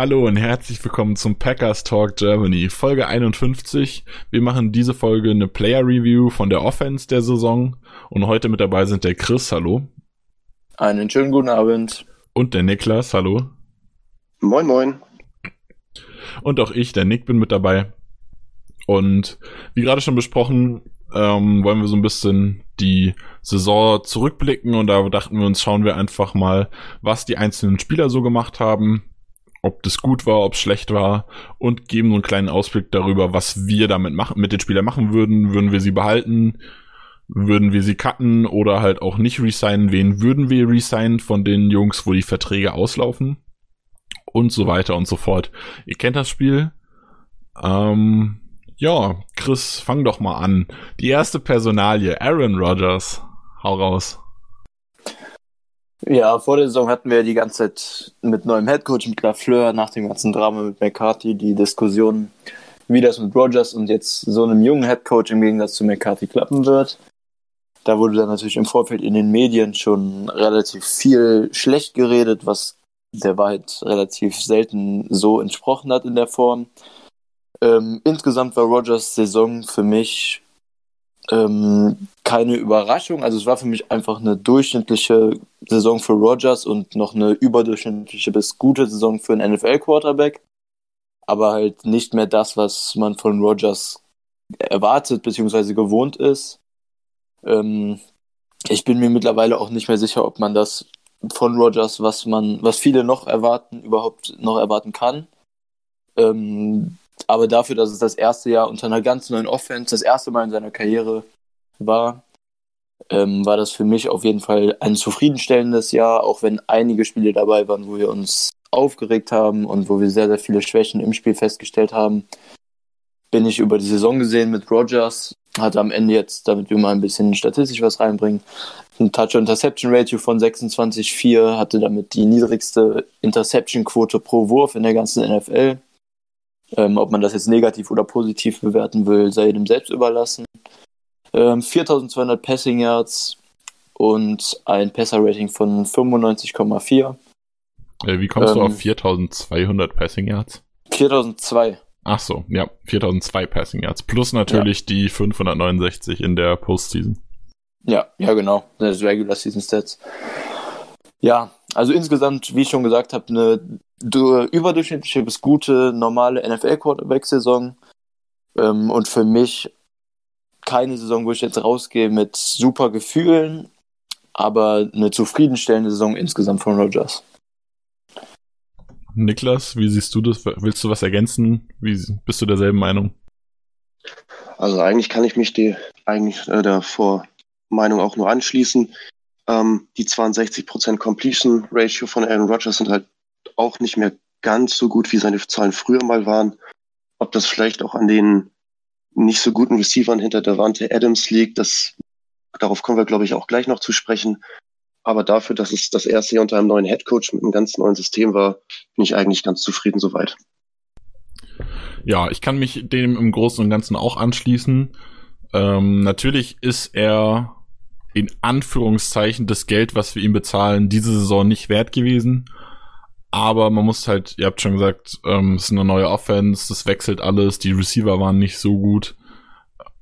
Hallo und herzlich willkommen zum Packers Talk Germany, Folge 51. Wir machen diese Folge eine Player Review von der Offense der Saison und heute mit dabei sind der Chris, hallo. Einen schönen guten Abend. Und der Niklas, hallo. Moin, moin. Und auch ich, der Nick, bin mit dabei. Und wie gerade schon besprochen, ähm, wollen wir so ein bisschen die Saison zurückblicken und da dachten wir uns, schauen wir einfach mal, was die einzelnen Spieler so gemacht haben, ob das gut war, ob es schlecht war und geben so einen kleinen Ausblick darüber, was wir damit machen, mit den Spielern machen würden. Würden wir sie behalten? Würden wir sie cutten oder halt auch nicht resignen? Wen würden wir resignen von den Jungs, wo die Verträge auslaufen? Und so weiter und so fort. Ihr kennt das Spiel. Ähm, ja, Chris, fang doch mal an. Die erste Personalie, Aaron Rodgers. Hau raus. Ja, vor der Saison hatten wir die ganze Zeit mit neuem Headcoach, mit Lafleur, nach dem ganzen Drama mit McCarthy, die Diskussion, wie das mit Rodgers und jetzt so einem jungen Headcoach im Gegensatz zu McCarthy klappen wird. Da wurde dann natürlich im Vorfeld in den Medien schon relativ viel schlecht geredet, was der Wahrheit relativ selten so entsprochen hat in der Form. Ähm, insgesamt war Rogers Saison für mich ähm, keine Überraschung. Also es war für mich einfach eine durchschnittliche Saison für Rogers und noch eine überdurchschnittliche bis gute Saison für einen NFL-Quarterback. Aber halt nicht mehr das, was man von Rogers erwartet bzw. gewohnt ist. Ähm, ich bin mir mittlerweile auch nicht mehr sicher, ob man das von Rogers, was man, was viele noch erwarten, überhaupt noch erwarten kann. Ähm, aber dafür, dass es das erste Jahr unter einer ganz neuen Offense, das erste Mal in seiner Karriere war, ähm, war das für mich auf jeden Fall ein zufriedenstellendes Jahr, auch wenn einige Spiele dabei waren, wo wir uns aufgeregt haben und wo wir sehr, sehr viele Schwächen im Spiel festgestellt haben. Bin ich über die Saison gesehen mit Rogers, hatte am Ende jetzt, damit wir mal ein bisschen statistisch was reinbringen, ein Touch-Interception-Ratio von 26,4, hatte damit die niedrigste Interception-Quote pro Wurf in der ganzen NFL. Ähm, ob man das jetzt negativ oder positiv bewerten will, sei jedem selbst überlassen. Ähm, 4200 Passing Yards und ein Passer-Rating von 95,4. Äh, wie kommst ähm, du auf 4200 Passing Yards? 4002. Ach so, ja, 4002 Passing Yards. Plus natürlich ja. die 569 in der Postseason. Ja, ja, genau. Das ist Regular Season Stats. Ja, also insgesamt, wie ich schon gesagt habe, eine überdurchschnittliche bis gute normale NFL-Quarterback-Saison. Ähm, und für mich keine Saison, wo ich jetzt rausgehe mit super Gefühlen, aber eine zufriedenstellende Saison insgesamt von Rogers. Niklas, wie siehst du das? Willst du was ergänzen? Wie bist du derselben Meinung? Also eigentlich kann ich mich die eigentlich äh, der Vormeinung auch nur anschließen. Ähm, die 62% Completion Ratio von Aaron Rodgers sind halt auch nicht mehr ganz so gut, wie seine Zahlen früher mal waren. Ob das vielleicht auch an den nicht so guten Receivern hinter Davante Adams liegt, das, darauf kommen wir, glaube ich, auch gleich noch zu sprechen. Aber dafür, dass es das erste Jahr unter einem neuen Headcoach mit einem ganz neuen System war, bin ich eigentlich ganz zufrieden soweit. Ja, ich kann mich dem im Großen und Ganzen auch anschließen. Ähm, natürlich ist er in Anführungszeichen das Geld, was wir ihm bezahlen, diese Saison nicht wert gewesen. Aber man muss halt, ihr habt schon gesagt, ähm, es ist eine neue Offense, das wechselt alles, die Receiver waren nicht so gut.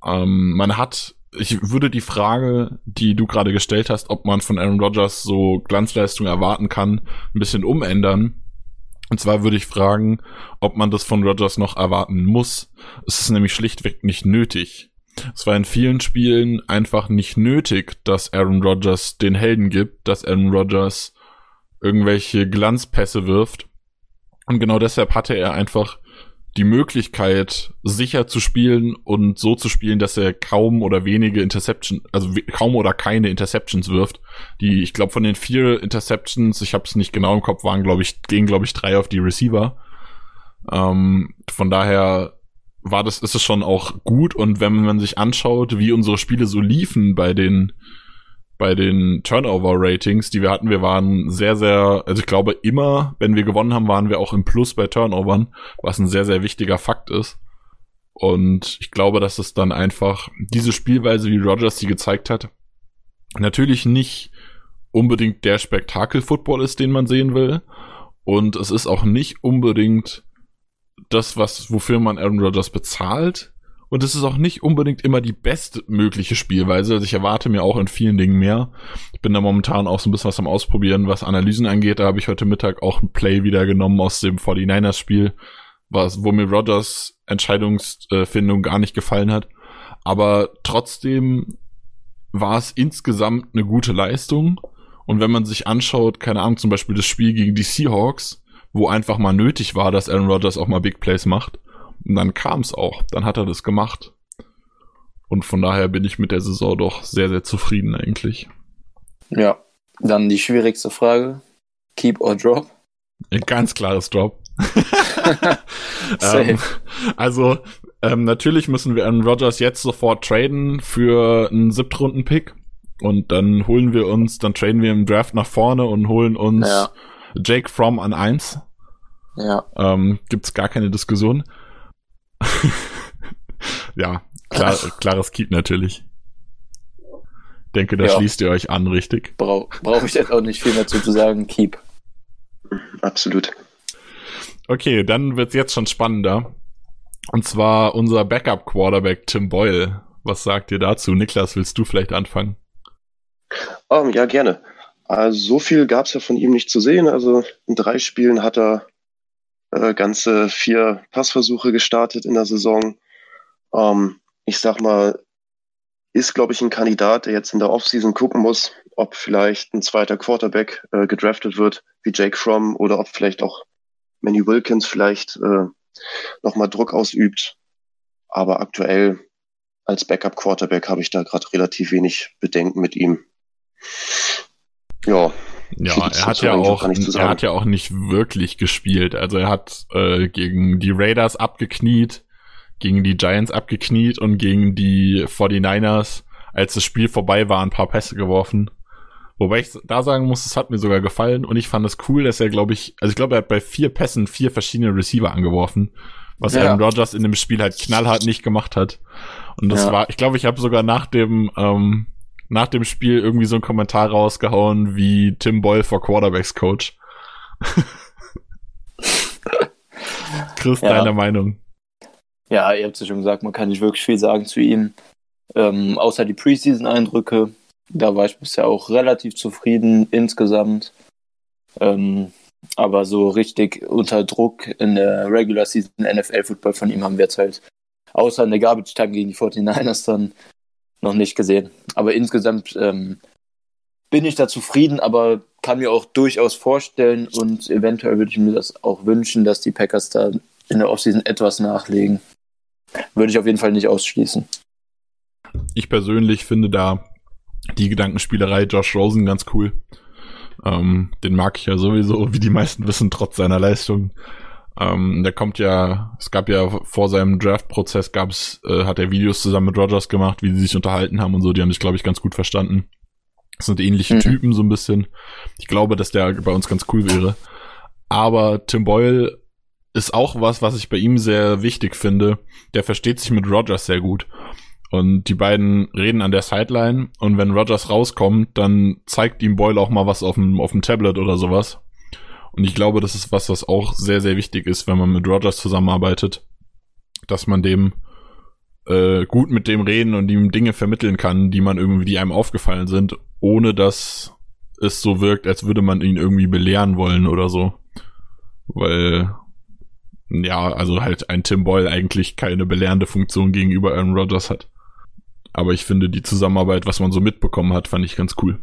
Ähm, man hat, ich würde die Frage, die du gerade gestellt hast, ob man von Aaron Rodgers so Glanzleistung erwarten kann, ein bisschen umändern. Und zwar würde ich fragen, ob man das von Rodgers noch erwarten muss. Es ist nämlich schlichtweg nicht nötig. Es war in vielen Spielen einfach nicht nötig, dass Aaron Rodgers den Helden gibt, dass Aaron Rodgers irgendwelche Glanzpässe wirft. Und genau deshalb hatte er einfach die Möglichkeit, sicher zu spielen und so zu spielen, dass er kaum oder wenige Interceptions, also kaum oder keine Interceptions wirft. Die, ich glaube, von den vier Interceptions, ich habe es nicht genau im Kopf, waren, glaube ich, gehen, glaube ich, drei auf die Receiver. Ähm, von daher war das, ist es schon auch gut und wenn man sich anschaut, wie unsere Spiele so liefen bei den bei den Turnover-Ratings, die wir hatten, wir waren sehr, sehr, also ich glaube immer, wenn wir gewonnen haben, waren wir auch im Plus bei Turnovern, was ein sehr, sehr wichtiger Fakt ist. Und ich glaube, dass es dann einfach diese Spielweise, wie Rogers sie gezeigt hat, natürlich nicht unbedingt der Spektakel-Football ist, den man sehen will. Und es ist auch nicht unbedingt das, was, wofür man Aaron Rodgers bezahlt. Und es ist auch nicht unbedingt immer die bestmögliche Spielweise. Also ich erwarte mir auch in vielen Dingen mehr. Ich bin da momentan auch so ein bisschen was am Ausprobieren, was Analysen angeht. Da habe ich heute Mittag auch ein Play wieder genommen aus dem 49ers-Spiel, was, wo mir Rodgers Entscheidungsfindung gar nicht gefallen hat. Aber trotzdem war es insgesamt eine gute Leistung. Und wenn man sich anschaut, keine Ahnung, zum Beispiel das Spiel gegen die Seahawks, wo einfach mal nötig war, dass Aaron Rodgers auch mal Big Plays macht. Und dann kam es auch. Dann hat er das gemacht. Und von daher bin ich mit der Saison doch sehr, sehr zufrieden eigentlich. Ja, dann die schwierigste Frage. Keep or drop? Ein ganz klares Drop. ähm, also, ähm, natürlich müssen wir Aaron Rodgers jetzt sofort traden für einen Siebtrunden-Pick. Und dann holen wir uns, dann traden wir im Draft nach vorne und holen uns ja. Jake Fromm an 1. Ja. Ähm, gibt's gar keine Diskussion. ja, klar, klares Keep natürlich. Denke, da ja. schließt ihr euch an, richtig? Brauche brauch ich jetzt auch nicht viel mehr zu sagen. Keep. Absolut. Okay, dann wird's jetzt schon spannender. Und zwar unser Backup-Quarterback Tim Boyle. Was sagt ihr dazu? Niklas, willst du vielleicht anfangen? Um, ähm, ja, gerne. Also so viel gab es ja von ihm nicht zu sehen. Also in drei Spielen hat er äh, ganze vier Passversuche gestartet in der Saison. Ähm, ich sag mal, ist, glaube ich, ein Kandidat, der jetzt in der Offseason gucken muss, ob vielleicht ein zweiter Quarterback äh, gedraftet wird, wie Jake Fromm, oder ob vielleicht auch Manny Wilkins vielleicht äh, nochmal Druck ausübt. Aber aktuell als Backup-Quarterback habe ich da gerade relativ wenig Bedenken mit ihm. Ja. Ja, er hat ja auch, er hat ja auch nicht wirklich gespielt. Also er hat äh, gegen die Raiders abgekniet, gegen die Giants abgekniet und gegen die 49ers, als das Spiel vorbei war, ein paar Pässe geworfen. Wobei ich da sagen muss, es hat mir sogar gefallen und ich fand es cool, dass er, glaube ich, also ich glaube, er hat bei vier Pässen vier verschiedene Receiver angeworfen, was ja. Aaron Rodgers in dem Spiel halt knallhart nicht gemacht hat. Und das ja. war, ich glaube, ich habe sogar nach dem ähm, nach dem Spiel irgendwie so einen Kommentar rausgehauen wie Tim Boyle for Quarterbacks Coach. Chris, ja. deine Meinung? Ja, ihr habt es ja schon gesagt, man kann nicht wirklich viel sagen zu ihm. Ähm, außer die Preseason-Eindrücke. Da war ich bisher auch relativ zufrieden insgesamt. Ähm, aber so richtig unter Druck in der Regular Season NFL-Football von ihm haben wir jetzt halt außer in der Garbage Time gegen die 49ers dann noch nicht gesehen. Aber insgesamt ähm, bin ich da zufrieden, aber kann mir auch durchaus vorstellen und eventuell würde ich mir das auch wünschen, dass die Packers da in der Offseason etwas nachlegen. Würde ich auf jeden Fall nicht ausschließen. Ich persönlich finde da die Gedankenspielerei Josh Rosen ganz cool. Ähm, den mag ich ja sowieso, wie die meisten wissen, trotz seiner Leistung. Ähm, der kommt ja, es gab ja vor seinem Draft-Prozess gab's, äh, hat er Videos zusammen mit Rogers gemacht, wie sie sich unterhalten haben und so. Die haben sich, glaube ich, ganz gut verstanden. Das sind ähnliche mhm. Typen so ein bisschen. Ich glaube, dass der bei uns ganz cool wäre. Aber Tim Boyle ist auch was, was ich bei ihm sehr wichtig finde. Der versteht sich mit Rogers sehr gut. Und die beiden reden an der Sideline und wenn Rogers rauskommt, dann zeigt ihm Boyle auch mal was auf dem, auf dem Tablet oder sowas. Und ich glaube, das ist was, was auch sehr, sehr wichtig ist, wenn man mit Rogers zusammenarbeitet, dass man dem äh, gut mit dem reden und ihm Dinge vermitteln kann, die man irgendwie, die einem aufgefallen sind, ohne dass es so wirkt, als würde man ihn irgendwie belehren wollen oder so. Weil, ja, also halt ein Tim Boyle eigentlich keine belehrende Funktion gegenüber Aaron Rodgers hat. Aber ich finde die Zusammenarbeit, was man so mitbekommen hat, fand ich ganz cool.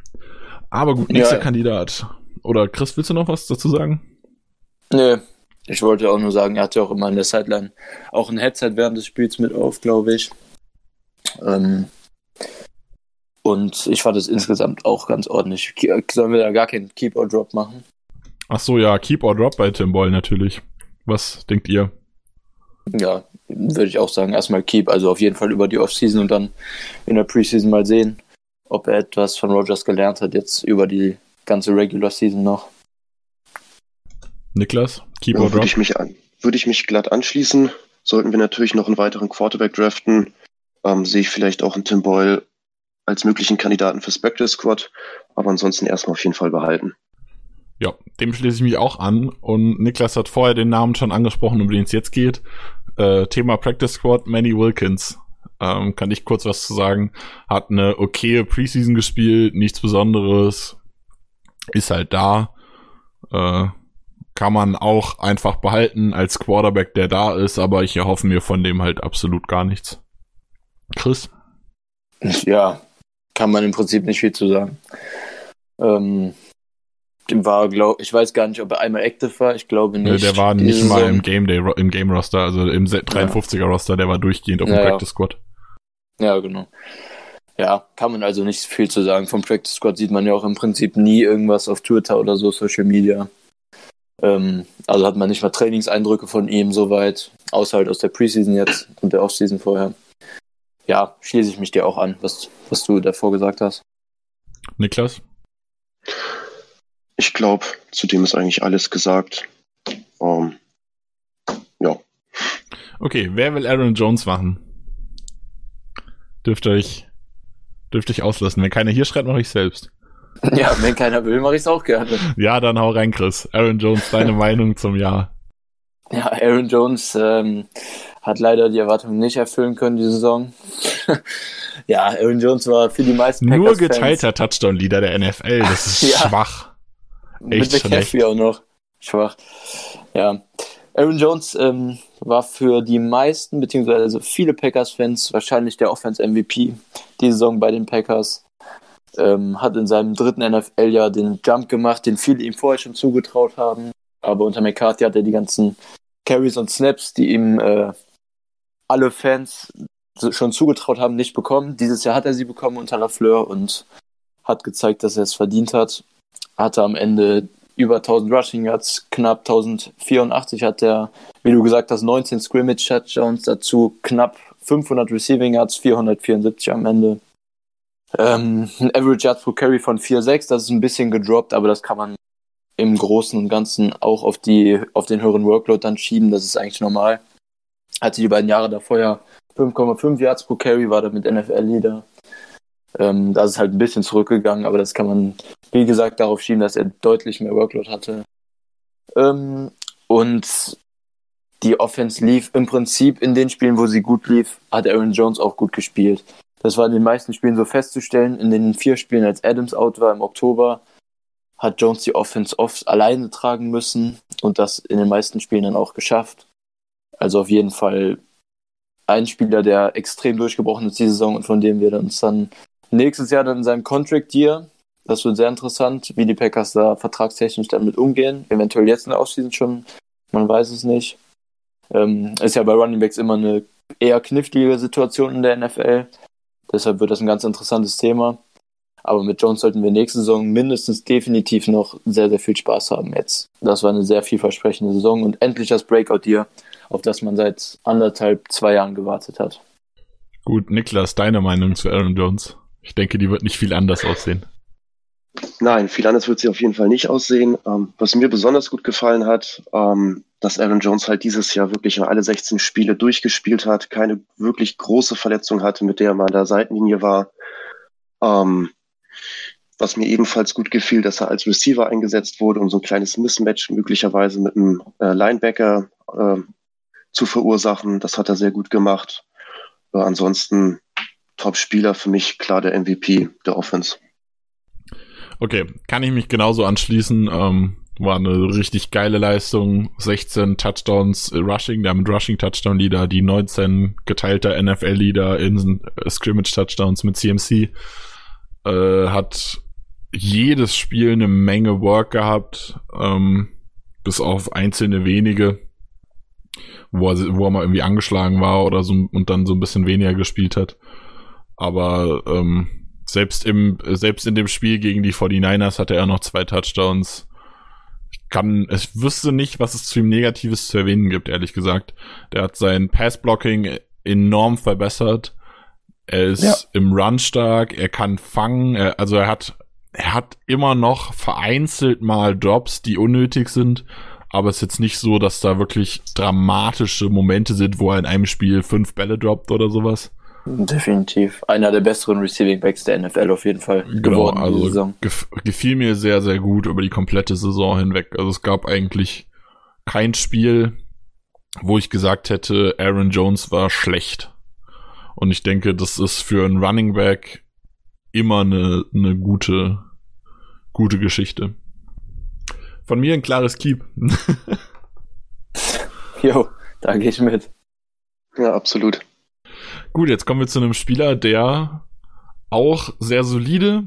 Aber gut, nächster ja. Kandidat. Oder Chris, willst du noch was dazu sagen? Nö, ich wollte auch nur sagen, er hatte auch immer an der Sideline auch ein Headset während des Spiels mit auf, glaube ich. Ähm, und ich fand es insgesamt auch ganz ordentlich. Sollen wir da gar keinen Keep or Drop machen? Ach so, ja, Keep or Drop bei Tim Boyle natürlich. Was denkt ihr? Ja, würde ich auch sagen, erstmal Keep, also auf jeden Fall über die Offseason und dann in der Preseason mal sehen, ob er etwas von Rogers gelernt hat, jetzt über die ganze Regular Season noch. Niklas, Keep Ja, würde ich mich an, würde ich mich glatt anschließen. Sollten wir natürlich noch einen weiteren Quarterback draften, ähm, sehe ich vielleicht auch einen Tim Boyle als möglichen Kandidaten fürs Practice Squad, aber ansonsten erstmal auf jeden Fall behalten. Ja, dem schließe ich mich auch an. Und Niklas hat vorher den Namen schon angesprochen, um den es jetzt geht. Äh, Thema Practice Squad, Manny Wilkins. Ähm, kann ich kurz was zu sagen. Hat eine okaye Preseason gespielt, nichts Besonderes. Ist halt da. Äh, kann man auch einfach behalten als Quarterback, der da ist, aber ich erhoffe mir von dem halt absolut gar nichts. Chris? Ja, kann man im Prinzip nicht viel zu sagen. Ähm, dem war, glaub, ich weiß gar nicht, ob er einmal active war. Ich glaube nicht. Nö, der war Diese nicht mal im Game Day, im Game Roster, also im 53er Roster, der war durchgehend auf dem ja. Practice Squad. Ja, genau. Ja, kann man also nicht viel zu sagen. Vom Practice Squad sieht man ja auch im Prinzip nie irgendwas auf Twitter oder so, Social Media. Ähm, also hat man nicht mal Trainingseindrücke von ihm soweit, außer halt aus der Preseason jetzt und der Offseason vorher. Ja, schließe ich mich dir auch an, was, was du davor gesagt hast. Niklas? Ich glaube, zudem ist eigentlich alles gesagt. Ähm, ja, Okay, wer will Aaron Jones machen? Dürft euch, dürft euch auslassen. Wenn keiner hier schreibt, mache ich selbst. Ja, wenn keiner will, mache ich es auch gerne. Ja, dann hau rein, Chris. Aaron Jones, deine Meinung zum Jahr. Ja, Aaron Jones ähm, hat leider die Erwartungen nicht erfüllen können, die Saison. ja, Aaron Jones war für die meisten Nur Packers-Fans- geteilter Touchdown-Leader der NFL. Das ist Ja. schwach. Mit Echt schlecht. McCaffrey auch noch. Schwach. Ja. Aaron Jones ähm, war für die meisten, beziehungsweise viele Packers-Fans wahrscheinlich der Offense-MVP die Saison bei den Packers. Ähm, hat in seinem dritten NFL-Jahr den Jump gemacht, den viele ihm vorher schon zugetraut haben. Aber unter McCarthy hat er die ganzen Carries und Snaps, die ihm äh, alle Fans schon zugetraut haben, nicht bekommen. Dieses Jahr hat er sie bekommen unter LaFleur und hat gezeigt, dass er es verdient hat hatte am Ende über 1000 Rushing Yards, knapp 1084 hat er, wie du gesagt hast, 19 Scrimmage Touchdowns, dazu knapp 500 Receiving Yards, 474 am Ende. Ähm, ein Average Yards pro Carry von 4,6, das ist ein bisschen gedroppt, aber das kann man im Großen und Ganzen auch auf, die, auf den höheren Workload dann schieben, das ist eigentlich normal. Hatte die beiden Jahre davor ja 5,5 Yards pro Carry, war damit NFL-Leader. Ähm, da ist halt ein bisschen zurückgegangen, aber das kann man wie gesagt, darauf schieben, dass er deutlich mehr Workload hatte. Ähm, und die Offense lief im Prinzip in den Spielen, wo sie gut lief, hat Aaron Jones auch gut gespielt. Das war in den meisten Spielen so festzustellen. In den vier Spielen, als Adams out war im Oktober, hat Jones die Offense oft alleine tragen müssen und das in den meisten Spielen dann auch geschafft. Also auf jeden Fall ein Spieler, der extrem durchgebrochen ist die Saison und von dem wir uns dann nächstes Jahr dann in seinem Contract Year das wird sehr interessant, wie die Packers da vertragstechnisch damit umgehen. Eventuell jetzt in der Offseason schon, man weiß es nicht. Ähm, ist ja bei Running Backs immer eine eher knifflige Situation in der NFL. Deshalb wird das ein ganz interessantes Thema. Aber mit Jones sollten wir nächste Saison mindestens definitiv noch sehr, sehr viel Spaß haben jetzt. Das war eine sehr vielversprechende Saison und endlich das Breakout-Year, auf das man seit anderthalb, zwei Jahren gewartet hat. Gut, Niklas, deine Meinung zu Aaron Jones? Ich denke, die wird nicht viel anders aussehen. Nein, viel anders wird sie auf jeden Fall nicht aussehen. Ähm, was mir besonders gut gefallen hat, ähm, dass Aaron Jones halt dieses Jahr wirklich alle 16 Spiele durchgespielt hat, keine wirklich große Verletzung hatte, mit der er mal an der Seitenlinie war. Ähm, was mir ebenfalls gut gefiel, dass er als Receiver eingesetzt wurde, um so ein kleines Mismatch möglicherweise mit einem äh, Linebacker äh, zu verursachen. Das hat er sehr gut gemacht. Äh, ansonsten Top-Spieler für mich klar der MVP der Offense. Okay, kann ich mich genauso anschließen. Ähm, war eine richtig geile Leistung. 16 Touchdowns äh, Rushing, damit Rushing Touchdown Leader, die 19 geteilter NFL Leader in äh, Scrimmage Touchdowns mit CMC. Äh, hat jedes Spiel eine Menge Work gehabt, ähm, bis auf einzelne wenige, wo er, wo er mal irgendwie angeschlagen war oder so und dann so ein bisschen weniger gespielt hat. Aber ähm, selbst im, selbst in dem Spiel gegen die 49ers hatte er noch zwei Touchdowns. Ich kann, ich wüsste nicht, was es zu ihm Negatives zu erwähnen gibt, ehrlich gesagt. Der hat sein Passblocking enorm verbessert. Er ist ja. im Run stark, er kann fangen, er, also er hat, er hat immer noch vereinzelt mal Drops, die unnötig sind, aber es ist jetzt nicht so, dass da wirklich dramatische Momente sind, wo er in einem Spiel fünf Bälle droppt oder sowas. Definitiv. Einer der besseren Receiving Backs der NFL auf jeden Fall genau, geworden also Saison. Gef gefiel mir sehr, sehr gut über die komplette Saison hinweg. Also es gab eigentlich kein Spiel, wo ich gesagt hätte, Aaron Jones war schlecht. Und ich denke, das ist für einen Running Back immer eine, eine gute, gute Geschichte. Von mir ein klares Keep. Jo, da gehe ich mit. Ja, absolut. Gut, jetzt kommen wir zu einem Spieler, der auch sehr solide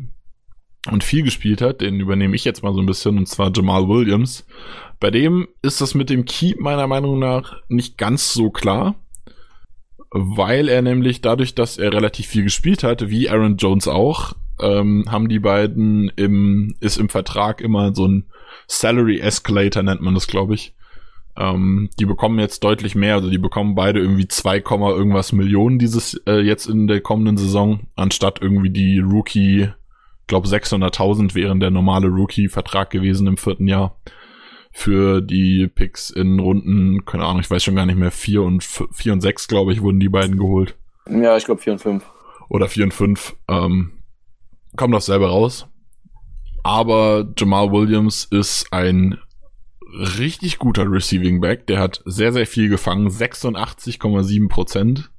und viel gespielt hat. Den übernehme ich jetzt mal so ein bisschen, und zwar Jamal Williams. Bei dem ist das mit dem Keep meiner Meinung nach nicht ganz so klar, weil er nämlich dadurch, dass er relativ viel gespielt hat, wie Aaron Jones auch, ähm, haben die beiden im, ist im Vertrag immer so ein Salary Escalator nennt man das, glaube ich. Ähm, die bekommen jetzt deutlich mehr, also die bekommen beide irgendwie 2, irgendwas Millionen dieses äh, jetzt in der kommenden Saison, anstatt irgendwie die Rookie, glaube 600.000 wären der normale Rookie-Vertrag gewesen im vierten Jahr für die Picks in Runden, keine Ahnung, ich weiß schon gar nicht mehr, 4 und 4 und 6, glaube ich, wurden die beiden geholt. Ja, ich glaube 4 und 5. Oder 4 und 5. Ähm, kommt das selber raus. Aber Jamal Williams ist ein richtig guter Receiving Back. Der hat sehr, sehr viel gefangen. 86,7 Prozent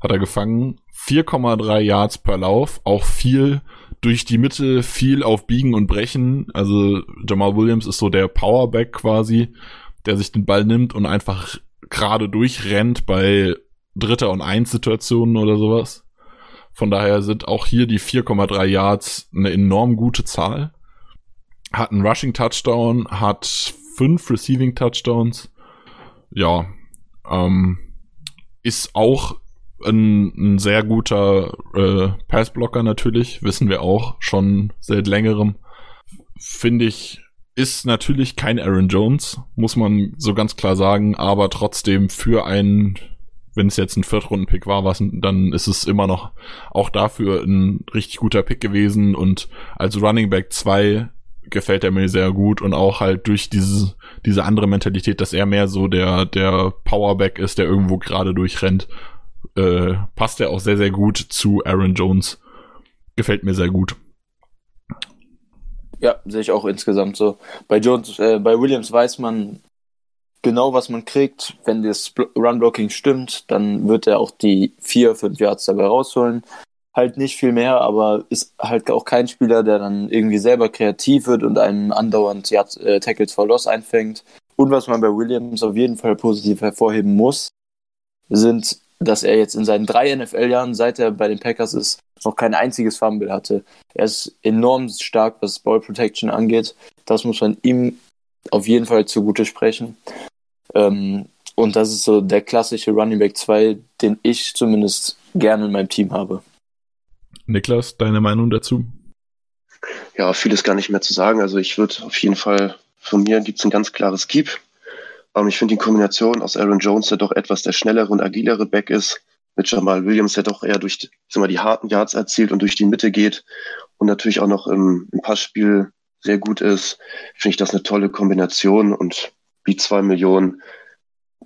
hat er gefangen. 4,3 Yards per Lauf. Auch viel durch die Mitte, viel auf Biegen und Brechen. Also Jamal Williams ist so der Powerback quasi, der sich den Ball nimmt und einfach gerade durchrennt bei Dritter und Eins Situationen oder sowas. Von daher sind auch hier die 4,3 Yards eine enorm gute Zahl. Hat einen Rushing Touchdown, hat fünf Receiving Touchdowns. Ja, ähm, ist auch ein, ein sehr guter äh, Passblocker natürlich, wissen wir auch schon seit längerem. Finde ich, ist natürlich kein Aaron Jones, muss man so ganz klar sagen, aber trotzdem für einen, wenn es jetzt ein Viertrunden-Pick war, was, dann ist es immer noch auch dafür ein richtig guter Pick gewesen und als Running Back 2 gefällt er mir sehr gut und auch halt durch diese, diese andere Mentalität, dass er mehr so der, der Powerback ist, der irgendwo gerade durchrennt, äh, passt er auch sehr, sehr gut zu Aaron Jones. Gefällt mir sehr gut. Ja, sehe ich auch insgesamt so. Bei Jones, äh, bei Williams weiß man genau, was man kriegt. Wenn das Run-Blocking stimmt, dann wird er auch die vier, fünf Yards dabei rausholen halt nicht viel mehr, aber ist halt auch kein Spieler, der dann irgendwie selber kreativ wird und einen andauernd ja, äh, Tackles for Loss einfängt. Und was man bei Williams auf jeden Fall positiv hervorheben muss, sind, dass er jetzt in seinen drei NFL-Jahren, seit er bei den Packers ist, noch kein einziges Fumble hatte. Er ist enorm stark, was Ball Protection angeht. Das muss man ihm auf jeden Fall zugute sprechen. Ähm, und das ist so der klassische Running Back 2, den ich zumindest gerne in meinem Team habe. Niklas, deine Meinung dazu? Ja, vieles gar nicht mehr zu sagen. Also ich würde auf jeden Fall, von mir gibt es ein ganz klares Keep. Ähm, ich finde die Kombination aus Aaron Jones, der doch etwas der schnellere und agilere Back ist, mit Jamal Williams, der doch eher durch sag mal, die harten Yards erzielt und durch die Mitte geht und natürlich auch noch im, im Passspiel sehr gut ist, finde ich das eine tolle Kombination und wie zwei Millionen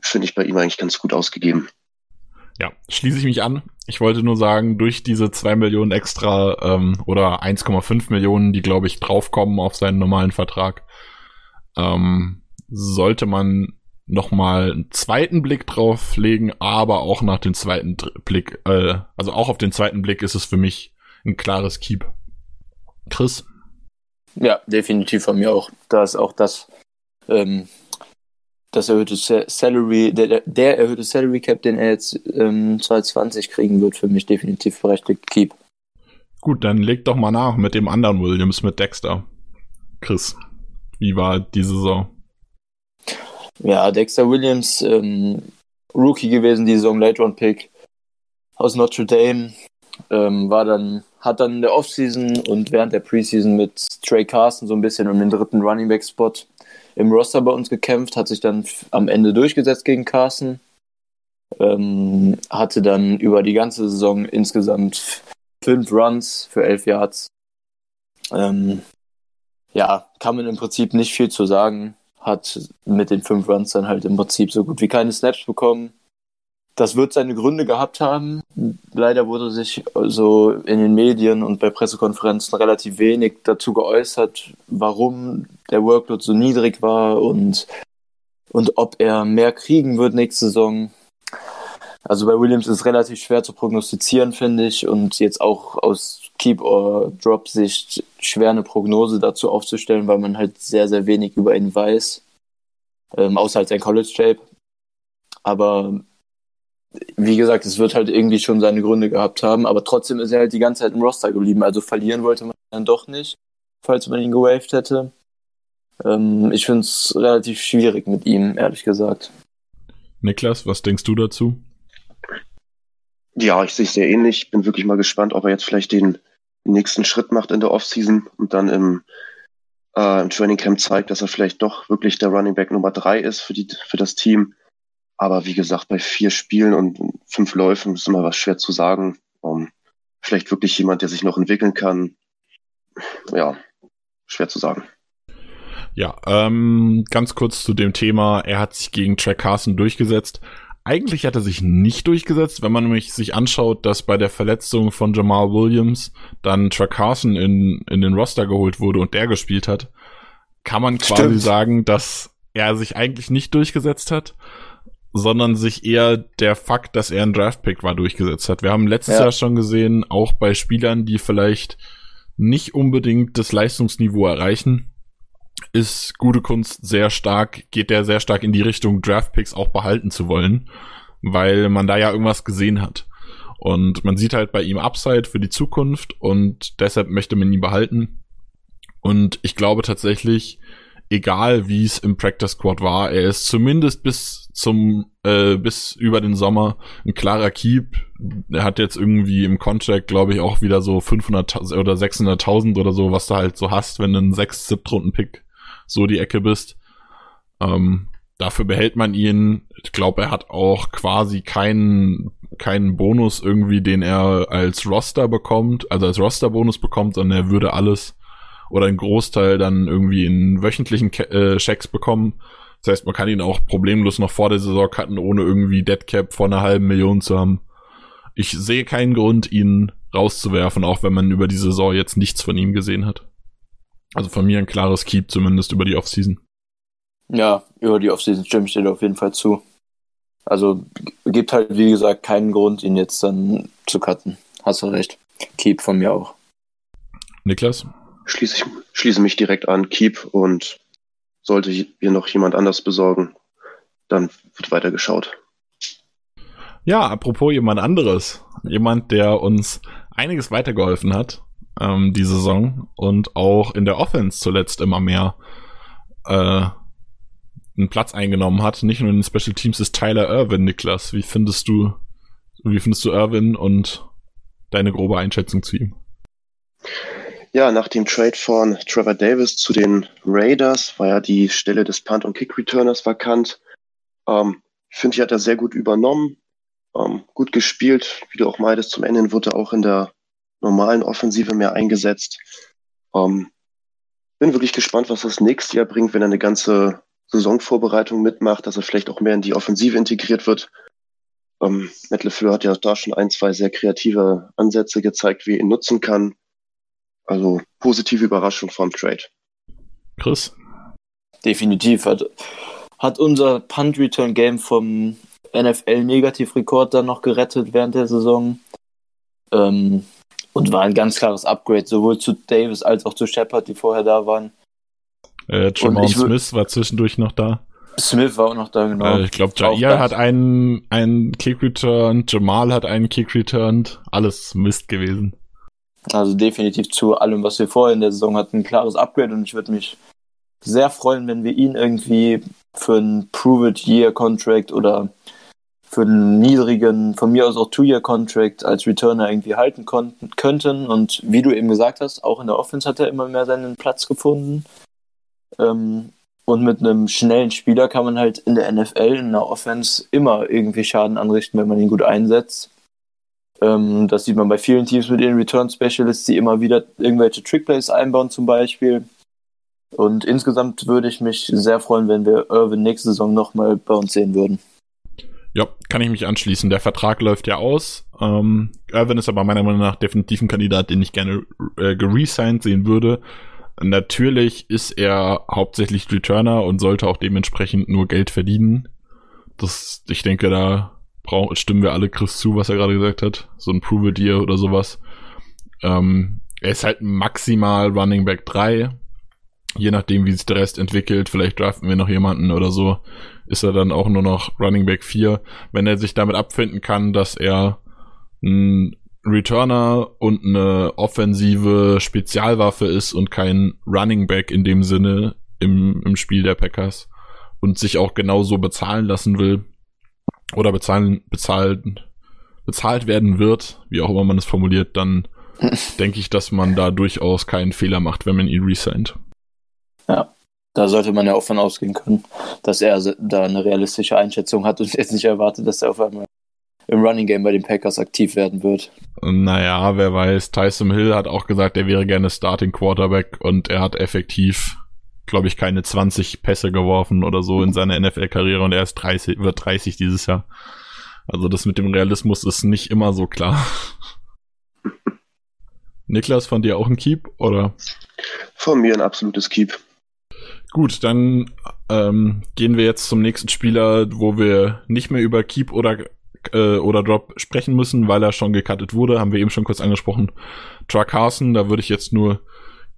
finde ich bei ihm eigentlich ganz gut ausgegeben. Ja, schließe ich mich an. Ich wollte nur sagen, durch diese zwei Millionen extra ähm, oder 1,5 Millionen, die glaube ich draufkommen auf seinen normalen Vertrag, ähm, sollte man nochmal einen zweiten Blick drauf legen, aber auch nach dem zweiten Blick, äh, also auch auf den zweiten Blick ist es für mich ein klares Keep. Chris? Ja, definitiv von mir auch. Da ist auch das ähm, das erhöhte Salary, der, der erhöhte Salary Cap, den er jetzt ähm, 2020 kriegen wird, für mich definitiv berechtigt Keep. Gut, dann leg doch mal nach mit dem anderen Williams, mit Dexter. Chris, wie war die Saison? Ja, Dexter Williams, ähm, Rookie gewesen, die Saison Late Round Pick aus Notre Dame, ähm, war dann, hat dann in der Offseason und während der Preseason mit Trey Carson so ein bisschen um den dritten Running Back Spot im Roster bei uns gekämpft, hat sich dann am Ende durchgesetzt gegen Carson. Ähm, hatte dann über die ganze Saison insgesamt fünf Runs für elf Yards. Ähm, ja, kann man im Prinzip nicht viel zu sagen. Hat mit den fünf Runs dann halt im Prinzip so gut wie keine Snaps bekommen. Das wird seine Gründe gehabt haben. Leider wurde sich so in den Medien und bei Pressekonferenzen relativ wenig dazu geäußert, warum der Workload so niedrig war und, und ob er mehr kriegen wird nächste Saison. Also bei Williams ist es relativ schwer zu prognostizieren, finde ich, und jetzt auch aus Keep- or Drop-Sicht schwer eine Prognose dazu aufzustellen, weil man halt sehr, sehr wenig über ihn weiß, ähm, außer halt sein College-Shape. Aber wie gesagt, es wird halt irgendwie schon seine Gründe gehabt haben, aber trotzdem ist er halt die ganze Zeit im Roster geblieben. Also verlieren wollte man dann doch nicht, falls man ihn gewaved hätte. Ähm, ich finde es relativ schwierig mit ihm, ehrlich gesagt. Niklas, was denkst du dazu? Ja, ich sehe es sehr ähnlich. Bin wirklich mal gespannt, ob er jetzt vielleicht den nächsten Schritt macht in der Offseason und dann im, äh, im Training Camp zeigt, dass er vielleicht doch wirklich der Running Back Nummer drei ist für, die, für das Team. Aber wie gesagt, bei vier Spielen und fünf Läufen ist immer was schwer zu sagen. Um, ähm, vielleicht wirklich jemand, der sich noch entwickeln kann. Ja, schwer zu sagen. Ja, ähm, ganz kurz zu dem Thema. Er hat sich gegen Track Carson durchgesetzt. Eigentlich hat er sich nicht durchgesetzt, wenn man nämlich sich anschaut, dass bei der Verletzung von Jamal Williams dann Track Carson in, in den Roster geholt wurde und der gespielt hat, kann man quasi Stimmt. sagen, dass er sich eigentlich nicht durchgesetzt hat sondern sich eher der Fakt, dass er ein Draftpick war, durchgesetzt hat. Wir haben letztes ja. Jahr schon gesehen, auch bei Spielern, die vielleicht nicht unbedingt das Leistungsniveau erreichen, ist gute Kunst sehr stark, geht der sehr stark in die Richtung, Draftpicks auch behalten zu wollen, weil man da ja irgendwas gesehen hat. Und man sieht halt bei ihm Upside für die Zukunft und deshalb möchte man ihn behalten. Und ich glaube tatsächlich, egal wie es im Practice Squad war, er ist zumindest bis zum äh, bis über den Sommer ein klarer Keep. Er hat jetzt irgendwie im Contract, glaube ich, auch wieder so 500 oder 600.000 oder so, was du halt so hast, wenn du ein 6 Runden Pick so die Ecke bist. Ähm, dafür behält man ihn. Ich glaube, er hat auch quasi keinen keinen Bonus irgendwie, den er als Roster bekommt, also als Roster-Bonus bekommt, sondern er würde alles oder einen Großteil dann irgendwie in wöchentlichen äh, Checks bekommen. Das heißt, man kann ihn auch problemlos noch vor der Saison cutten, ohne irgendwie Deadcap vor einer halben Million zu haben. Ich sehe keinen Grund, ihn rauszuwerfen, auch wenn man über die Saison jetzt nichts von ihm gesehen hat. Also von mir ein klares Keep, zumindest über die Offseason. Ja, über die Offseason stimme ich dir auf jeden Fall zu. Also gibt halt, wie gesagt, keinen Grund, ihn jetzt dann zu cutten. Hast du recht. Keep von mir auch. Niklas? Schließe, ich, schließe mich direkt an, Keep und sollte hier noch jemand anders besorgen, dann wird weiter geschaut. Ja, apropos jemand anderes. Jemand, der uns einiges weitergeholfen hat, ähm, die Saison und auch in der Offense zuletzt immer mehr äh, einen Platz eingenommen hat. Nicht nur in den Special Teams ist Tyler Irwin, Niklas. Wie findest du, wie findest du Irwin und deine grobe Einschätzung zu ihm? Ja, nach dem Trade von Trevor Davis zu den Raiders war ja die Stelle des Punt- und Kick-Returners vakant. Ähm, ich finde, die hat er sehr gut übernommen, ähm, gut gespielt. Wie du auch meintest, zum Ende wurde er auch in der normalen Offensive mehr eingesetzt. Ähm, bin wirklich gespannt, was das nächste Jahr bringt, wenn er eine ganze Saisonvorbereitung mitmacht, dass er vielleicht auch mehr in die Offensive integriert wird. Ähm, Matt LeFleur hat ja da schon ein, zwei sehr kreative Ansätze gezeigt, wie er ihn nutzen kann. Also positive Überraschung vom Trade. Chris? Definitiv. Hat, hat unser Punt-Return-Game vom NFL-Negativrekord dann noch gerettet während der Saison. Ähm, und war ein ganz klares Upgrade, sowohl zu Davis als auch zu Shepard, die vorher da waren. Äh, Jamal Smith war zwischendurch noch da. Smith war auch noch da, genau. Äh, ich glaube, Jair hat einen, einen Kick returned, Jamal hat einen Kick returned. Alles Mist gewesen. Also definitiv zu allem, was wir vorher in der Saison hatten, ein klares Upgrade und ich würde mich sehr freuen, wenn wir ihn irgendwie für einen Prove-It-Year-Contract oder für einen niedrigen, von mir aus auch Two-Year-Contract als Returner irgendwie halten konnten, könnten. Und wie du eben gesagt hast, auch in der Offense hat er immer mehr seinen Platz gefunden. Ähm, Und mit einem schnellen Spieler kann man halt in der NFL, in der Offense, immer irgendwie Schaden anrichten, wenn man ihn gut einsetzt. Ähm, das sieht man bei vielen Teams mit ihren Return Specialists, die immer wieder irgendwelche Trickplays einbauen zum Beispiel. Und insgesamt würde ich mich sehr freuen, wenn wir Irvin nächste Saison nochmal bei uns sehen würden. Ja, kann ich mich anschließen. Der Vertrag läuft ja aus. Ähm, Irvin ist aber meiner Meinung nach definitiv ein Kandidat, den ich gerne äh, geresigned sehen würde. Natürlich ist er hauptsächlich Returner und sollte auch dementsprechend nur Geld verdienen. Das, ich denke, da brauch, stimmen wir alle Chris zu, was er gerade gesagt hat. So ein Prove It oder sowas. Ähm, er ist halt maximal Running Back 3. Je nachdem, wie sich der Rest entwickelt, vielleicht draften wir noch jemanden oder so, ist er dann auch nur noch Running Back 4. Wenn er sich damit abfinden kann, dass er ein Returner und eine offensive Spezialwaffe ist und kein Running Back in dem Sinne im, im Spiel der Packers und sich auch genauso bezahlen lassen will oder bezahlen, bezahlen, bezahlt werden wird, wie auch immer man es formuliert, dann denke ich, dass man da durchaus keinen Fehler macht, wenn man ihn resigned. Ja, da sollte man ja auch von ausgehen können, dass er da eine realistische Einschätzung hat und jetzt nicht erwartet, dass er auf einmal im Running Game bei den Packers aktiv werden wird. Naja, wer weiß. Tyson Hill hat auch gesagt, er wäre gerne Starting Quarterback und er hat effektiv, glaube ich, keine 20 Pässe geworfen oder so in seiner NFL-Karriere und er ist 30, wird 30 dieses Jahr. Also das mit dem Realismus ist nicht immer so klar. Niklas, von dir auch ein Keep, oder? Von mir ein absolutes Keep. Gut, dann ähm, gehen wir jetzt zum nächsten Spieler, wo wir nicht mehr über Keep oder äh, oder Drop sprechen müssen, weil er schon gecuttet wurde, haben wir eben schon kurz angesprochen. Truck Carson, da würde ich jetzt nur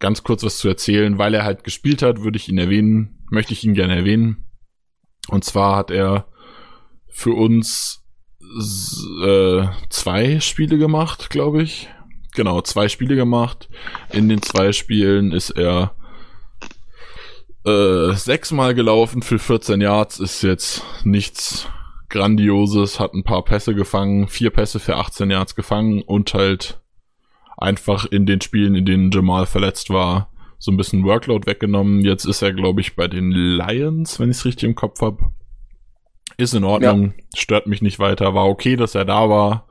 ganz kurz was zu erzählen, weil er halt gespielt hat, würde ich ihn erwähnen, möchte ich ihn gerne erwähnen. Und zwar hat er für uns äh, zwei Spiele gemacht, glaube ich. Genau, zwei Spiele gemacht. In den zwei Spielen ist er äh, sechsmal gelaufen für 14 Yards, ist jetzt nichts Grandioses, hat ein paar Pässe gefangen, vier Pässe für 18 Yards gefangen und halt einfach in den Spielen, in denen Jamal verletzt war, so ein bisschen Workload weggenommen. Jetzt ist er, glaube ich, bei den Lions, wenn ich es richtig im Kopf habe. Ist in Ordnung, ja. stört mich nicht weiter. War okay, dass er da war.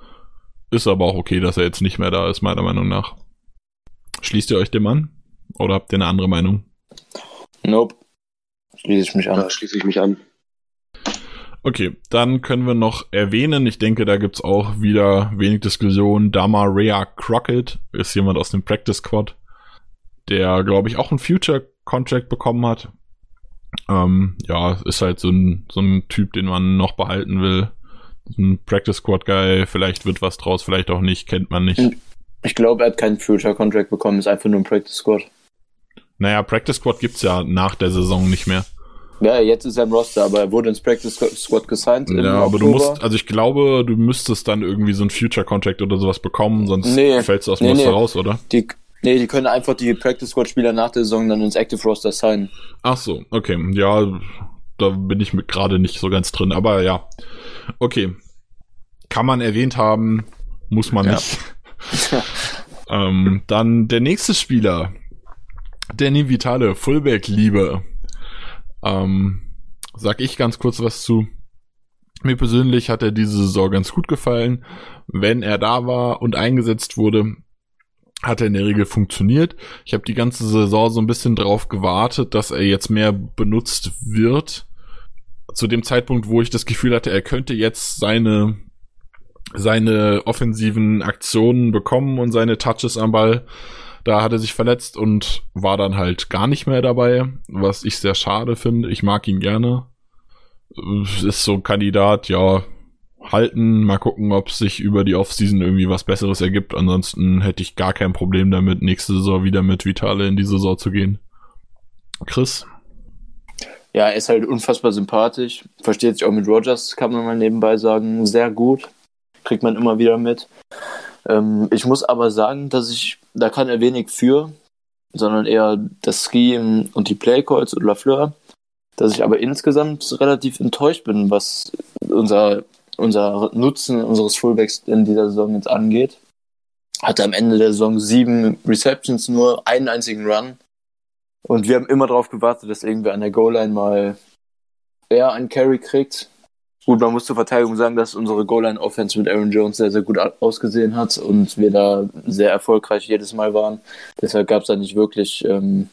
Ist aber auch okay, dass er jetzt nicht mehr da ist, meiner Meinung nach. Schließt ihr euch dem an? Oder habt ihr eine andere Meinung? Nope. Schließe ich mich an. Da schließe ich mich an. Okay, dann können wir noch erwähnen, ich denke, da gibt's auch wieder wenig Diskussion. Dama Rhea Crockett ist jemand aus dem Practice Squad, der, glaube ich, auch ein Future Contract bekommen hat. Ähm, ja, ist halt so ein, so ein Typ, den man noch behalten will. Ein Practice Squad Guy, vielleicht wird was draus, vielleicht auch nicht, kennt man nicht. Ich glaube, er hat keinen Future Contract bekommen, ist einfach nur ein Practice Squad. Naja, Practice Squad gibt's ja nach der Saison nicht mehr. Ja, jetzt ist er im Roster, aber er wurde ins Practice Squad gesigned. Ja, aber Oktober. du musst, also ich glaube, du müsstest dann irgendwie so ein Future Contract oder sowas bekommen, sonst nee, fällst du aus dem nee, Roster nee. raus, oder? Die, nee, die können einfach die Practice Squad Spieler nach der Saison dann ins Active Roster signen. Ach so, okay. Ja, da bin ich mit gerade nicht so ganz drin, aber ja. Okay. Kann man erwähnt haben, muss man ja. nicht. ähm, dann der nächste Spieler. Danny Vitale, Fullback-Liebe. Ähm, sag ich ganz kurz was zu. Mir persönlich hat er diese Saison ganz gut gefallen. Wenn er da war und eingesetzt wurde, hat er in der Regel funktioniert. Ich habe die ganze Saison so ein bisschen drauf gewartet, dass er jetzt mehr benutzt wird. Zu dem Zeitpunkt, wo ich das Gefühl hatte, er könnte jetzt seine seine offensiven Aktionen bekommen und seine Touches am Ball, da hat er sich verletzt und war dann halt gar nicht mehr dabei, was ich sehr schade finde. Ich mag ihn gerne. Ist so ein Kandidat, ja, halten, mal gucken, ob sich über die Offseason irgendwie was Besseres ergibt. Ansonsten hätte ich gar kein Problem damit, nächste Saison wieder mit Vitale in die Saison zu gehen. Chris? Ja, er ist halt unfassbar sympathisch. Versteht sich auch mit Rogers, kann man mal nebenbei sagen, sehr gut. Kriegt man immer wieder mit. Ähm, ich muss aber sagen, dass ich, da kann er wenig für, sondern eher das Scheme und die Playcalls und Lafleur, dass ich aber insgesamt relativ enttäuscht bin, was unser, unser Nutzen unseres Fullbacks in dieser Saison jetzt angeht. Hatte am Ende der Saison sieben Receptions, nur einen einzigen Run. Und wir haben immer darauf gewartet, dass irgendwer an der Goal-Line mal eher einen Carry kriegt. Gut, man muss zur Verteidigung sagen, dass unsere Goal-Line-Offense mit Aaron Jones sehr, sehr gut ausgesehen hat und wir da sehr erfolgreich jedes Mal waren. Deshalb gab es da nicht wirklich ähm,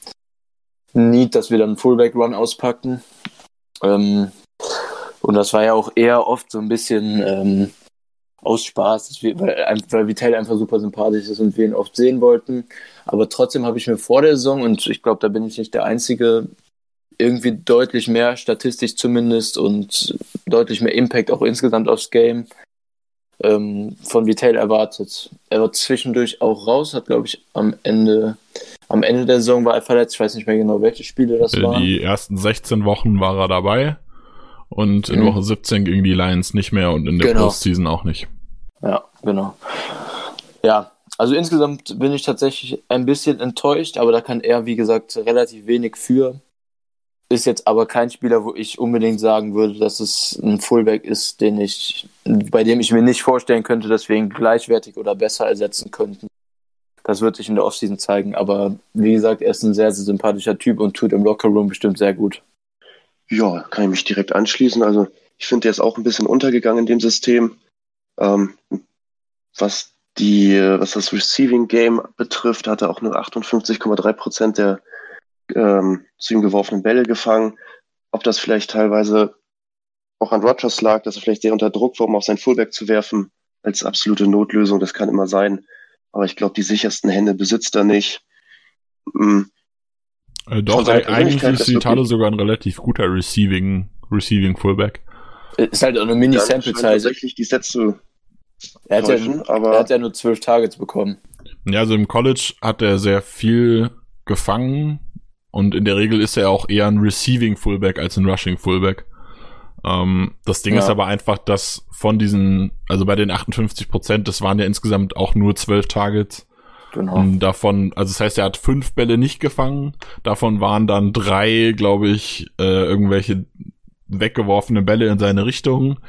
Need, dass wir dann einen Fullback-Run auspackten. Ähm, und das war ja auch eher oft so ein bisschen ähm, aus Spaß, wir, weil, weil Vitell einfach super sympathisch ist und wir ihn oft sehen wollten. Aber trotzdem habe ich mir vor der Saison, und ich glaube, da bin ich nicht der Einzige, irgendwie deutlich mehr, statistisch zumindest, und deutlich mehr Impact auch insgesamt aufs Game ähm, von Vitell erwartet. Er war zwischendurch auch raus, hat, glaube ich, am Ende, am Ende der Saison war er verletzt. Ich weiß nicht mehr genau, welche Spiele das waren. Die ersten 16 Wochen war er dabei und in mhm. Woche 17 gegen die Lions nicht mehr und in der genau. Postseason auch nicht. Ja, genau. Ja, also insgesamt bin ich tatsächlich ein bisschen enttäuscht, aber da kann er, wie gesagt, relativ wenig für. Ist jetzt aber kein Spieler, wo ich unbedingt sagen würde, dass es ein Fullback ist, den ich, bei dem ich mir nicht vorstellen könnte, dass wir ihn gleichwertig oder besser ersetzen könnten. Das wird sich in der Offseason zeigen, aber wie gesagt, er ist ein sehr, sehr sympathischer Typ und tut im Lockerroom bestimmt sehr gut. Ja, kann ich mich direkt anschließen. Also ich finde, der ist auch ein bisschen untergegangen in dem System. Ähm, was die, was das Receiving Game betrifft, hat er auch nur 58,3 Prozent der ähm, zu ihm geworfenen Bälle gefangen. Ob das vielleicht teilweise auch an Rogers lag, dass er vielleicht sehr unter Druck war, um auf sein Fullback zu werfen, als absolute Notlösung, das kann immer sein. Aber ich glaube, die sichersten Hände besitzt er nicht. Mhm. Äh, doch, eigentlich ist Vitale sogar ein relativ guter Receiving, Receiving Fullback. Ist halt auch eine Mini-Sample-Size. tatsächlich die Sätze er hat, ja, aber er hat ja nur zwölf Targets bekommen. Ja, also im College hat er sehr viel gefangen und in der Regel ist er auch eher ein Receiving Fullback als ein Rushing Fullback. Ähm, das Ding ja. ist aber einfach, dass von diesen, also bei den 58 Prozent, das waren ja insgesamt auch nur zwölf Targets. Genau. Und davon, also das heißt, er hat fünf Bälle nicht gefangen. Davon waren dann drei, glaube ich, äh, irgendwelche weggeworfene Bälle in seine Richtung.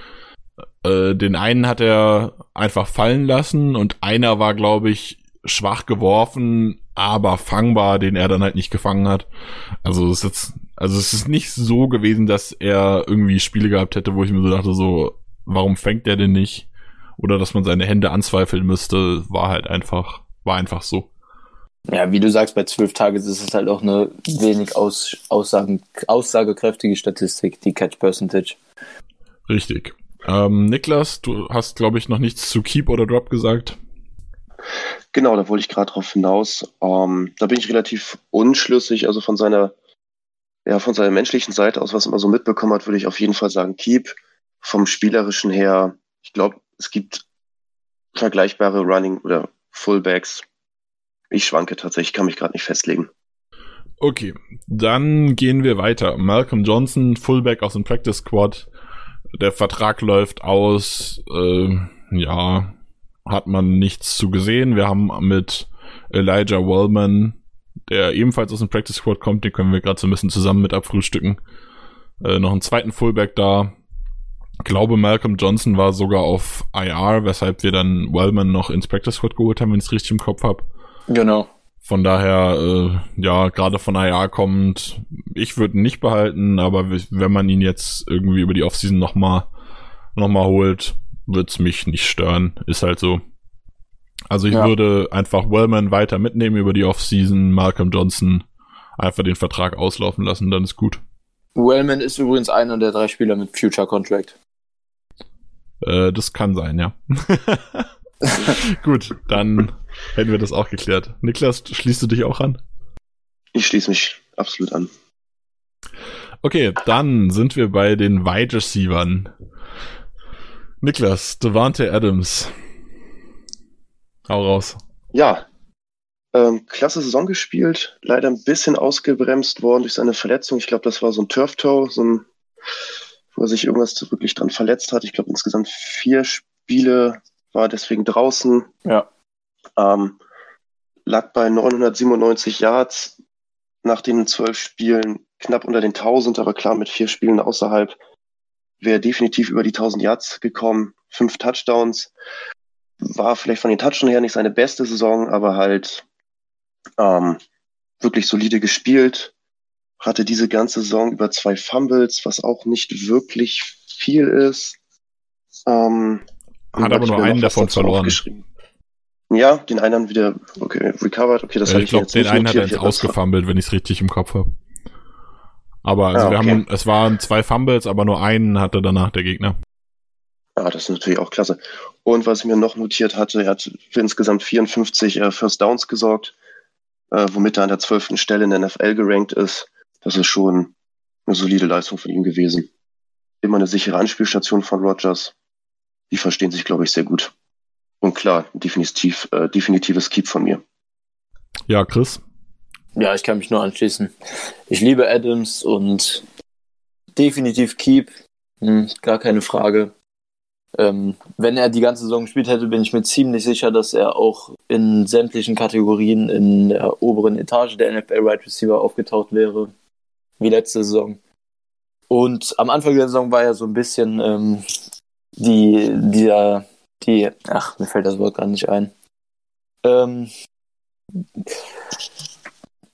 Äh, den einen hat er einfach fallen lassen und einer war, glaube ich, schwach geworfen, aber fangbar, den er dann halt nicht gefangen hat. Also es ist jetzt, also es ist nicht so gewesen, dass er irgendwie Spiele gehabt hätte, wo ich mir so dachte, so, warum fängt er denn nicht? Oder dass man seine Hände anzweifeln müsste, war halt einfach, war einfach so. Ja, wie du sagst, bei zwölf Tagen ist es halt auch eine wenig aus, Aussagen, aussagekräftige Statistik, die Catch Percentage. Richtig. Ähm, Niklas, du hast, glaube ich, noch nichts zu Keep oder Drop gesagt. Genau, da wollte ich gerade drauf hinaus. Ähm, da bin ich relativ unschlüssig. Also von seiner, ja, von seiner menschlichen Seite aus, was man so mitbekommen hat, würde ich auf jeden Fall sagen Keep. Vom spielerischen her, ich glaube, es gibt vergleichbare Running oder Fullbacks. Ich schwanke tatsächlich, kann mich gerade nicht festlegen. Okay, dann gehen wir weiter. Malcolm Johnson, Fullback aus dem Practice Squad der Vertrag läuft aus, äh, ja, hat man nichts zu gesehen. Wir haben mit Elijah Wallman, der ebenfalls aus dem Practice Squad kommt, den können wir gerade so ein bisschen zusammen mit abfrühstücken. Äh, noch einen zweiten Fullback da. Ich glaube, Malcolm Johnson war sogar auf IR, weshalb wir dann Wellman noch ins Practice Squad geholt haben, wenn ich es richtig im Kopf habe. Genau. Von daher, äh, ja, gerade von IR kommt, ich würde ihn nicht behalten, aber wenn man ihn jetzt irgendwie über die Offseason nochmal noch mal holt, wird's mich nicht stören. Ist halt so. Also ich ja. würde einfach Wellman weiter mitnehmen über die Offseason, Malcolm Johnson einfach den Vertrag auslaufen lassen, dann ist gut. Wellman ist übrigens einer der drei Spieler mit Future Contract. Äh, das kann sein, ja. gut, dann hätten wir das auch geklärt. Niklas, schließt du dich auch an? Ich schließe mich absolut an. Okay, dann sind wir bei den Wide Receivern. Niklas, Devante Adams. Hau raus. Ja, ähm, klasse Saison gespielt, leider ein bisschen ausgebremst worden durch seine Verletzung. Ich glaube, das war so ein Turf-Toe, so ein, wo er sich irgendwas wirklich dran verletzt hat. Ich glaube, insgesamt vier Spiele war deswegen draußen. Ja. Ähm, lag bei 997 Yards nach den zwölf Spielen knapp unter den 1000, aber klar mit vier Spielen außerhalb wäre definitiv über die 1000 Yards gekommen. Fünf Touchdowns. War vielleicht von den Touchdowns her nicht seine beste Saison, aber halt ähm, wirklich solide gespielt, hatte diese ganze Saison über zwei Fumbles, was auch nicht wirklich viel ist. Ähm, hat aber nur einen davon verloren. Ja, den einen wieder okay, recovered. Okay, das ja, ich glaube, den einen hat er jetzt ausgefummelt, wenn ich es richtig im Kopf habe. Aber also okay. wir haben, es waren zwei Fumbles, aber nur einen hatte danach der Gegner. Ja, das ist natürlich auch klasse. Und was ich mir noch notiert hatte, er hat für insgesamt 54 äh, First Downs gesorgt, äh, womit er an der zwölften Stelle in der NFL gerankt ist. Das ist schon eine solide Leistung von ihm gewesen. Immer eine sichere Anspielstation von Rogers. Die verstehen sich, glaube ich, sehr gut. Und klar, definitiv, äh, definitives Keep von mir. Ja, Chris? Ja, ich kann mich nur anschließen. Ich liebe Adams und definitiv Keep. Hm, gar keine Frage. Ähm, wenn er die ganze Saison gespielt hätte, bin ich mir ziemlich sicher, dass er auch in sämtlichen Kategorien in der oberen Etage der NFL Right Receiver aufgetaucht wäre, wie letzte Saison. Und am Anfang der Saison war er so ein bisschen ähm, die, dieser, die, ach, mir fällt das Wort gerade nicht ein. Ähm,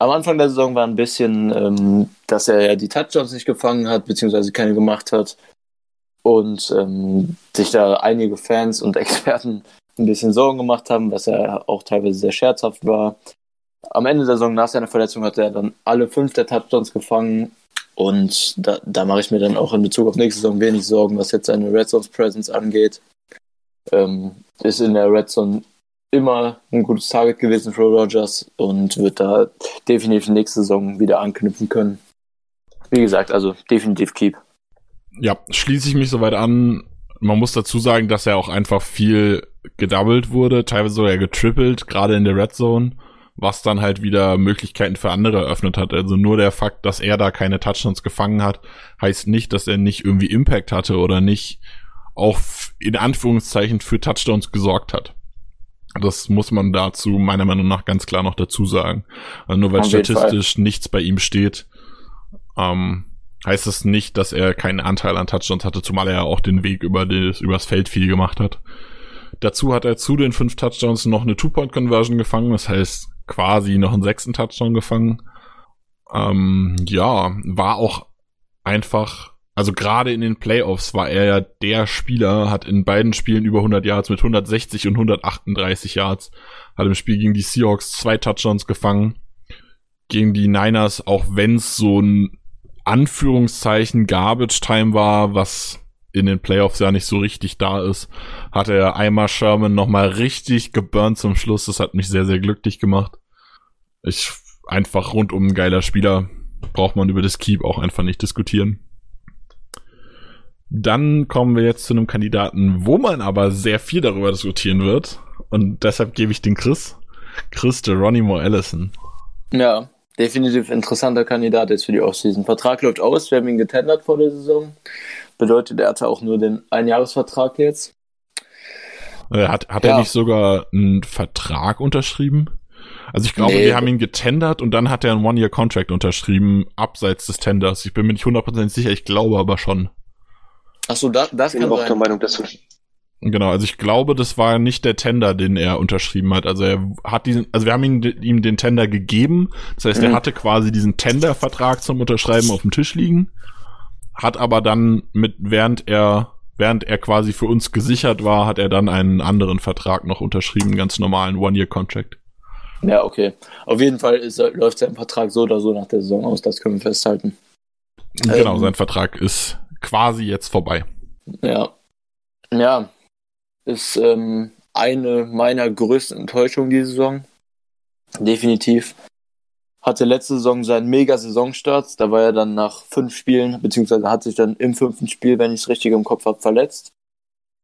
am Anfang der Saison war ein bisschen, ähm, dass er ja die Touchdowns nicht gefangen hat, beziehungsweise keine gemacht hat und ähm, sich da einige Fans und Experten ein bisschen Sorgen gemacht haben, was er auch teilweise sehr scherzhaft war. Am Ende der Saison nach seiner Verletzung hat er dann alle fünf der Touchdowns gefangen und da, da mache ich mir dann auch in Bezug auf nächste Saison wenig Sorgen, was jetzt seine Red Zone Presence angeht. Ähm, ist in der Red Zone immer ein gutes Target gewesen für Rogers und wird da definitiv nächste Saison wieder anknüpfen können. Wie gesagt, also definitiv Keep. Ja, schließe ich mich soweit an. Man muss dazu sagen, dass er auch einfach viel gedoubled wurde, teilweise sogar getrippelt, gerade in der Red Zone, was dann halt wieder Möglichkeiten für andere eröffnet hat. Also nur der Fakt, dass er da keine Touchdowns gefangen hat, heißt nicht, dass er nicht irgendwie Impact hatte oder nicht auch in Anführungszeichen für Touchdowns gesorgt hat. Das muss man dazu meiner Meinung nach ganz klar noch dazu sagen. Also nur weil statistisch nichts bei ihm steht, ähm, heißt es nicht, dass er keinen Anteil an Touchdowns hatte, zumal er ja auch den Weg über das, übers Feld viel gemacht hat. Dazu hat er zu den fünf Touchdowns noch eine Two-Point-Conversion gefangen, das heißt quasi noch einen sechsten Touchdown gefangen. Ähm, ja, war auch einfach, also gerade in den Playoffs war er ja der Spieler, hat in beiden Spielen über 100 Yards mit 160 und 138 Yards, hat im Spiel gegen die Seahawks zwei Touchdowns gefangen, gegen die Niners, auch wenn es so ein Anführungszeichen Garbage Time war, was in den Playoffs ja nicht so richtig da ist, hat er einmal Sherman nochmal richtig geburnt zum Schluss. Das hat mich sehr, sehr glücklich gemacht. Ich einfach rundum ein geiler Spieler. Braucht man über das Keep auch einfach nicht diskutieren. Dann kommen wir jetzt zu einem Kandidaten, wo man aber sehr viel darüber diskutieren wird. Und deshalb gebe ich den Chris. Chris Geronimo Allison. Ja, definitiv interessanter Kandidat jetzt für die Offseason. Vertrag läuft aus, wir haben ihn getendert vor der Saison. Bedeutet, er hatte auch nur den Einjahresvertrag jetzt. Äh, hat, hat ja. er nicht sogar einen Vertrag unterschrieben? Also ich glaube, nee. wir haben ihn getendert und dann hat er einen One-Year-Contract unterschrieben, abseits des Tenders. Ich bin mir nicht hundertprozentig sicher, ich glaube aber schon. Achso, da, das ich bin kann auch sein. der Meinung, dass Genau, also ich glaube, das war nicht der Tender, den er unterschrieben hat. Also er hat diesen, also wir haben ihm, ihm den Tender gegeben. Das heißt, mhm. er hatte quasi diesen Tender-Vertrag zum Unterschreiben auf dem Tisch liegen, hat aber dann mit, während er, während er quasi für uns gesichert war, hat er dann einen anderen Vertrag noch unterschrieben, einen ganz normalen One-Year-Contract. Ja, okay. Auf jeden Fall ist, läuft sein Vertrag so oder so nach der Saison aus, das können wir festhalten. Genau, ähm, sein Vertrag ist quasi jetzt vorbei. Ja. Ja, ist ähm, eine meiner größten Enttäuschungen diese Saison. Definitiv. Hatte letzte Saison seinen Mega-Saisonstart. Da war er dann nach fünf Spielen, beziehungsweise hat sich dann im fünften Spiel, wenn ich es richtig im Kopf habe, verletzt.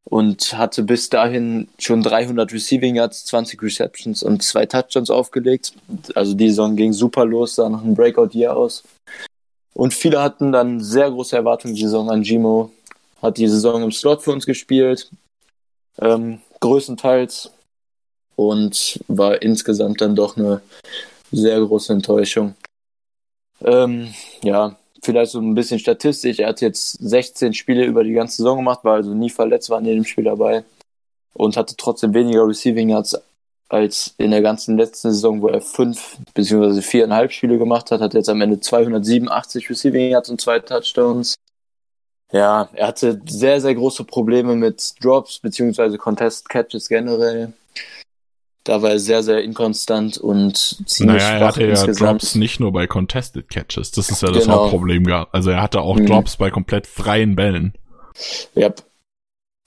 Und hatte bis dahin schon 300 Receiving Yards, 20 Receptions und zwei Touchdowns aufgelegt. Also die Saison ging super los, sah nach einem Breakout-Year aus. Und viele hatten dann sehr große Erwartungen die Saison an Gimo. Hat die Saison im Slot für uns gespielt, ähm, größtenteils und war insgesamt dann doch eine sehr große Enttäuschung. Ähm, ja, vielleicht so ein bisschen statistisch. Er hat jetzt 16 Spiele über die ganze Saison gemacht, war also nie verletzt, war in jedem Spiel dabei und hatte trotzdem weniger Receiving Yards als in der ganzen letzten Saison, wo er fünf bzw. viereinhalb Spiele gemacht hat, hat er jetzt am Ende 287 Receiving Yards und zwei Touchdowns. Ja, er hatte sehr, sehr große Probleme mit Drops bzw. Contest Catches generell. Da war er sehr, sehr inkonstant und ziemlich naja, er hatte ja Drops nicht nur bei Contested Catches. Das ist ja das Genau. Hauptproblem. Also er hatte auch Mhm. Drops bei komplett freien Bällen. Ja.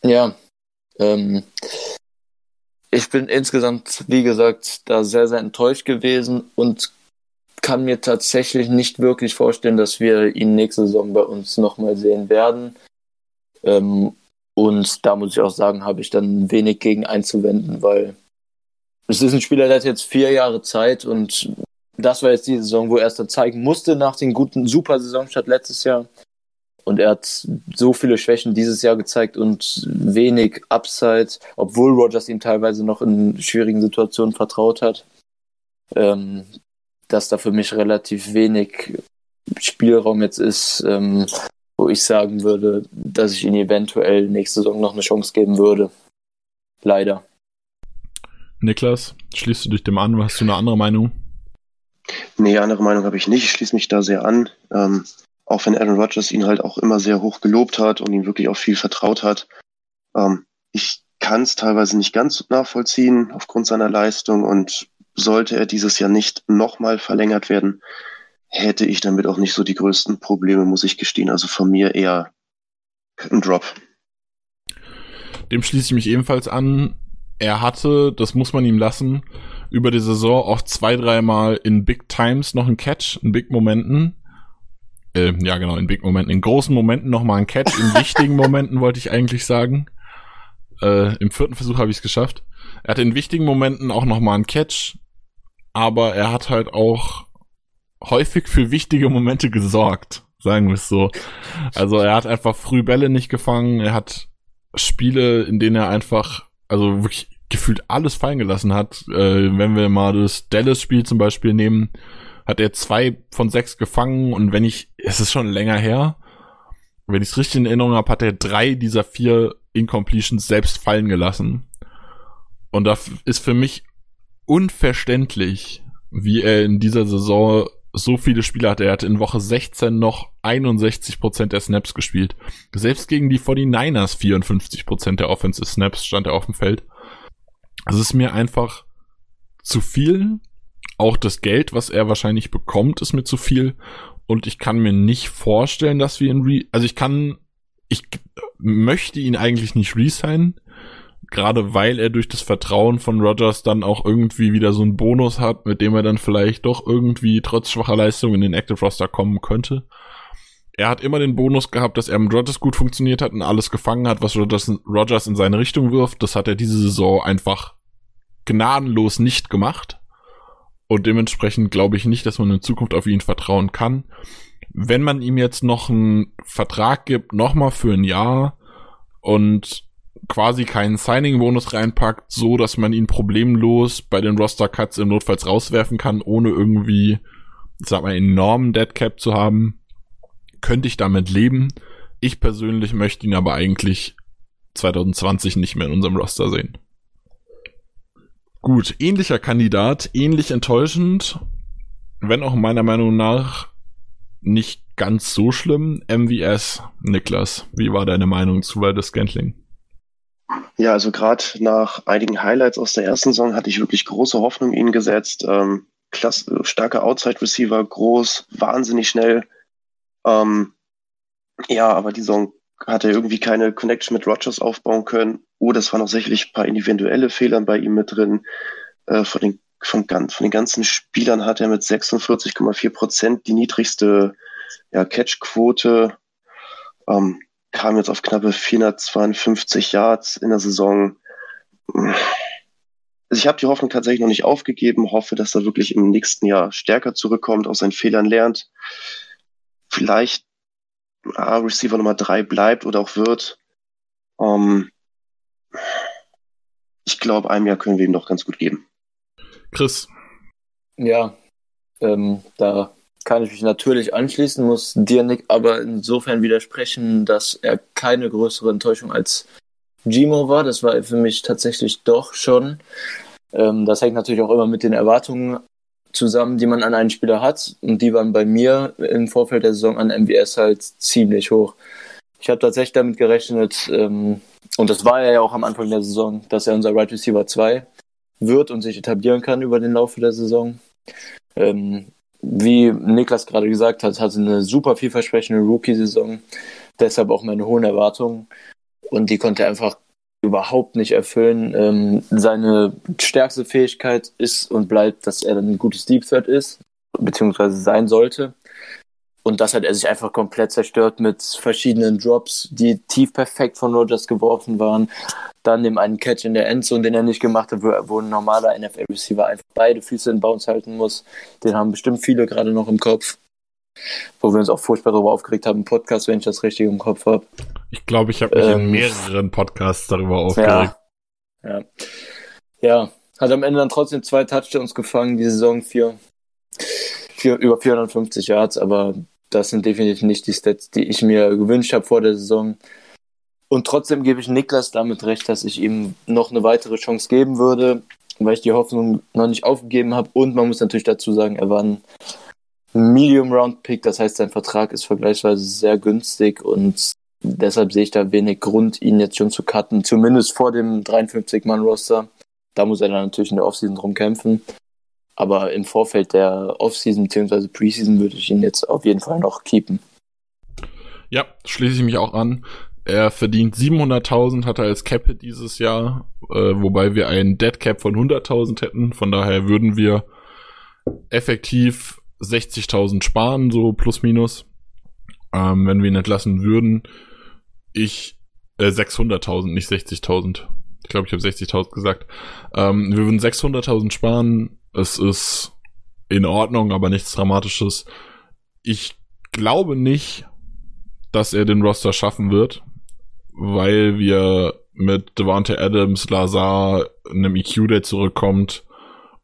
Ja. Ähm, ich bin insgesamt, wie gesagt, da sehr, sehr enttäuscht gewesen und kann mir tatsächlich nicht wirklich vorstellen, dass wir ihn nächste Saison bei uns nochmal sehen werden. Ähm, und da muss ich auch sagen, habe ich dann wenig gegen einzuwenden, weil es ist ein Spieler, der hat jetzt vier Jahre Zeit und das war jetzt die Saison, wo er es dann zeigen musste nach den guten super Saisonstart letztes Jahr. Und er hat so viele Schwächen dieses Jahr gezeigt und wenig Upside, obwohl Rogers ihm teilweise noch in schwierigen Situationen vertraut hat. Ähm, dass da für mich relativ wenig Spielraum jetzt ist, ähm, wo ich sagen würde, dass ich ihm eventuell nächste Saison noch eine Chance geben würde. Leider. Niklas, schließt du dich dem an? Hast du eine andere Meinung? Nee, andere Meinung habe ich nicht. Ich schließe mich da sehr an. Ähm, auch wenn Aaron Rodgers ihn halt auch immer sehr hoch gelobt hat und ihm wirklich auch viel vertraut hat. Ähm, ich kann es teilweise nicht ganz nachvollziehen aufgrund seiner Leistung und sollte er dieses Jahr nicht nochmal verlängert werden, hätte ich damit auch nicht so die größten Probleme, muss ich gestehen. Also von mir eher ein Drop. Dem schließe ich mich ebenfalls an. Er hatte, das muss man ihm lassen, über die Saison auch zwei, dreimal in Big Times noch einen Catch, in Big Momenten. Äh, ja, genau, in Big Momenten. In großen Momenten nochmal einen Catch, in wichtigen Momenten wollte ich eigentlich sagen. Äh, Im vierten Versuch habe ich es geschafft. Er hatte in wichtigen Momenten auch nochmal einen Catch, aber er hat halt auch häufig für wichtige Momente gesorgt, sagen wir es so. Also er hat einfach früh Bälle nicht gefangen, er hat Spiele, in denen er einfach, also wirklich gefühlt alles fallen gelassen hat. Äh, wenn wir mal das Dallas-Spiel zum Beispiel nehmen, hat er zwei von sechs gefangen und wenn ich, es ist schon länger her, wenn ich es richtig in Erinnerung habe, hat er drei dieser vier Incompletions selbst fallen gelassen. Und das ist für mich unverständlich, wie er in dieser Saison so viele Spiele hatte. Er hat in Woche 16 noch 61% der Snaps gespielt. Selbst gegen die 49ers 54% der Offensive Snaps stand er auf dem Feld. Es ist mir einfach zu viel. Auch das Geld, was er wahrscheinlich bekommt, ist mir zu viel. Und ich kann mir nicht vorstellen, dass wir ihn re also ich kann, ich möchte ihn eigentlich nicht resignen. Gerade weil er durch das Vertrauen von Rogers dann auch irgendwie wieder so einen Bonus hat, mit dem er dann vielleicht doch irgendwie trotz schwacher Leistung in den Active Roster kommen könnte. Er hat immer den Bonus gehabt, dass er mit Rogers gut funktioniert hat und alles gefangen hat, was Rogers, Rogers in seine Richtung wirft. Das hat er diese Saison einfach gnadenlos nicht gemacht. Und dementsprechend glaube ich nicht, dass man in Zukunft auf ihn vertrauen kann. Wenn man ihm jetzt noch einen Vertrag gibt, nochmal für ein Jahr und quasi keinen Signing-Bonus reinpackt, so dass man ihn problemlos bei den Roster-Cuts im Notfalls rauswerfen kann, ohne irgendwie, sag mal, enormen Deadcap zu haben, könnte ich damit leben. Ich persönlich möchte ihn aber eigentlich 2020 nicht mehr in unserem Roster sehen. Gut, ähnlicher Kandidat, ähnlich enttäuschend, wenn auch meiner Meinung nach nicht ganz so schlimm. MVS, Niklas, wie war deine Meinung zu Waldes Scantling? Ja, also gerade nach einigen Highlights aus der ersten Saison hatte ich wirklich große Hoffnung in ihn gesetzt. Ähm, klasse, starker Outside-Receiver, groß, wahnsinnig schnell. Ähm, ja, aber die Saison hat er irgendwie keine Connection mit Rogers aufbauen können. Oh, das waren auch sicherlich ein paar individuelle Fehler bei ihm mit drin. Äh, von, den, von, von den ganzen Spielern hat er mit 46,4 Prozent die niedrigste ja, Catch-Quote. Ähm, kam jetzt auf knappe 452 Yards in der Saison. Also ich habe die Hoffnung tatsächlich noch nicht aufgegeben, hoffe, dass er wirklich im nächsten Jahr stärker zurückkommt, aus seinen Fehlern lernt. Vielleicht ah, Receiver Nummer drei bleibt oder auch wird. Ähm, ich glaube, einem Jahr können wir ihm noch ganz gut geben. Chris. Ja, ähm, da kann ich mich natürlich anschließen, muss dir, Nick, aber insofern widersprechen, dass er keine größere Enttäuschung als Gimo war. Das war für mich tatsächlich doch schon. Ähm, das hängt natürlich auch immer mit den Erwartungen zusammen, die man an einen Spieler hat. Und die waren bei mir im Vorfeld der Saison an MWS halt ziemlich hoch. Ich habe tatsächlich damit gerechnet, ähm, und das war er ja auch am Anfang der Saison, dass er unser Right Receiver 2 wird und sich etablieren kann über den Laufe der Saison. Ähm, wie Niklas gerade gesagt hat, hatte eine super vielversprechende Rookie-Saison. Deshalb auch meine hohen Erwartungen. Und die konnte er einfach überhaupt nicht erfüllen. Ähm, seine stärkste Fähigkeit ist und bleibt, dass er dann ein gutes Deep Threat ist, beziehungsweise sein sollte. Und das hat er sich einfach komplett zerstört mit verschiedenen Drops, die tief perfekt von Rogers geworfen waren. Dann dem einen Catch in der Endzone, den er nicht gemacht hat, wo, wo ein normaler NFL-Receiver einfach beide Füße in Bounce halten muss. Den haben bestimmt viele gerade noch im Kopf. Wo wir uns auch furchtbar darüber aufgeregt haben im Podcast, wenn ich das richtig im Kopf habe. Ich glaube, ich habe mich ähm, in mehreren Podcasts darüber aufgeregt. Ja, ja. ja, hat am Ende dann trotzdem zwei Touchdowns gefangen, die Saison vier, vier, über 450 Yards, aber das sind definitiv nicht die Stats, die ich mir gewünscht habe vor der Saison. Und trotzdem gebe ich Niklas damit recht, dass ich ihm noch eine weitere Chance geben würde, weil ich die Hoffnung noch nicht aufgegeben habe. Und man muss natürlich dazu sagen, er war ein Medium Round Pick, das heißt, sein Vertrag ist vergleichsweise sehr günstig und deshalb sehe ich da wenig Grund, ihn jetzt schon zu cutten, zumindest vor dem 53-Mann-Roster. Da muss er dann natürlich in der Offseason drum kämpfen. Aber im Vorfeld der Offseason bzw. Preseason würde ich ihn jetzt auf jeden Fall noch keepen. Ja, schließe ich mich auch an. Er verdient 700.000, hat er als Cap dieses Jahr, äh, wobei wir einen Dead Cap von 100.000 hätten. Von daher würden wir effektiv 60.000 sparen, so plus minus, ähm, wenn wir ihn entlassen würden. Ich, äh, 600.000, nicht 60.000. Ich glaube, ich habe 60.000 gesagt. Ähm, wir würden 600.000 sparen, es ist in Ordnung, aber nichts Dramatisches. Ich glaube nicht, dass er den Roster schaffen wird, weil wir mit Devante Adams, Lazar, einem EQ, der zurückkommt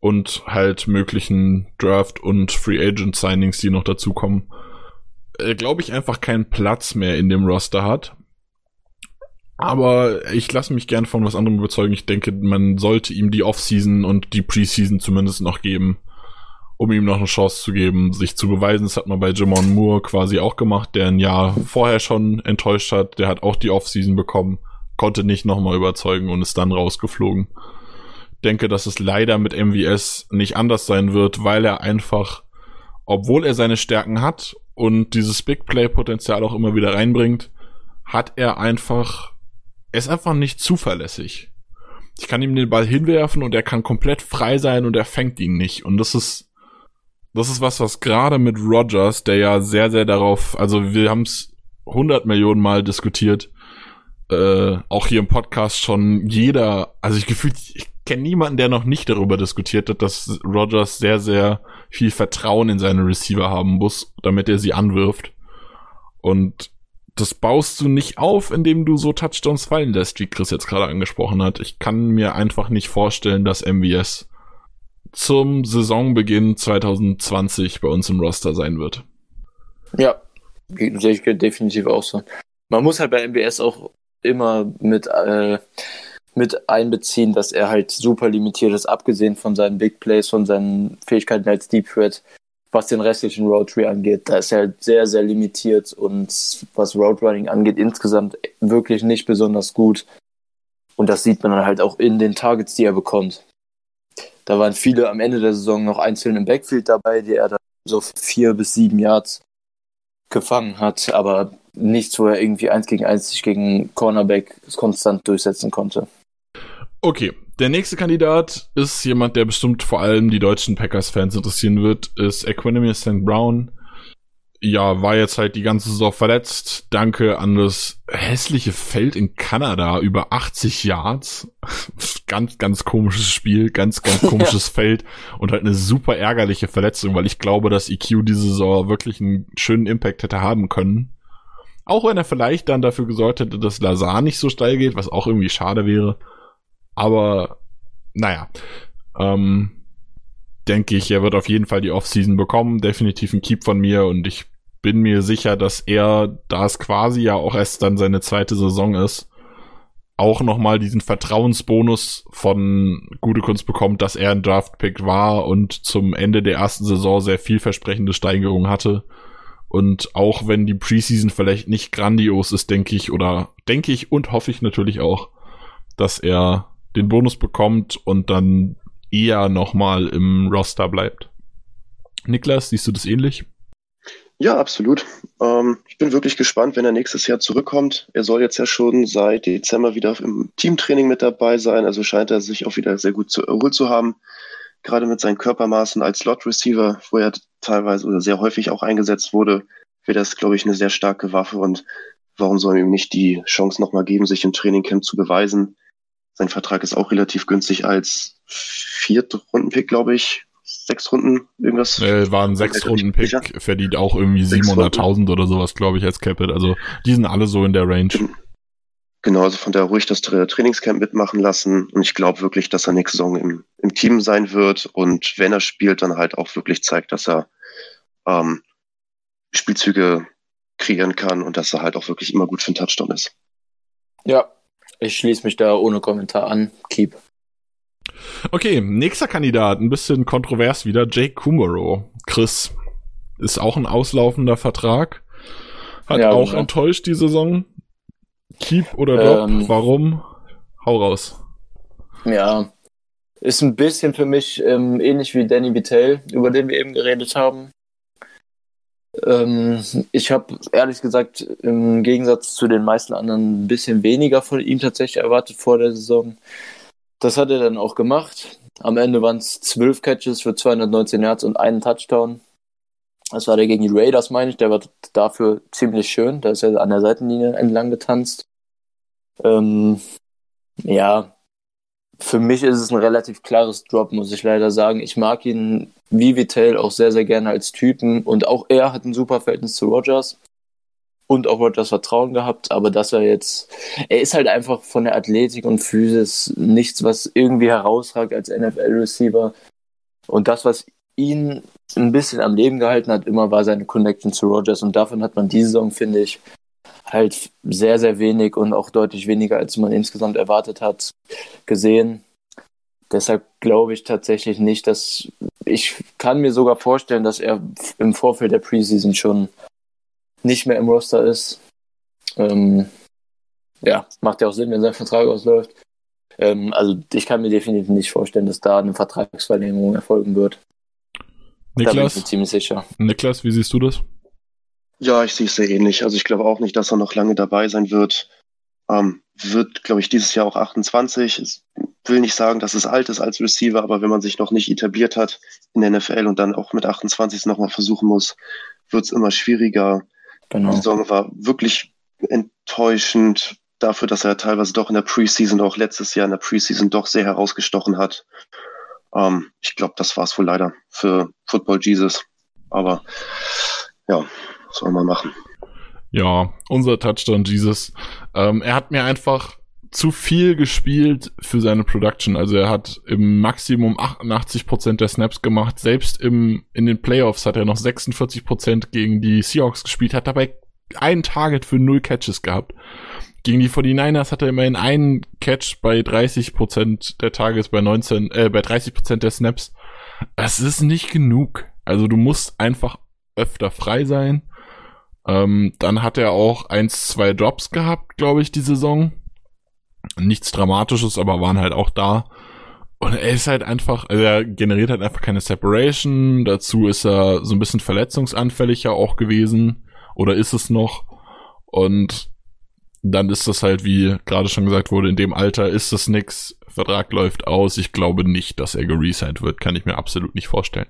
und halt möglichen Draft- und Free Agent Signings, die noch dazukommen, äh, glaube ich einfach keinen Platz mehr in dem Roster hat. Aber ich lasse mich gern von was anderem überzeugen. Ich denke, man sollte ihm die Offseason und die Preseason zumindest noch geben, um ihm noch eine Chance zu geben, sich zu beweisen. Das hat man bei Jamon Moore quasi auch gemacht, der ein Jahr vorher schon enttäuscht hat. Der hat auch die Offseason bekommen, konnte nicht nochmal überzeugen und ist dann rausgeflogen. Denke, dass es leider mit MVS nicht anders sein wird, weil er einfach, obwohl er seine Stärken hat und dieses Big Play Potenzial auch immer wieder reinbringt, hat er einfach er ist einfach nicht zuverlässig. Ich kann ihm den Ball hinwerfen und er kann komplett frei sein und er fängt ihn nicht. Und das ist, das ist was, was gerade mit Rogers, der ja sehr, sehr darauf, also wir haben es 100 Millionen Mal diskutiert, äh, auch hier im Podcast schon jeder, also ich gefühlt, ich kenne niemanden, der noch nicht darüber diskutiert hat, dass Rogers sehr, sehr viel Vertrauen in seine Receiver haben muss, damit er sie anwirft. Und das baust du nicht auf, indem du so Touchdowns fallen lässt, wie Chris jetzt gerade angesprochen hat. Ich kann mir einfach nicht vorstellen, dass MVS zum Saisonbeginn 2020 bei uns im Roster sein wird. Ja, sehe ich definitiv auch so. Man muss halt bei MBS auch immer mit, äh, mit einbeziehen, dass er halt super limitiert ist, abgesehen von seinen Big Plays, von seinen Fähigkeiten als Deep Threat was den restlichen Roadtree angeht. Da ist er halt sehr, sehr limitiert und was Roadrunning angeht, insgesamt wirklich nicht besonders gut. Und das sieht man dann halt auch in den Targets, die er bekommt. Da waren viele am Ende der Saison noch einzeln im Backfield dabei, die er dann so vier bis sieben Yards gefangen hat, aber nichts, wo er irgendwie eins gegen eins sich gegen Cornerback konstant durchsetzen konnte. Okay, der nächste Kandidat ist jemand, der bestimmt vor allem die deutschen Packers-Fans interessieren wird, ist Equanimous St. Brown. Ja, war jetzt halt die ganze Saison verletzt. Danke an das hässliche Feld in Kanada über 80 Yards. ganz, ganz komisches Spiel, ganz, ganz komisches Feld und halt eine super ärgerliche Verletzung, weil ich glaube, dass EQ diese Saison wirklich einen schönen Impact hätte haben können. Auch wenn er vielleicht dann dafür gesorgt hätte, dass Lazar nicht so steil geht, was auch irgendwie schade wäre. Aber naja, ähm, denke ich, er wird auf jeden Fall die Offseason bekommen. Definitiv ein Keep von mir und ich bin mir sicher, dass er, da es quasi ja auch erst dann seine zweite Saison ist, auch nochmal diesen Vertrauensbonus von gute Kunst bekommt, dass er ein Draftpick war und zum Ende der ersten Saison sehr vielversprechende Steigerungen hatte. Und auch wenn die Preseason vielleicht nicht grandios ist, denke ich, oder denke ich und hoffe ich natürlich auch, dass er den Bonus bekommt und dann eher nochmal im Roster bleibt. Niklas, siehst du das ähnlich? Ja, absolut. Ähm, ich bin wirklich gespannt, wenn er nächstes Jahr zurückkommt. Er soll jetzt ja schon seit Dezember wieder im Teamtraining mit dabei sein, also scheint er sich auch wieder sehr gut zu, erholt zu haben. Gerade mit seinen Körpermaßen als Slot Receiver, wo er teilweise oder sehr häufig auch eingesetzt wurde, wäre das, glaube ich, eine sehr starke Waffe und warum soll man ihm nicht die Chance nochmal geben, sich im Trainingcamp zu beweisen? Sein Vertrag ist auch relativ günstig als Viertrunden-Pick, glaube ich sechs Runden, irgendwas. Äh, war ein sechs Runden Pick, sicher. verdient auch irgendwie 700.000 oder sowas, glaube ich, als Capit. Also die sind alle so in der Range. Genau, also von der ruhig das Trainingscamp mitmachen lassen. Und ich glaube wirklich, dass er nächste Saison im, im Team sein wird. Und wenn er spielt, dann halt auch wirklich zeigt, dass er ähm, Spielzüge kreieren kann und dass er halt auch wirklich immer gut für den Touchdown ist. Ja, ich schließe mich da ohne Kommentar an. Keep. Okay, nächster Kandidat, ein bisschen kontrovers wieder, Jake Kumaro. Chris ist auch ein auslaufender Vertrag. Hat ja, auch genau. enttäuscht die Saison. Keep oder Drop? Ähm, Warum? Hau raus. Ja, ist ein bisschen für mich ähm, ähnlich wie Danny Vitale, über den wir eben geredet haben. Ähm, ich habe ehrlich gesagt im Gegensatz zu den meisten anderen ein bisschen weniger von ihm tatsächlich erwartet vor der Saison. Das hat er dann auch gemacht. Am Ende waren es zwölf Catches für 219 Yards und einen Touchdown. Das war der gegen die Raiders, meine ich. Der war dafür ziemlich schön. Da ist er an der Seitenlinie entlang getanzt. Ähm, ja, für mich ist es ein relativ klares Drop, muss ich leider sagen. Ich mag ihn wie Vitel auch sehr, sehr gerne als Typen und auch er hat ein super Verhältnis zu Rogers und auch Rogers Vertrauen gehabt, aber dass er jetzt, er ist halt einfach von der Athletik und Physis nichts, was irgendwie herausragt als NFL-Receiver. Und das, was ihn ein bisschen am Leben gehalten hat, immer war seine Connection zu Rogers und davon hat man diese Saison, finde ich, halt sehr, sehr wenig und auch deutlich weniger, als man insgesamt erwartet hat, gesehen. Deshalb glaube ich tatsächlich nicht, dass ich kann mir sogar vorstellen, dass er im Vorfeld der Preseason schon nicht mehr im Roster ist. Ähm, ja, macht ja auch Sinn, wenn sein Vertrag ausläuft. Ähm, also ich kann mir definitiv nicht vorstellen, dass da eine Vertragsverlängerung erfolgen wird. Niklas, da bin ich mir ziemlich sicher. Niklas, wie siehst du das? Ja, ich sehe es sehr ähnlich. Also ich glaube auch nicht, dass er noch lange dabei sein wird. Ähm, wird, glaube ich, dieses Jahr auch 28. Ich will nicht sagen, dass es alt ist als Receiver, aber wenn man sich noch nicht etabliert hat in der NFL und dann auch mit 28 nochmal versuchen muss, wird es immer schwieriger. Genau. Die Saison war wirklich enttäuschend dafür, dass er teilweise doch in der Preseason, auch letztes Jahr in der Preseason doch sehr herausgestochen hat. Ähm, ich glaube, das war es wohl leider für Football Jesus. Aber ja, soll man machen. Ja, unser Touchdown Jesus. Ähm, er hat mir einfach zu viel gespielt für seine Production. Also er hat im Maximum 88% der Snaps gemacht. Selbst im, in den Playoffs hat er noch 46% gegen die Seahawks gespielt, hat dabei ein Target für null Catches gehabt. Gegen die 49ers hat er immerhin einen Catch bei 30% der Targets, bei 19, äh, bei 30% der Snaps. Es ist nicht genug. Also du musst einfach öfter frei sein. Ähm, dann hat er auch eins, zwei Drops gehabt, glaube ich, die Saison. Nichts Dramatisches, aber waren halt auch da. Und er ist halt einfach, also er generiert halt einfach keine Separation. Dazu ist er so ein bisschen verletzungsanfälliger auch gewesen. Oder ist es noch? Und dann ist das halt, wie gerade schon gesagt wurde, in dem Alter ist das nix. Vertrag läuft aus. Ich glaube nicht, dass er geresigned wird. Kann ich mir absolut nicht vorstellen.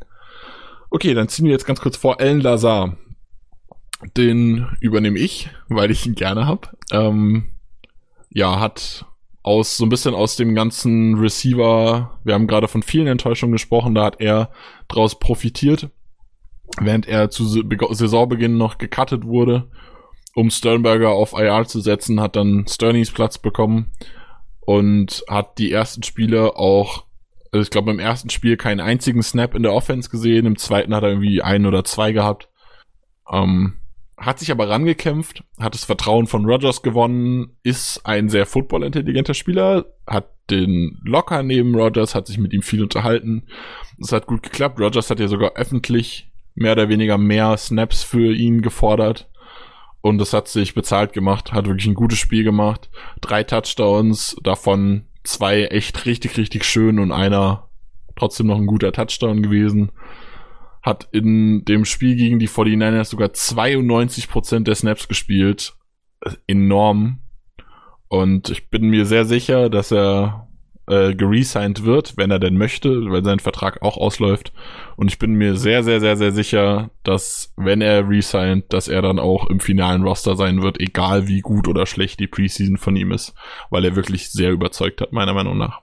Okay, dann ziehen wir jetzt ganz kurz vor. Ellen Lazar. Den übernehme ich, weil ich ihn gerne hab. Ähm, ja, hat aus so ein bisschen aus dem ganzen Receiver, wir haben gerade von vielen Enttäuschungen gesprochen, da hat er draus profitiert, während er zu Saisonbeginn noch gecuttet wurde, um Sternberger auf IR zu setzen, hat dann Sternies Platz bekommen und hat die ersten Spiele auch, also ich glaube beim ersten Spiel keinen einzigen Snap in der Offense gesehen, im zweiten hat er irgendwie einen oder zwei gehabt. Ähm, hat sich aber rangekämpft, hat das Vertrauen von Rogers gewonnen, ist ein sehr footballintelligenter Spieler, hat den locker neben Rogers, hat sich mit ihm viel unterhalten. Es hat gut geklappt. Rogers hat ja sogar öffentlich mehr oder weniger mehr Snaps für ihn gefordert. Und es hat sich bezahlt gemacht, hat wirklich ein gutes Spiel gemacht. Drei Touchdowns, davon zwei echt richtig, richtig schön und einer trotzdem noch ein guter Touchdown gewesen hat in dem Spiel gegen die 49ers sogar 92% der Snaps gespielt. Enorm. Und ich bin mir sehr sicher, dass er äh, geresigned wird, wenn er denn möchte, weil sein Vertrag auch ausläuft. Und ich bin mir sehr, sehr, sehr, sehr sicher, dass wenn er resigned, dass er dann auch im finalen Roster sein wird, egal wie gut oder schlecht die Preseason von ihm ist, weil er wirklich sehr überzeugt hat, meiner Meinung nach.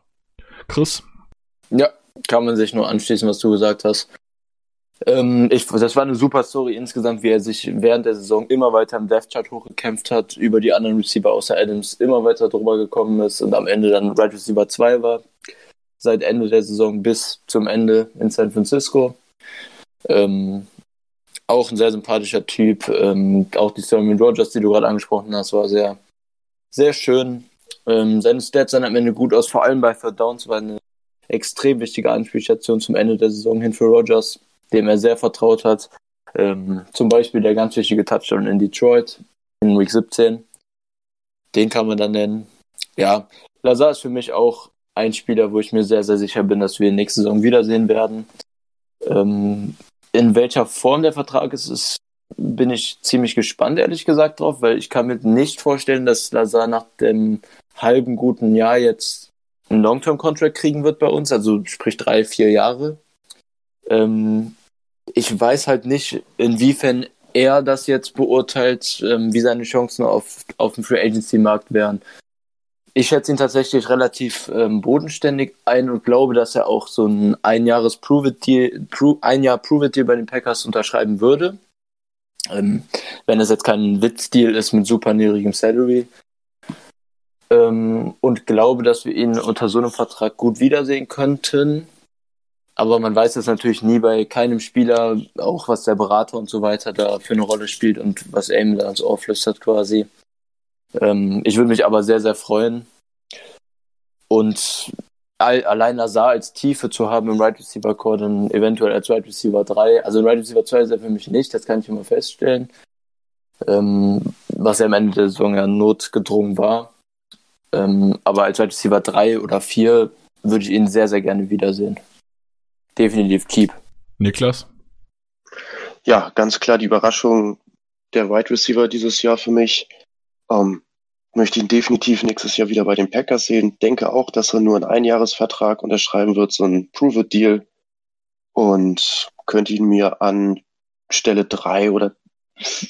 Chris? Ja, kann man sich nur anschließen, was du gesagt hast. Ähm, ich, das war eine super Story insgesamt, wie er sich während der Saison immer weiter im Death Chart hochgekämpft hat, über die anderen Receiver außer Adams immer weiter drüber gekommen ist und am Ende dann Right Receiver 2 war. Seit Ende der Saison bis zum Ende in San Francisco. Ähm, auch ein sehr sympathischer Typ. Ähm, auch die Story mit Rogers, die du gerade angesprochen hast, war sehr, sehr schön. Ähm, seine Stats sahen am Ende gut aus, vor allem bei Third Downs war eine extrem wichtige Anspielstation zum Ende der Saison hin für Rogers dem er sehr vertraut hat. Ähm, zum Beispiel der ganz wichtige Touchdown in Detroit in Week 17. Den kann man dann nennen. Ja, Lazar ist für mich auch ein Spieler, wo ich mir sehr, sehr sicher bin, dass wir nächste Saison wiedersehen werden. Ähm, in welcher Form der Vertrag ist, ist, bin ich ziemlich gespannt, ehrlich gesagt, drauf, weil ich kann mir nicht vorstellen, dass Lazar nach dem halben guten Jahr jetzt einen Long-Term-Contract kriegen wird bei uns, also sprich drei, vier Jahre. Ähm, ich weiß halt nicht, inwiefern er das jetzt beurteilt, ähm, wie seine Chancen auf, auf dem Free Agency Markt wären. Ich schätze ihn tatsächlich relativ ähm, bodenständig ein und glaube, dass er auch so ein Einjahres Prove It Deal, Pro, ein Jahr Prove It Deal bei den Packers unterschreiben würde. Ähm, wenn es jetzt kein Witzdeal ist mit super niedrigem Salary. Ähm, und glaube, dass wir ihn unter so einem Vertrag gut wiedersehen könnten. Aber man weiß es natürlich nie bei keinem Spieler, auch was der Berater und so weiter da für eine Rolle spielt und was er ihm da ans Ohr flüstert quasi. Ähm, ich würde mich aber sehr, sehr freuen. Und all, allein Lazar als Tiefe zu haben im Right Receiver Core, dann eventuell als Right Receiver 3. Also Right Receiver 2 ist er für mich nicht, das kann ich immer feststellen. Ähm, was er am Ende der Saison ja notgedrungen war. Ähm, aber als Right Receiver 3 oder 4 würde ich ihn sehr, sehr gerne wiedersehen definitiv Keep. Niklas? Ja, ganz klar die Überraschung der Wide Receiver dieses Jahr für mich. Ähm, möchte ihn definitiv nächstes Jahr wieder bei den Packers sehen. Denke auch, dass er nur einen Einjahresvertrag unterschreiben wird, so ein Prove-It-Deal. Und könnte ihn mir an Stelle drei oder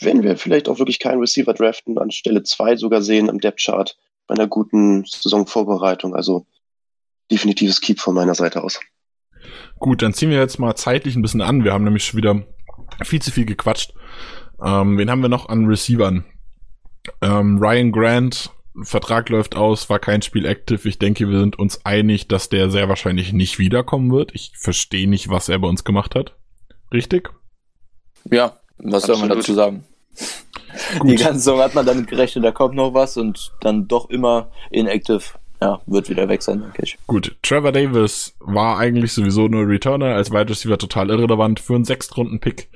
wenn wir vielleicht auch wirklich keinen Receiver draften, an Stelle zwei sogar sehen im Depth-Chart bei einer guten Saisonvorbereitung. Also definitives Keep von meiner Seite aus. Gut, dann ziehen wir jetzt mal zeitlich ein bisschen an. Wir haben nämlich schon wieder viel zu viel gequatscht. Ähm, wen haben wir noch an Receivern? Ähm, Ryan Grant, Vertrag läuft aus, war kein Spiel active. Ich denke, wir sind uns einig, dass der sehr wahrscheinlich nicht wiederkommen wird. Ich verstehe nicht, was er bei uns gemacht hat. Richtig? Ja, was Absolut. soll man dazu sagen? Gut. Die ganze Saison hat man damit gerechnet, da kommt noch was und dann doch immer inactive ja, wird wieder weg sein, denke ich. Gut, Trevor Davis war eigentlich sowieso nur Returner, als Wide Receiver total irrelevant für einen Sechstrunden-Pick.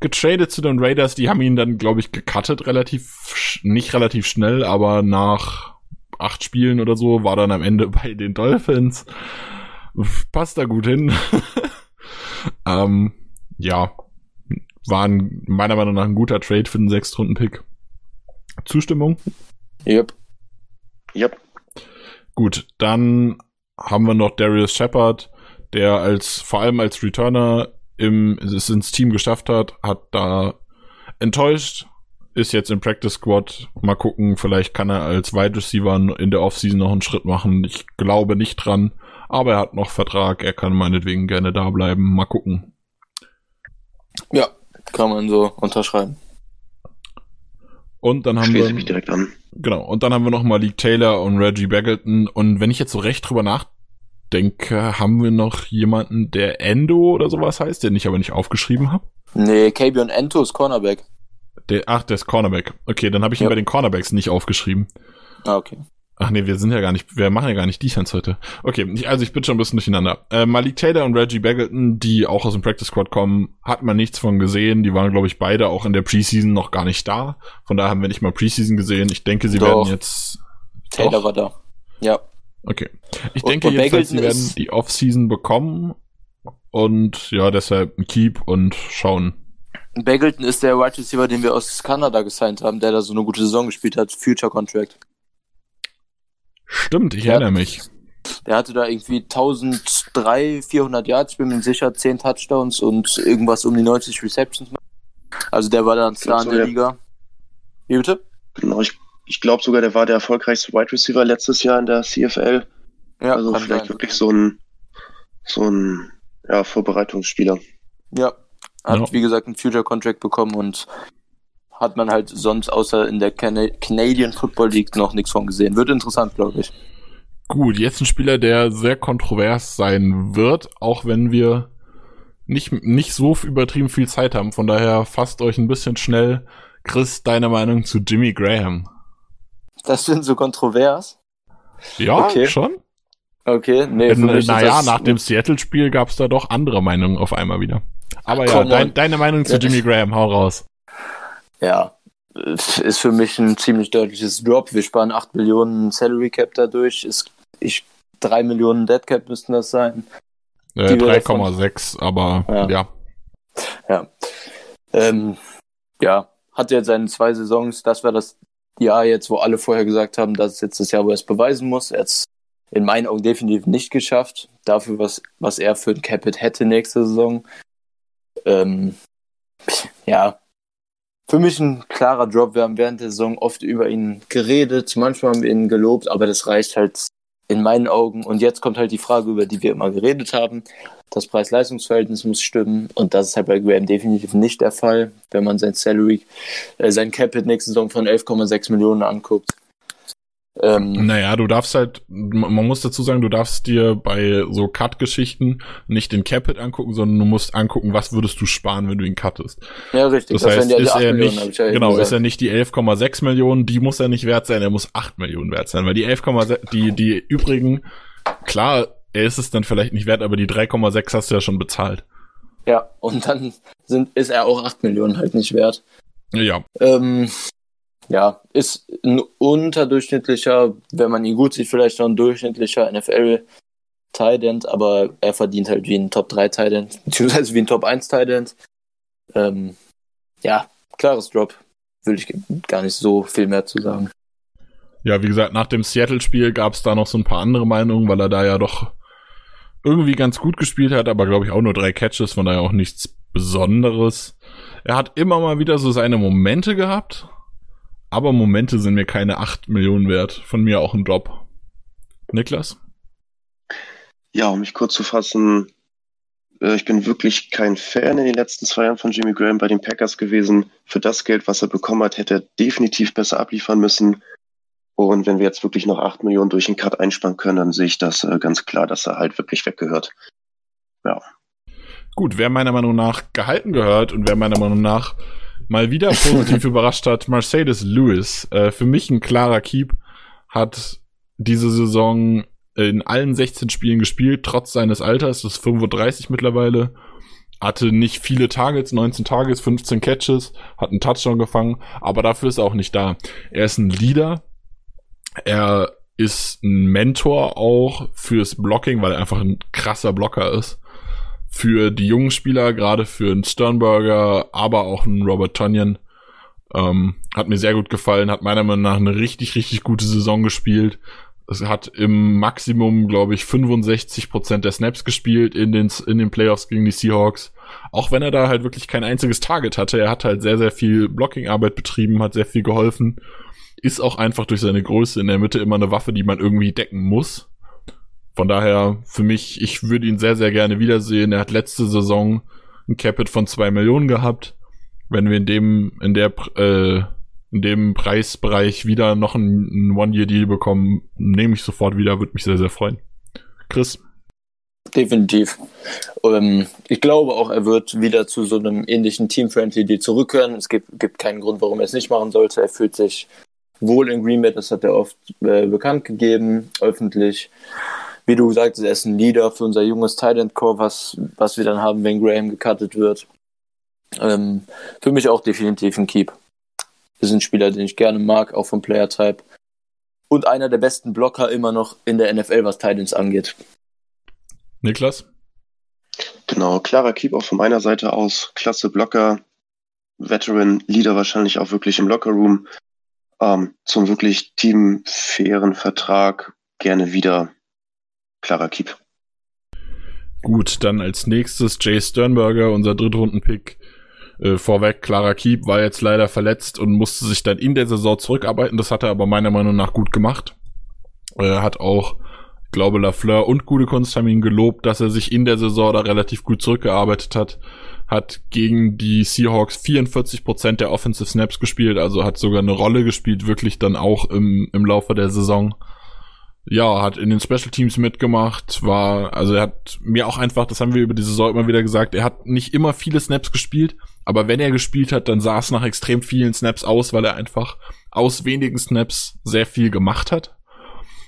Getradet zu den Raiders, die haben ihn dann, glaube ich, gecuttet relativ, nicht relativ schnell, aber nach acht Spielen oder so war dann am Ende bei den Dolphins. Passt da gut hin. ähm, ja, war ein, meiner Meinung nach ein guter Trade für den Sechstrunden-Pick. Zustimmung? Yep. Yep. Gut, dann haben wir noch Darius Shepard, der als vor allem als Returner im, es ins Team geschafft hat, hat da enttäuscht, ist jetzt im Practice Squad. Mal gucken, vielleicht kann er als Wide Receiver in der Offseason noch einen Schritt machen. Ich glaube nicht dran, aber er hat noch Vertrag, er kann meinetwegen gerne da bleiben. Mal gucken. Ja, kann man so unterschreiben. Und dann haben Schließe wir. mich direkt an. Genau. Und dann haben wir noch Malik Taylor und Reggie Baggleton. Und wenn ich jetzt so recht drüber nachdenke, haben wir noch jemanden, der Endo oder sowas heißt, den ich aber nicht aufgeschrieben habe. Nee, KB und Ento ist Cornerback. Der, ach, der ist Cornerback. Okay, dann habe ich ihn Ja. bei den Cornerbacks nicht aufgeschrieben. Ah, okay. Ach nee, wir sind ja gar nicht, wir machen ja gar nicht Defense heute. Okay, also ich bin schon ein bisschen durcheinander. Äh, Malik Taylor und Reggie Baggleton, die auch aus dem Practice Squad kommen, hat man nichts von gesehen. Die waren, glaube ich, beide auch in der Preseason noch gar nicht da. Von daher haben wir nicht mal Preseason gesehen. Ich denke, sie Doch. werden jetzt. Taylor Doch? war da. Ja. Okay. Ich Und- denke und jedenfalls, sie werden die Offseason bekommen. Und ja, deshalb ein Keep und schauen. Baggleton ist der Wide Receiver, den wir aus Kanada gesigned haben, der da so eine gute Saison gespielt hat. Future Contract. Stimmt, ich Ja. erinnere mich. Der hatte da irgendwie 1003, 400 Yards, ich bin mir sicher, 10 Touchdowns und irgendwas um die 90 Receptions. Also der war dann Star in der ja. Liga. Wie bitte? Genau, ich, ich glaube sogar, der war der erfolgreichste Wide Receiver letztes Jahr in der CFL. Ja, also vielleicht sein. wirklich so ein, so ein ja, Vorbereitungsspieler. Ja. Hat, Ja. wie gesagt, einen Future Contract bekommen und hat man halt sonst außer in der Cana Canadian Football League noch nichts von gesehen. Wird interessant, glaube ich. Gut, jetzt ein Spieler, der sehr kontrovers sein wird, auch wenn wir nicht, nicht so übertrieben viel Zeit haben. Von daher fasst euch ein bisschen schnell. Chris, deine Meinung zu Jimmy Graham? Das sind so kontrovers. Ja, Okay. schon? Okay, nee, für mich ist Naja, das- nach dem Seattle-Spiel gab es da doch andere Meinungen auf einmal wieder. Aber ja, Come dein, deine Meinung zu Ja. Jimmy Graham, hau raus. Ja, ist für mich ein ziemlich deutliches Drop. Wir sparen 8 Millionen Salary Cap dadurch. Ist, ich, 3 Millionen Dead Cap müssten das sein. Äh, Die wir davon- 3,6, aber Ja. ja. Ja. Ähm, ja, hat jetzt seine zwei Saisons. Das war das Jahr jetzt, wo alle vorher gesagt haben, das ist jetzt das Jahr, wo er es beweisen muss. Er hat es in meinen Augen definitiv nicht geschafft. Dafür, was, was er für ein Capit hätte nächste Saison. Ähm, ja, für mich ein klarer Drop. Wir haben während der Saison oft über ihn geredet. Manchmal haben wir ihn gelobt, aber das reicht halt in meinen Augen. Und jetzt kommt halt die Frage, über die wir immer geredet haben. Das Preis-Leistungs-Verhältnis muss stimmen und das ist halt bei Graham definitiv nicht der Fall, wenn man sein Salary, äh, sein Capit nächste Saison von 11,6 Millionen anguckt. Ähm, Naja, du darfst halt, man muss dazu sagen, du darfst dir bei so Cut-Geschichten nicht den Capit angucken, sondern du musst angucken, was würdest du sparen, wenn du ihn cuttest. ja, richtig. Das, heißt, wären die ist 8 er Millionen, nicht, ja genau, ist gesagt. er nicht die 11,6 Millionen, die muss er nicht wert sein, er muss 8 Millionen wert sein, weil die 11,6, die, die übrigen, klar, er ist es dann vielleicht nicht wert, aber die 3,6 hast du ja schon bezahlt. Ja, und dann sind, ist er auch 8 Millionen halt nicht wert. Ja, Ähm, ja, ist ein unterdurchschnittlicher, wenn man ihn gut sieht, vielleicht noch ein durchschnittlicher NFL Tight End, aber er verdient halt wie ein Top 3 Tight End, beziehungsweise wie ein Top 1 Tight End. Ähm, ja, klares Drop. Will ich gar nicht so viel mehr zu sagen. Ja, wie gesagt, nach dem Seattle-Spiel gab es da noch so ein paar andere Meinungen, weil er da ja doch irgendwie ganz gut gespielt hat, aber glaube ich auch nur drei Catches, von daher auch nichts Besonderes. Er hat immer mal wieder so seine Momente gehabt, aber Momente sind mir keine 8 Millionen wert. Von mir auch ein Drop. Niklas? Ja, um mich kurz zu fassen, äh, ich bin wirklich kein Fan in den letzten zwei Jahren von Jimmy Graham bei den Packers gewesen. Für das Geld, was er bekommen hat, hätte er definitiv besser abliefern müssen. Und wenn wir jetzt wirklich noch 8 Millionen durch den Cut einsparen können, dann sehe ich das äh, ganz klar, dass er halt wirklich weggehört. Gut, wer meiner Meinung nach gehalten gehört und wer meiner Meinung nach mal wieder positiv überrascht hat, Mercedes Lewis. Äh, für mich ein klarer Keep, hat diese Saison in allen 16 Spielen gespielt, trotz seines Alters, das ist 35 mittlerweile. Hatte nicht viele Targets, 19 Targets, 15 Catches, hat einen Touchdown gefangen, aber dafür ist er auch nicht da. Er ist ein Leader, er ist ein Mentor auch fürs Blocking, weil er einfach ein krasser Blocker ist für die jungen Spieler, gerade für einen Sternberger, aber auch einen Robert Tonyan. Ähm, hat mir sehr gut gefallen, hat meiner Meinung nach eine richtig, richtig gute Saison gespielt. Es hat im Maximum, glaube ich, 65 Prozent der Snaps gespielt in den, in den Playoffs gegen die Seahawks. Auch wenn er da halt wirklich kein einziges Target hatte. Er hat halt sehr, sehr viel Blocking-Arbeit betrieben, hat sehr viel geholfen. Ist auch einfach durch seine Größe in der Mitte immer eine Waffe, die man irgendwie decken muss. Von daher, für mich, ich würde ihn sehr, sehr gerne wiedersehen. Er hat letzte Saison ein Capit von zwei Millionen gehabt. Wenn wir in dem, in der, äh, in dem Preisbereich wieder noch einen, One-Year-Deal bekommen, nehme ich sofort wieder, würde mich sehr, sehr freuen. Chris? definitiv. Ähm, ich glaube auch, er wird wieder zu so einem ähnlichen Team-Friendly Deal zurückkehren. Es gibt, gibt keinen Grund, warum er es nicht machen sollte. Er fühlt sich wohl in Green Bay, das hat er oft äh, bekannt gegeben, öffentlich. Wie du gesagt hast, er ist ein Leader für unser junges Talent Core, was, was wir dann haben, wenn Graham gecuttet wird. Ähm, für mich auch definitiv ein Keep. Das ist ein Spieler, den ich gerne mag, auch vom Player-Type. Und einer der besten Blocker immer noch in der NFL, was Titans angeht. Niklas? Genau, klarer Keep auch von meiner Seite aus. Klasse Blocker, Veteran, Leader wahrscheinlich auch wirklich im Lockerroom. Ähm, zum wirklich teamfairen Vertrag gerne wieder. Klarer Keep. Gut, dann als nächstes Jay Sternberger, unser Drittrunden-Pick. Äh, vorweg, klarer Keep war jetzt leider verletzt und musste sich dann in der Saison zurückarbeiten. Das hat er aber meiner Meinung nach gut gemacht. Er hat auch, ich glaube, Lafleur und Gute ihn gelobt, dass er sich in der Saison da relativ gut zurückgearbeitet hat. Hat gegen die Seahawks 44% der Offensive Snaps gespielt, also hat sogar eine Rolle gespielt, wirklich dann auch im, im Laufe der Saison ja, hat in den Special Teams mitgemacht, war, also er hat mir auch einfach, das haben wir über die Saison immer wieder gesagt, er hat nicht immer viele Snaps gespielt, aber wenn er gespielt hat, dann sah es nach extrem vielen Snaps aus, weil er einfach aus wenigen Snaps sehr viel gemacht hat.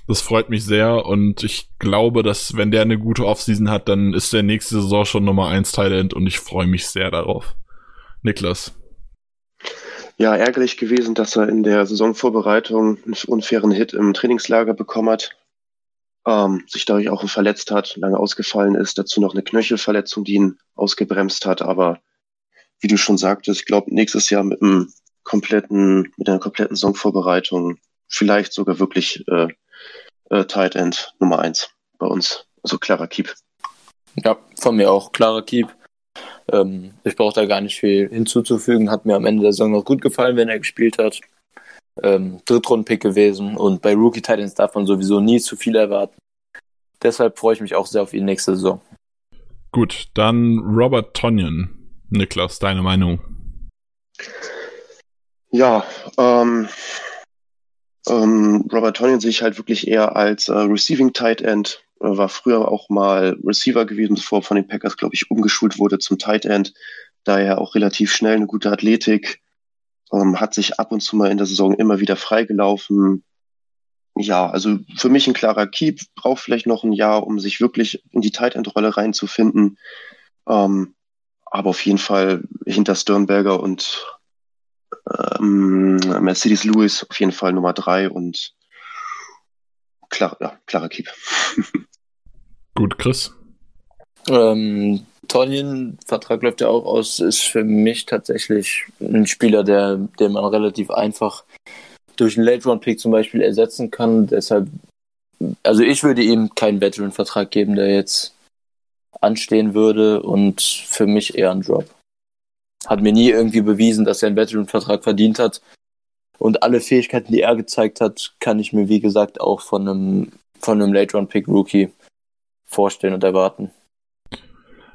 Das freut mich sehr und ich glaube, dass wenn der eine gute Offseason hat, dann ist der nächste Saison schon Nummer 1 Talent und ich freue mich sehr darauf. Niklas. Ja, ärgerlich gewesen, dass er in der Saisonvorbereitung einen unfairen Hit im Trainingslager bekommen hat, ähm, sich dadurch auch verletzt hat, lange ausgefallen ist, dazu noch eine Knöchelverletzung, die ihn ausgebremst hat. Aber wie du schon sagtest, ich glaube, nächstes Jahr mit einem kompletten, mit einer kompletten Saisonvorbereitung vielleicht sogar wirklich äh, äh, Tight End Nummer eins bei uns. Also klarer Keep. Ja, von mir auch klarer Keep. Ähm, ich brauche da gar nicht viel hinzuzufügen. Hat mir am Ende der Saison noch gut gefallen, wenn er gespielt hat. Ähm, Drittrunden-Pick gewesen und bei Rookie Titans darf man sowieso nie zu viel erwarten. Deshalb freue ich mich auch sehr auf ihn nächste Saison. Gut, dann Robert Tonyan. Niklas, deine Meinung? Ja, ähm, ähm, Robert Tonyan sehe ich halt wirklich eher als äh, Receiving Tight End war früher auch mal Receiver gewesen, bevor von den Packers, glaube ich, umgeschult wurde zum Tight End. Daher auch relativ schnell eine gute Athletik. Ähm, hat sich ab und zu mal in der Saison immer wieder freigelaufen. Ja, also für mich ein klarer Keep. Braucht vielleicht noch ein Jahr, um sich wirklich in die Tight End-Rolle reinzufinden. Ähm, aber auf jeden Fall hinter Sternberger und ähm, Mercedes Lewis auf jeden Fall Nummer drei und klar, ja, klarer Keep. Gut, Chris. Ähm, Tonjen, Vertrag läuft ja auch aus, ist für mich tatsächlich ein Spieler, der, den man relativ einfach durch einen Late-Round-Pick zum Beispiel ersetzen kann. Deshalb, also ich würde ihm keinen Veteran-Vertrag geben, der jetzt anstehen würde und für mich eher ein Drop. Hat mir nie irgendwie bewiesen, dass er einen Veteran-Vertrag verdient hat. Und alle Fähigkeiten, die er gezeigt hat, kann ich mir, wie gesagt, auch von einem, von einem Late-Round-Pick-Rookie vorstellen und erwarten.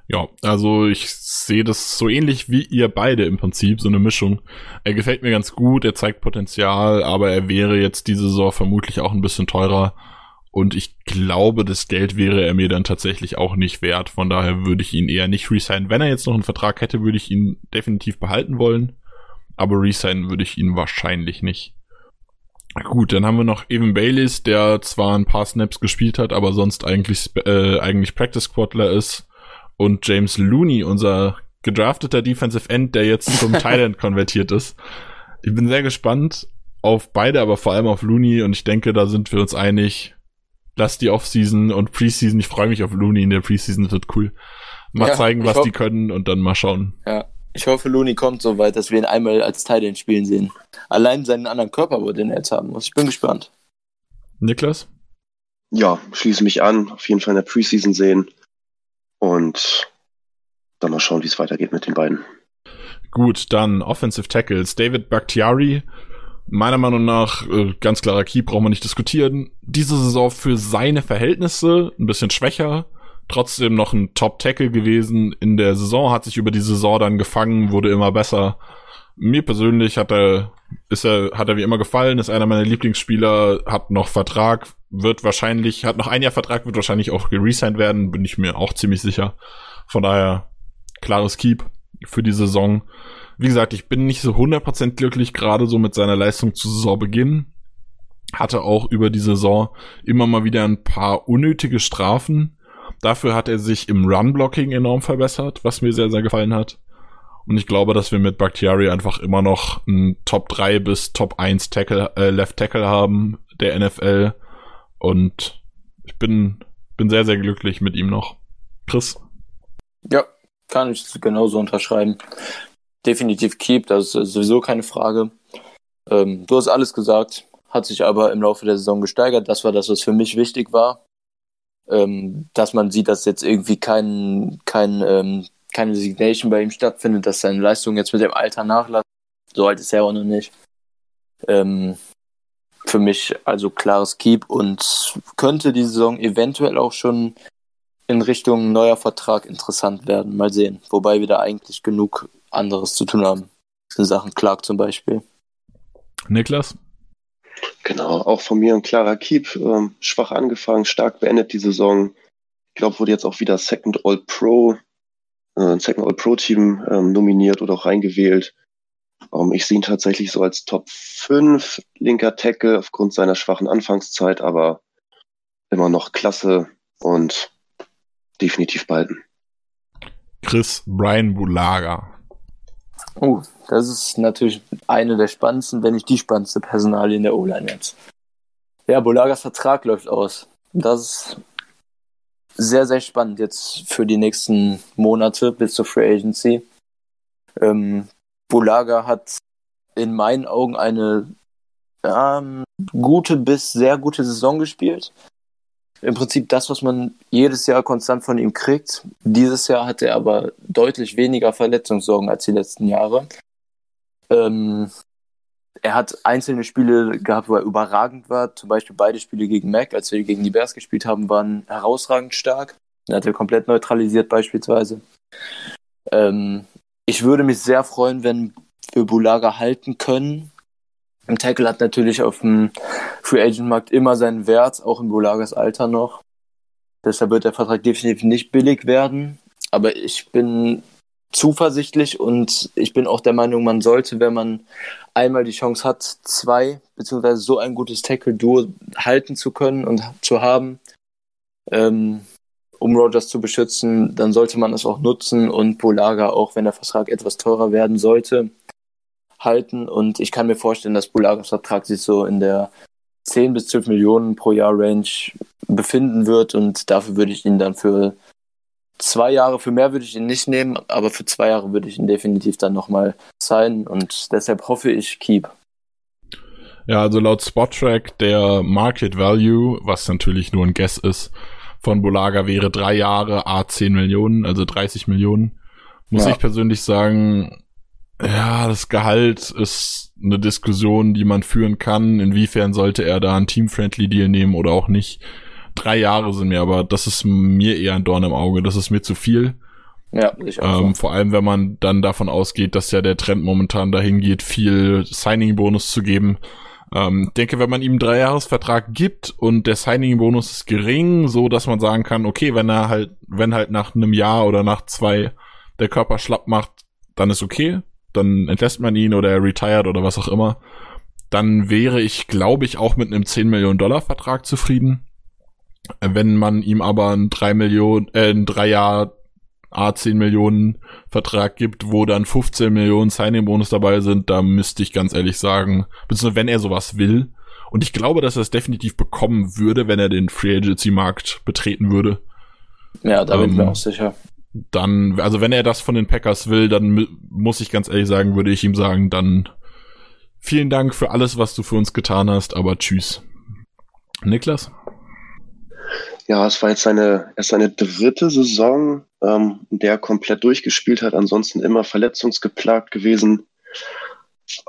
Ja, also ich sehe das so ähnlich wie ihr beide im Prinzip, so eine Mischung. Er gefällt mir ganz gut, er zeigt Potenzial, aber er wäre jetzt diese Saison vermutlich auch ein bisschen teurer. Und ich glaube, das Geld wäre er mir dann tatsächlich auch nicht wert. Von daher würde ich ihn eher nicht resignen. Wenn er jetzt noch einen Vertrag hätte, würde ich ihn definitiv behalten wollen aber resignen würde ich ihn wahrscheinlich nicht. Gut, dann haben wir noch Evan Bayliss, der zwar ein paar Snaps gespielt hat, aber sonst eigentlich, äh, eigentlich Practice Squadler ist. Und James Looney, unser gedrafteter Defensive End, der jetzt zum Thailand konvertiert ist. Ich bin sehr gespannt auf beide, aber vor allem auf Looney und ich denke, da sind wir uns einig. Lass die Offseason und Preseason. Ich freue mich auf Looney in der Preseason, das wird cool. Mal ja, zeigen, was die können und dann mal schauen. Ja, ich hoffe, Looney kommt so weit, dass wir ihn einmal als Teil den Spielen sehen. Allein seinen anderen Körper, wo den er jetzt haben muss. Ich bin gespannt. Niklas? Ja, schließe mich an. Auf jeden Fall in der Preseason sehen. Und dann mal schauen, wie es weitergeht mit den beiden. Gut, dann Offensive Tackles. David Bakhtiari, meiner Meinung nach, äh, ganz klarer Key, brauchen wir nicht diskutieren. Diese Saison für seine Verhältnisse ein bisschen schwächer trotzdem noch ein Top-Tackle gewesen in der Saison, hat sich über die Saison dann gefangen, wurde immer besser. Mir persönlich hat er, ist er, hat er wie immer gefallen, ist einer meiner Lieblingsspieler, hat noch Vertrag, wird wahrscheinlich, hat noch ein Jahr Vertrag, wird wahrscheinlich auch geresigned werden, bin ich mir auch ziemlich sicher. Von daher, klares Keep für die Saison. Wie gesagt, ich bin nicht so 100% glücklich, gerade so mit seiner Leistung zu Saisonbeginn. Hatte auch über die Saison immer mal wieder ein paar unnötige Strafen. Dafür hat er sich im Run-Blocking enorm verbessert, was mir sehr, sehr gefallen hat. Und ich glaube, dass wir mit Bakhtiari einfach immer noch einen Top 3 bis Top 1 Tackle, äh, Left Tackle haben der NFL. Und ich bin, bin sehr, sehr glücklich mit ihm noch. Chris? Ja, kann ich genauso unterschreiben. Definitiv Keep, das ist sowieso keine Frage. Ähm, du hast alles gesagt, hat sich aber im Laufe der Saison gesteigert. Das war das, was für mich wichtig war. Ähm, dass man sieht, dass jetzt irgendwie kein, kein ähm, keine Resignation bei ihm stattfindet, dass seine Leistung jetzt mit dem Alter nachlässt. So alt ist er auch noch nicht. Ähm, für mich also klares Keep und könnte die Saison eventuell auch schon in Richtung neuer Vertrag interessant werden. Mal sehen. Wobei wir da eigentlich genug anderes zu tun haben. In Sachen Clark zum Beispiel. Niklas? Genau, auch von mir ein klarer Keep. Ähm, schwach angefangen, stark beendet die Saison. Ich glaube, wurde jetzt auch wieder Second All Pro äh, Second All-Pro-Team ähm, nominiert oder auch reingewählt. Ähm, ich sehe ihn tatsächlich so als Top 5 linker Tackle aufgrund seiner schwachen Anfangszeit, aber immer noch klasse und definitiv behalten. Chris Brian Bulaga. Oh, das ist natürlich eine der spannendsten, wenn nicht die spannendste Personalie in der O-Line jetzt. Ja, Bulagas Vertrag läuft aus. Das ist sehr, sehr spannend jetzt für die nächsten Monate bis zur Free Agency. Ähm, Bulaga hat in meinen Augen eine ähm, gute bis sehr gute Saison gespielt. Im Prinzip das, was man jedes Jahr konstant von ihm kriegt. Dieses Jahr hat er aber deutlich weniger Verletzungssorgen als die letzten Jahre. Ähm, er hat einzelne Spiele gehabt, wo er überragend war. Zum Beispiel beide Spiele gegen Mac, als wir gegen die Bears gespielt haben, waren herausragend stark. Er hat er komplett neutralisiert beispielsweise. Ähm, ich würde mich sehr freuen, wenn wir Bulaga halten können. Im Tackle hat natürlich auf dem Free Agent Markt immer seinen Wert, auch im Bulagas Alter noch. Deshalb wird der Vertrag definitiv nicht billig werden. Aber ich bin zuversichtlich und ich bin auch der Meinung, man sollte, wenn man einmal die Chance hat, zwei beziehungsweise so ein gutes Tackle-Duo halten zu können und zu haben, ähm, um Rogers zu beschützen, dann sollte man es auch nutzen und Bulaga, auch wenn der Vertrag etwas teurer werden sollte, halten. Und ich kann mir vorstellen, dass Bulagas Vertrag sich so in der 10 bis 12 Millionen pro Jahr Range befinden wird und dafür würde ich ihn dann für zwei Jahre, für mehr würde ich ihn nicht nehmen, aber für zwei Jahre würde ich ihn definitiv dann nochmal sein und deshalb hoffe ich Keep. Ja, also laut Spottrack der Market Value, was natürlich nur ein Guess ist, von Bolaga wäre drei Jahre A 10 Millionen, also 30 Millionen. Muss ja. ich persönlich sagen, ja, das Gehalt ist eine Diskussion, die man führen kann. Inwiefern sollte er da einen Team-Friendly Deal nehmen oder auch nicht? drei Jahre sind mir, aber das ist mir eher ein Dorn im Auge. Das ist mir zu viel. Ja, ich auch. Ähm, so. Vor allem, wenn man dann davon ausgeht, dass ja der Trend momentan dahin geht, viel Signing-Bonus zu geben. Ähm, denke, wenn man ihm einen Dreijahresvertrag gibt und der Signing-Bonus ist gering, so dass man sagen kann, okay, wenn er halt, wenn halt nach einem Jahr oder nach zwei der Körper schlapp macht, dann ist okay. Dann entlässt man ihn oder er retired oder was auch immer. Dann wäre ich, glaube ich, auch mit einem 10 Millionen Dollar Vertrag zufrieden. Wenn man ihm aber einen drei Millionen, äh, einen drei Jahr A10 Millionen Vertrag gibt, wo dann 15 Millionen Signing-Bonus dabei sind, da müsste ich ganz ehrlich sagen, beziehungsweise wenn er sowas will, und ich glaube, dass er es definitiv bekommen würde, wenn er den Free Agency Markt betreten würde. Ja, da bin ich mir ähm, auch sicher. Dann, also wenn er das von den Packers will, dann muss ich ganz ehrlich sagen, würde ich ihm sagen, dann vielen Dank für alles, was du für uns getan hast, aber tschüss. Niklas? Ja, es war jetzt seine, erst seine dritte Saison, ähm, in der er komplett durchgespielt hat, ansonsten immer verletzungsgeplagt gewesen.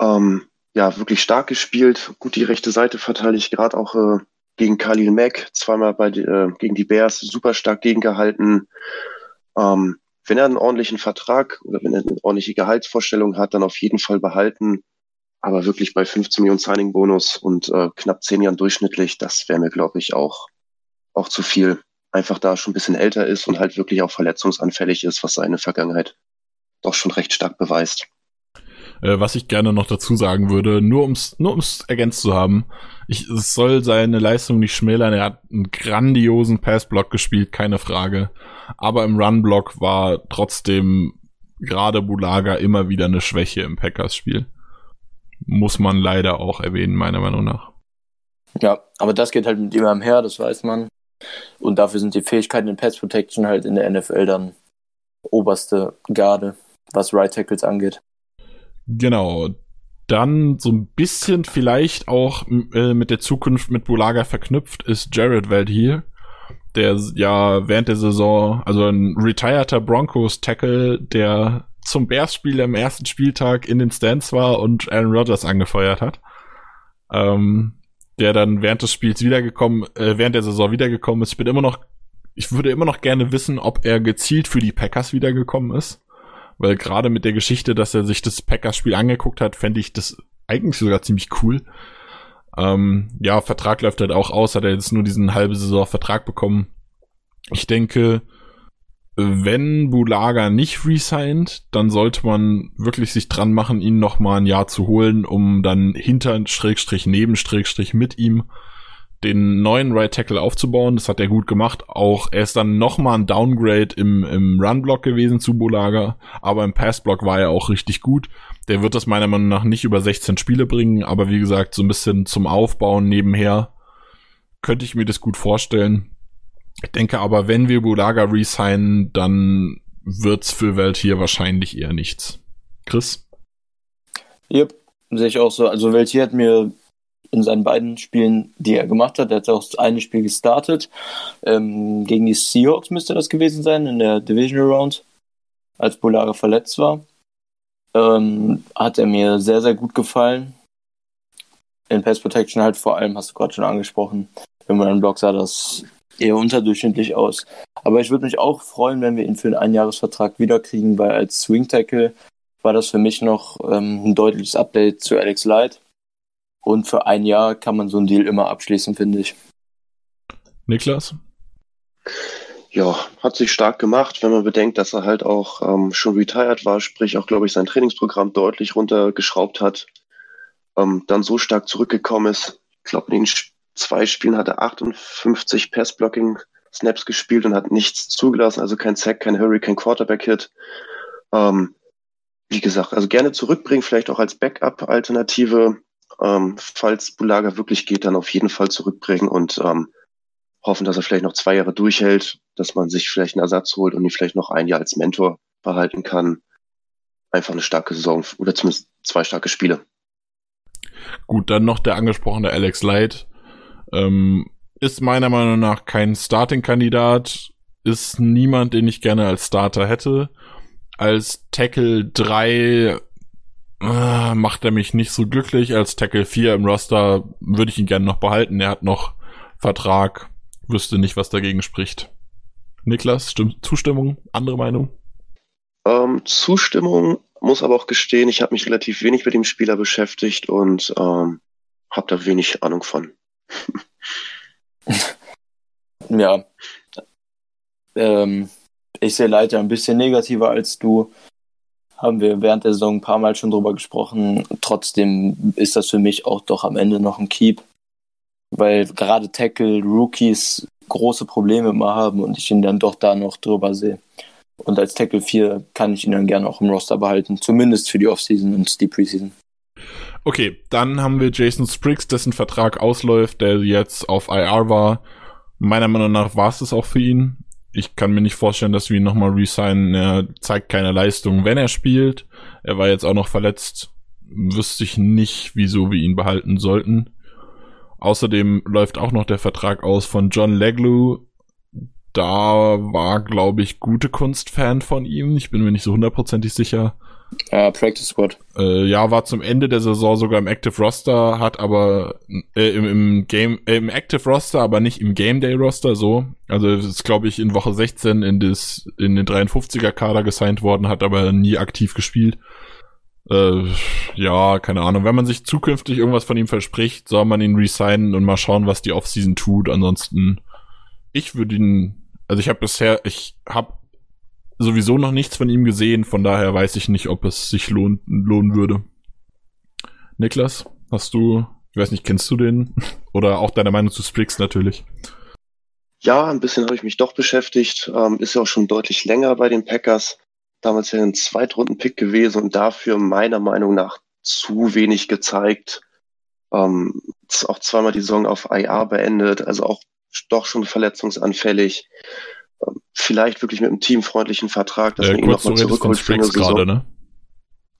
Ähm, ja, wirklich stark gespielt, gut die rechte Seite verteidigt, gerade auch äh, gegen Khalil Mack, zweimal bei, äh, gegen die Bears, super stark gegengehalten. Ähm, wenn er einen ordentlichen Vertrag oder wenn er eine ordentliche Gehaltsvorstellung hat, dann auf jeden Fall behalten. aber wirklich bei 15 Millionen Signing-Bonus und äh, knapp 10 Jahren durchschnittlich, das wäre mir, glaube ich, auch, auch zu viel. Einfach da schon ein bisschen älter ist und halt wirklich auch verletzungsanfällig ist, was seine Vergangenheit doch schon recht stark beweist. Äh, was ich gerne noch dazu sagen würde, nur ums, nur ums ergänzt zu haben, ich, es soll seine Leistung nicht schmälern. Er hat einen grandiosen Passblock gespielt, keine Frage. Aber im Runblock war trotzdem gerade Bulaga immer wieder eine Schwäche im Packers-Spiel. Muss man leider auch erwähnen, meiner Meinung nach. Ja, aber das geht halt mit ihm einher, das weiß man. Und dafür sind die Fähigkeiten in Pass Protection halt in der NFL dann oberste Garde, was Right Tackles angeht. Genau. Dann so ein bisschen vielleicht auch äh, mit der Zukunft mit Bulaga verknüpft ist Jared Valdir, der ja während der Saison, also ein retireder Broncos Tackle, der zum Bears-Spiel am ersten Spieltag in den Stands war und Aaron Rodgers angefeuert hat. Ähm, der dann während des Spiels wiedergekommen, äh, während der Saison wiedergekommen ist. Ich bin immer noch, ich würde immer noch gerne wissen, ob er gezielt für die Packers wiedergekommen ist. Weil gerade mit der Geschichte, dass er sich das Packers-Spiel angeguckt hat, fände ich das eigentlich sogar ziemlich cool. Ähm, ja, Vertrag läuft halt auch aus, hat er jetzt nur diesen halbe Saison Vertrag bekommen. Ich denke, wenn Bulaga nicht resigned, dann sollte man wirklich sich dran machen, ihn noch mal ein Jahr zu holen, um dann hinter Schrägstrich, neben Schrägstrich mit ihm den neuen Right Tackle aufzubauen. Das hat er gut gemacht. Auch er ist dann noch mal ein Downgrade im, im Run-Block gewesen zu Bulaga, aber im Pass-Block war er auch richtig gut. Der wird das meiner Meinung nach nicht über 16 Spiele bringen, aber wie gesagt, so ein bisschen zum Aufbauen nebenher könnte ich mir das gut vorstellen. Ich denke aber, wenn wir Bulaga resignen, dann wird's für Welt hier wahrscheinlich eher nichts. Chris? Yep, sehe ich auch so. Also Welt hier hat mir in seinen beiden Spielen, die er gemacht hat, er hat auch das eine Spiel gestartet. Ähm, gegen die Seahawks müsste das gewesen sein, in der Divisional Round, als Bulaga verletzt war. Ähm, hat er mir sehr, sehr gut gefallen. In Pass Protection halt vor allem, hast du gerade schon angesprochen. Wenn man einen Block sah, das eher unterdurchschnittlich aus. Aber ich würde mich auch freuen, wenn wir ihn für einen Einjahresvertrag wiederkriegen, weil als Swing Tackle war das für mich noch ähm, ein deutliches Update zu Alex Light. Und für ein Jahr kann man so einen Deal immer abschließen, finde ich. Niklas? Ja, hat sich stark gemacht, wenn man bedenkt, dass er halt auch ähm, schon retired war, sprich auch, glaube ich, sein Trainingsprogramm deutlich runtergeschraubt hat, ähm, dann so stark zurückgekommen ist. Ich glaube, in den zwei Spielen hat er 58 Pass-Blocking-Snaps gespielt und hat nichts zugelassen, also kein Sack, kein Hurry, kein Quarterback-Hit. Ähm, wie gesagt, also gerne zurückbringen, vielleicht auch als Backup-Alternative. Ähm, falls Bulaga wirklich geht, dann auf jeden Fall zurückbringen und ähm, hoffen, dass er vielleicht noch zwei Jahre durchhält, dass man sich vielleicht einen Ersatz holt und ihn vielleicht noch ein Jahr als Mentor behalten kann. Einfach eine starke Saison oder zumindest zwei starke Spiele. Gut, dann noch der angesprochene Alex Light. Ähm, ist meiner Meinung nach kein Starting-Kandidat, ist niemand, den ich gerne als Starter hätte. Als Tackle 3 äh, macht er mich nicht so glücklich. Als Tackle 4 im Roster würde ich ihn gerne noch behalten. Er hat noch Vertrag, wüsste nicht, was dagegen spricht. Niklas, Stimm Zustimmung, andere Meinung? Ähm, Zustimmung muss aber auch gestehen, ich habe mich relativ wenig mit dem Spieler beschäftigt und ähm, habe da wenig Ahnung von. ja. Ähm, ich sehe leider ein bisschen negativer als du. Haben wir während der Saison ein paar Mal schon drüber gesprochen. Trotzdem ist das für mich auch doch am Ende noch ein Keep. Weil gerade Tackle, Rookies große Probleme immer haben und ich ihn dann doch da noch drüber sehe. Und als Tackle 4 kann ich ihn dann gerne auch im Roster behalten. Zumindest für die Offseason und die Preseason. Okay, dann haben wir Jason Spriggs, dessen Vertrag ausläuft, der jetzt auf IR war. Meiner Meinung nach war es das auch für ihn. Ich kann mir nicht vorstellen, dass wir ihn nochmal resignen. Er zeigt keine Leistung, wenn er spielt. Er war jetzt auch noch verletzt. Wüsste ich nicht, wieso wir ihn behalten sollten. Außerdem läuft auch noch der Vertrag aus von John Leglu. Da war, glaube ich, gute Kunst Fan von ihm. Ich bin mir nicht so hundertprozentig sicher. Uh, Practice Squad. Äh, ja, war zum Ende der Saison sogar im Active Roster, hat aber äh, im, im Game, äh, im Active Roster, aber nicht im Game Day Roster, so. Also ist, glaube ich, in Woche 16 in das, in den 53er Kader gesigned worden, hat aber nie aktiv gespielt. Äh, ja, keine Ahnung. Wenn man sich zukünftig irgendwas von ihm verspricht, soll man ihn resignen und mal schauen, was die Offseason tut. Ansonsten, ich würde ihn, also ich habe bisher, ich habe sowieso noch nichts von ihm gesehen, von daher weiß ich nicht, ob es sich lohnt, lohnen würde. Niklas, hast du, ich weiß nicht, kennst du den? Oder auch deine Meinung zu Spriggs natürlich? Ja, ein bisschen habe ich mich doch beschäftigt. Ähm, ist ja auch schon deutlich länger bei den Packers damals ja ein Zweitrunden-Pick gewesen und dafür meiner Meinung nach zu wenig gezeigt. Ähm, auch zweimal die Saison auf IR beendet, also auch doch schon verletzungsanfällig. Vielleicht wirklich mit einem teamfreundlichen Vertrag, dass äh, man ihn nochmal zurückholt für eine Saison. Grade, ne?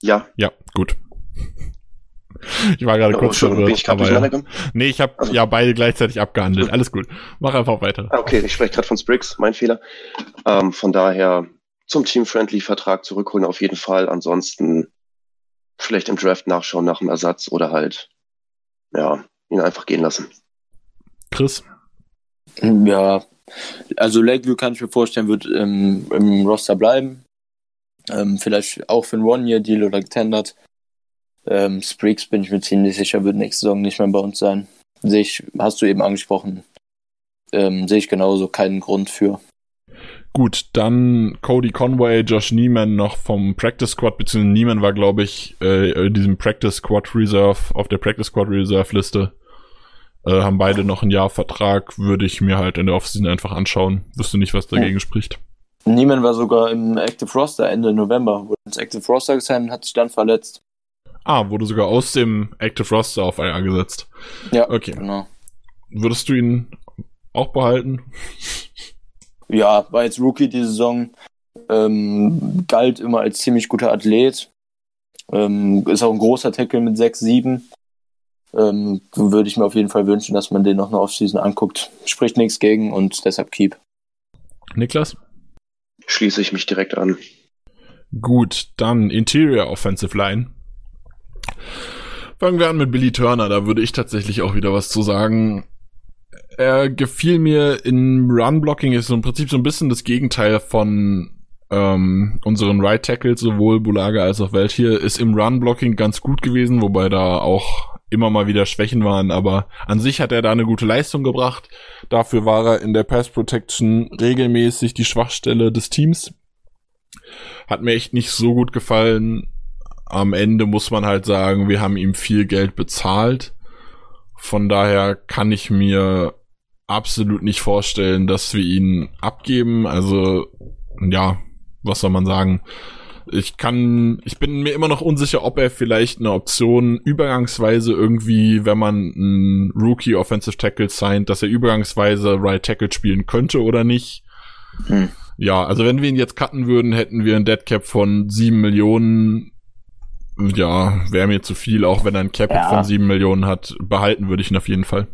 Ja. Ja, gut. Ich war gerade ja, kurz verwirrt. Ich aber ja. Nee, ich habe also. ja beide gleichzeitig abgehandelt. Alles gut. Mach einfach weiter. Ah, okay, ich spreche gerade von Spriggs, mein Fehler. Ähm, von daher zum Team-Friendly-Vertrag zurückholen auf jeden Fall. Ansonsten vielleicht im Draft nachschauen nach dem Ersatz oder halt, ja, ihn einfach gehen lassen. Chris? Ja, also Lakeview kann ich mir vorstellen, wird im, im Roster bleiben. Ähm, vielleicht auch für ein One-Year-Deal oder getendert. Ähm, Spriggs bin ich mir ziemlich sicher, wird nächste Saison nicht mehr bei uns sein. Sehe ich, hast du eben angesprochen. Ähm, sehe ich genauso keinen Grund für. Gut, dann Cody Conway, Josh Neiman noch vom Practice Squad, beziehungsweise Neiman war, glaube ich, äh, in diesem Practice Squad Reserve, auf der Practice Squad Reserve Liste. Äh, haben beide noch ein Jahr Vertrag, würde ich mir halt in der Offseason einfach anschauen. Wüsste nicht, was dagegen ja. spricht. Neiman war sogar im Active Roster Ende November, wurde ins Active Roster gesigned und hat sich dann verletzt. Ah, wurde sogar aus dem Active Roster auf IR gesetzt. Ja, okay. genau. Würdest du ihn auch behalten? ja, war jetzt Rookie die Saison, ähm, galt immer als ziemlich guter Athlet, ähm, ist auch ein großer Tackle mit 6-7. Ähm, würde ich mir auf jeden Fall wünschen, dass man den noch eine Offseason anguckt. Spricht nichts gegen und deshalb keep. Niklas? Schließe ich mich direkt an. Gut, dann Interior Offensive Line. Fangen wir an mit Billy Turner, da würde ich tatsächlich auch wieder was zu sagen er gefiel mir in Run-Blocking, ist im Prinzip so ein bisschen das Gegenteil von ähm, unseren Right Tackles, sowohl Bulaga als auch Welt hier, ist im Run-Blocking ganz gut gewesen, wobei da auch immer mal wieder Schwächen waren, aber an sich hat er da eine gute Leistung gebracht. Dafür war er in der Pass Protection regelmäßig die Schwachstelle des Teams. Hat mir echt nicht so gut gefallen. Am Ende muss man halt sagen, wir haben ihm viel Geld bezahlt. Von daher kann ich mir absolut nicht vorstellen, dass wir ihn abgeben. Also, ja, was soll man sagen? Ich kann, ich bin mir immer noch unsicher, ob er vielleicht eine Option übergangsweise irgendwie, wenn man einen Rookie Offensive Tackle signed, dass er übergangsweise Right Tackle spielen könnte oder nicht. Hm. Ja, also wenn wir ihn jetzt cutten würden, hätten wir ein Deadcap von sieben Millionen. Ja, wäre mir zu viel, auch wenn er ein Cap ja. von sieben Millionen hat. Behalten würde ich ihn auf jeden Fall.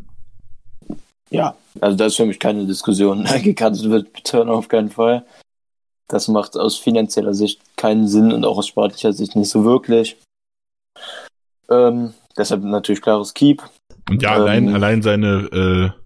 Ja, also das ist für mich keine Diskussion. Gekannt wird Turner auf keinen Fall. Das macht aus finanzieller Sicht keinen Sinn und auch aus sportlicher Sicht nicht so wirklich. Ähm, deshalb natürlich klares Keep. Und ja, allein, ähm, allein seine, äh,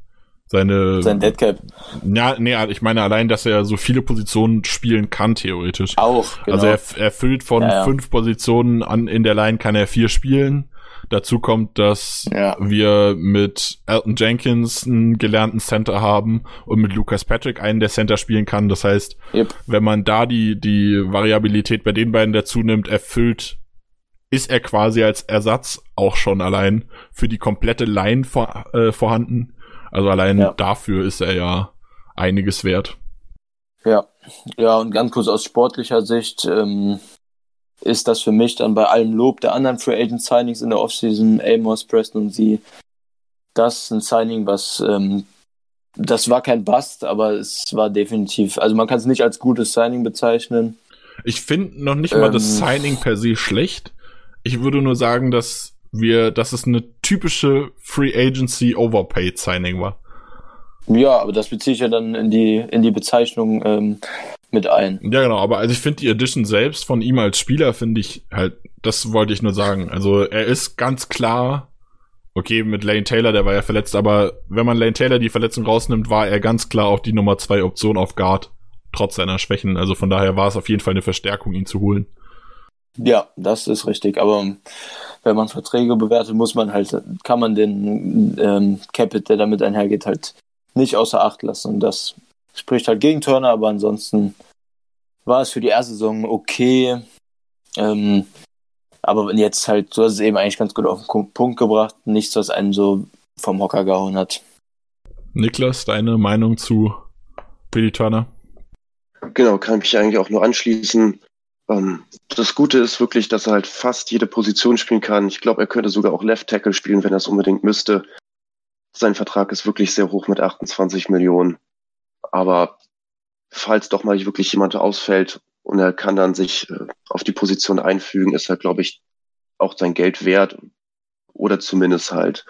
seine. Sein Deadcap. Ja, nee, ich meine allein, dass er so viele Positionen spielen kann, theoretisch. Auch, genau. Also er erfüllt von ja, ja. fünf Positionen an, in der Line kann er vier spielen. Dazu kommt, dass ja. wir mit Elton Jenkins einen gelernten Center haben und mit Lucas Patrick einen, der Center spielen kann. Das heißt, yep. wenn man da die, die Variabilität bei den beiden dazu nimmt, erfüllt, ist er quasi als Ersatz auch schon allein für die komplette Line vor, äh, vorhanden. Also allein ja. dafür ist er ja einiges wert. Ja, ja, und ganz kurz aus sportlicher Sicht, ähm, ist das für mich dann bei allem Lob der anderen Free Agent Signings in der Offseason, Amos, Preston und sie, das ein Signing, was ähm, das war kein Bust, aber es war definitiv, also man kann es nicht als gutes Signing bezeichnen. Ich finde noch nicht ähm, mal das ähm, Signing per se schlecht. Ich würde nur sagen, dass wir, dass es eine typische Free Agency Overpaid Signing war. Ja, aber das beziehe ich ja dann in die, in die Bezeichnung ähm, mit ein. Ja, genau, aber also ich finde die Edition selbst von ihm als Spieler finde ich halt, das wollte ich nur sagen. Also er ist ganz klar, okay, mit Lane Taylor, der war ja verletzt, aber wenn man Lane Taylor die Verletzung rausnimmt, war er ganz klar auch die Nummer zwei Option auf Guard, trotz seiner Schwächen. Also von daher war es auf jeden Fall eine Verstärkung, ihn zu holen. Ja, das ist richtig. Aber wenn man Verträge bewertet, muss man halt, kann man den ähm, Capit, der damit einhergeht, halt nicht außer Acht lassen. Und das spricht halt gegen Turner, aber ansonsten war es für die erste Saison okay. Ähm, aber jetzt halt, du hast es eben eigentlich ganz gut auf den Punkt gebracht, nichts, was einen so vom Hocker gehauen hat. Niklas, deine Meinung zu Billy Turner? Genau, kann mich eigentlich auch nur anschließen. Ähm, das Gute ist wirklich, dass er halt fast jede Position spielen kann. Ich glaube, er könnte sogar auch Left Tackle spielen, wenn er es unbedingt müsste. Sein Vertrag ist wirklich sehr hoch mit 28 Millionen. Aber falls doch mal wirklich jemand ausfällt und er kann dann sich äh, auf die Position einfügen, ist er, glaube ich, auch sein Geld wert oder zumindest halt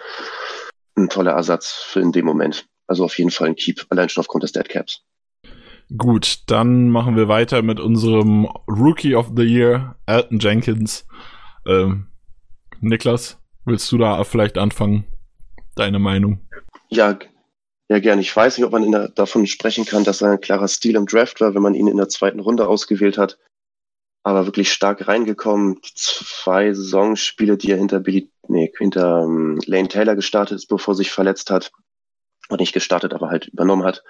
ein toller Ersatz für in dem Moment. Also auf jeden Fall ein Keep, allein schon aufgrund des Dead Caps. Gut, dann machen wir weiter mit unserem Rookie of the Year, Elton Jenkins. Ähm, Niklas, willst du da vielleicht anfangen? Deine Meinung? Ja, ja, gerne. Ich weiß nicht, ob man der, davon sprechen kann, dass er ein klarer Stil im Draft war, wenn man ihn in der zweiten Runde ausgewählt hat. Aber wirklich stark reingekommen. Die zwei Saisonspiele, die er hinter Billy, nee, hinter um, Lane Taylor gestartet ist, bevor er sich verletzt hat. Und nicht gestartet, aber halt übernommen hat.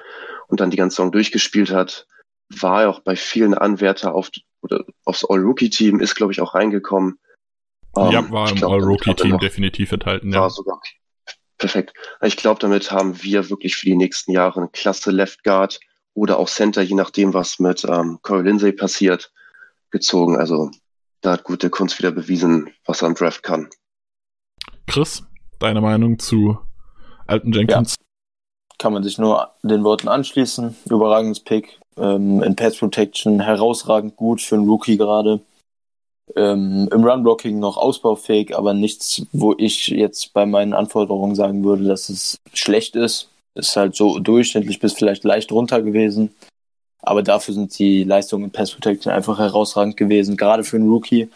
Und dann die ganze Saison durchgespielt hat. War er auch bei vielen Anwärter auf, oder aufs All-Rookie-Team, ist, glaube ich, auch reingekommen. ja, um, war im All-Rookie-Team definitiv enthalten, ja. War sogar Perfekt. Ich glaube, damit haben wir wirklich für die nächsten Jahre eine klasse Left Guard oder auch Center, je nachdem, was mit ähm, Corey Lindsay passiert, gezogen. Also da hat gute Kunst wieder bewiesen, was er am Draft kann. Chris, deine Meinung zu Alton Jenkins? Ja. Kann man sich nur den Worten anschließen. Überragendes Pick. Ähm, in Pass Protection herausragend gut für einen Rookie gerade ähm, im Run-Blocking noch ausbaufähig, aber nichts, wo ich jetzt bei meinen Anforderungen sagen würde, dass es schlecht ist. Ist halt so durchschnittlich bis vielleicht leicht runter gewesen. Aber dafür sind die Leistungen in Pass Protection einfach herausragend gewesen, gerade für einen Rookie.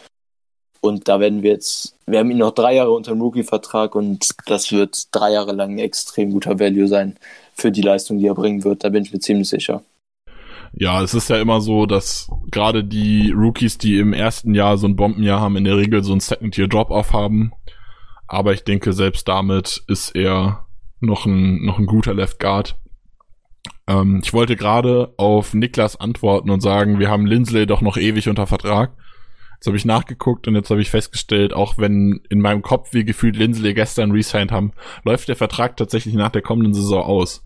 Und da werden wir jetzt, wir haben ihn noch drei Jahre unter dem Rookie-Vertrag und das wird drei Jahre lang ein extrem guter Value sein für die Leistung, die er bringen wird. Da bin ich mir ziemlich sicher. Ja, es ist ja immer so, dass gerade die Rookies, die im ersten Jahr so ein Bombenjahr haben, in der Regel so ein Second-Year-Drop-Off haben. Aber ich denke, selbst damit ist er noch ein, noch ein guter Left Guard. Ähm, ich wollte gerade auf Niklas antworten und sagen, wir haben Lindsley doch noch ewig unter Vertrag. Jetzt habe ich nachgeguckt und jetzt habe ich festgestellt, auch wenn in meinem Kopf wir gefühlt Lindsley gestern resigned haben, läuft der Vertrag tatsächlich nach der kommenden Saison aus.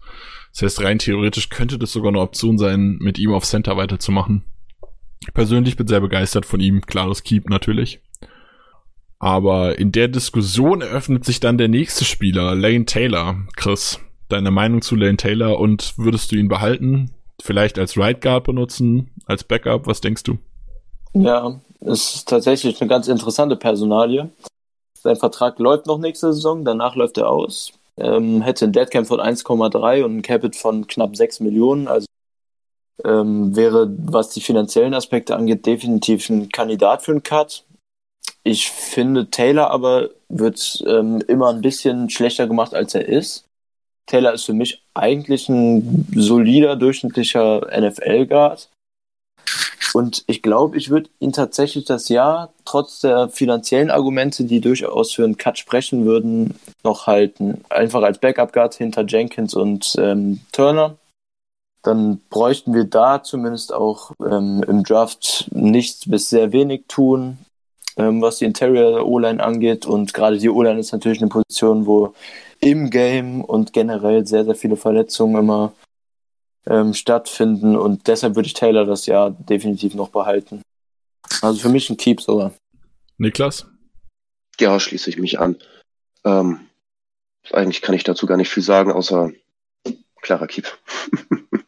Das heißt, rein theoretisch könnte das sogar eine Option sein, mit ihm auf Center weiterzumachen. Ich persönlich bin sehr begeistert von ihm. Klares Keep natürlich. Aber in der Diskussion eröffnet sich dann der nächste Spieler, Lane Taylor. Chris, deine Meinung zu Lane Taylor und würdest du ihn behalten? Vielleicht als Right Guard benutzen, als Backup? Was denkst du? Ja, ist tatsächlich eine ganz interessante Personalie. Sein Vertrag läuft noch nächste Saison, danach läuft er aus ähm, hätte ein Deadcamp von 1,3 und ein Capit von knapp 6 Millionen. Also ähm, wäre, was die finanziellen Aspekte angeht, definitiv ein Kandidat für einen Cut. Ich finde, Taylor aber wird ähm, immer ein bisschen schlechter gemacht, als er ist. Taylor ist für mich eigentlich ein solider, durchschnittlicher NFL-Guard. Und ich glaube, ich würde ihn tatsächlich das Jahr, trotz der finanziellen Argumente, die durchaus für einen Cut sprechen würden, noch halten. Einfach als Backup-Guard hinter Jenkins und ähm, Turner. Dann bräuchten wir da zumindest auch ähm, im Draft nichts bis sehr wenig tun, ähm, was die Interior O-Line angeht. Und gerade die O-Line ist natürlich eine Position, wo im Game und generell sehr, sehr viele Verletzungen immer ähm, stattfinden und deshalb würde ich Taylor das Jahr definitiv noch behalten. Also für mich ein Keep sogar. Niklas? Ja, schließe ich mich an. Ähm, eigentlich kann ich dazu gar nicht viel sagen, außer klarer Keep.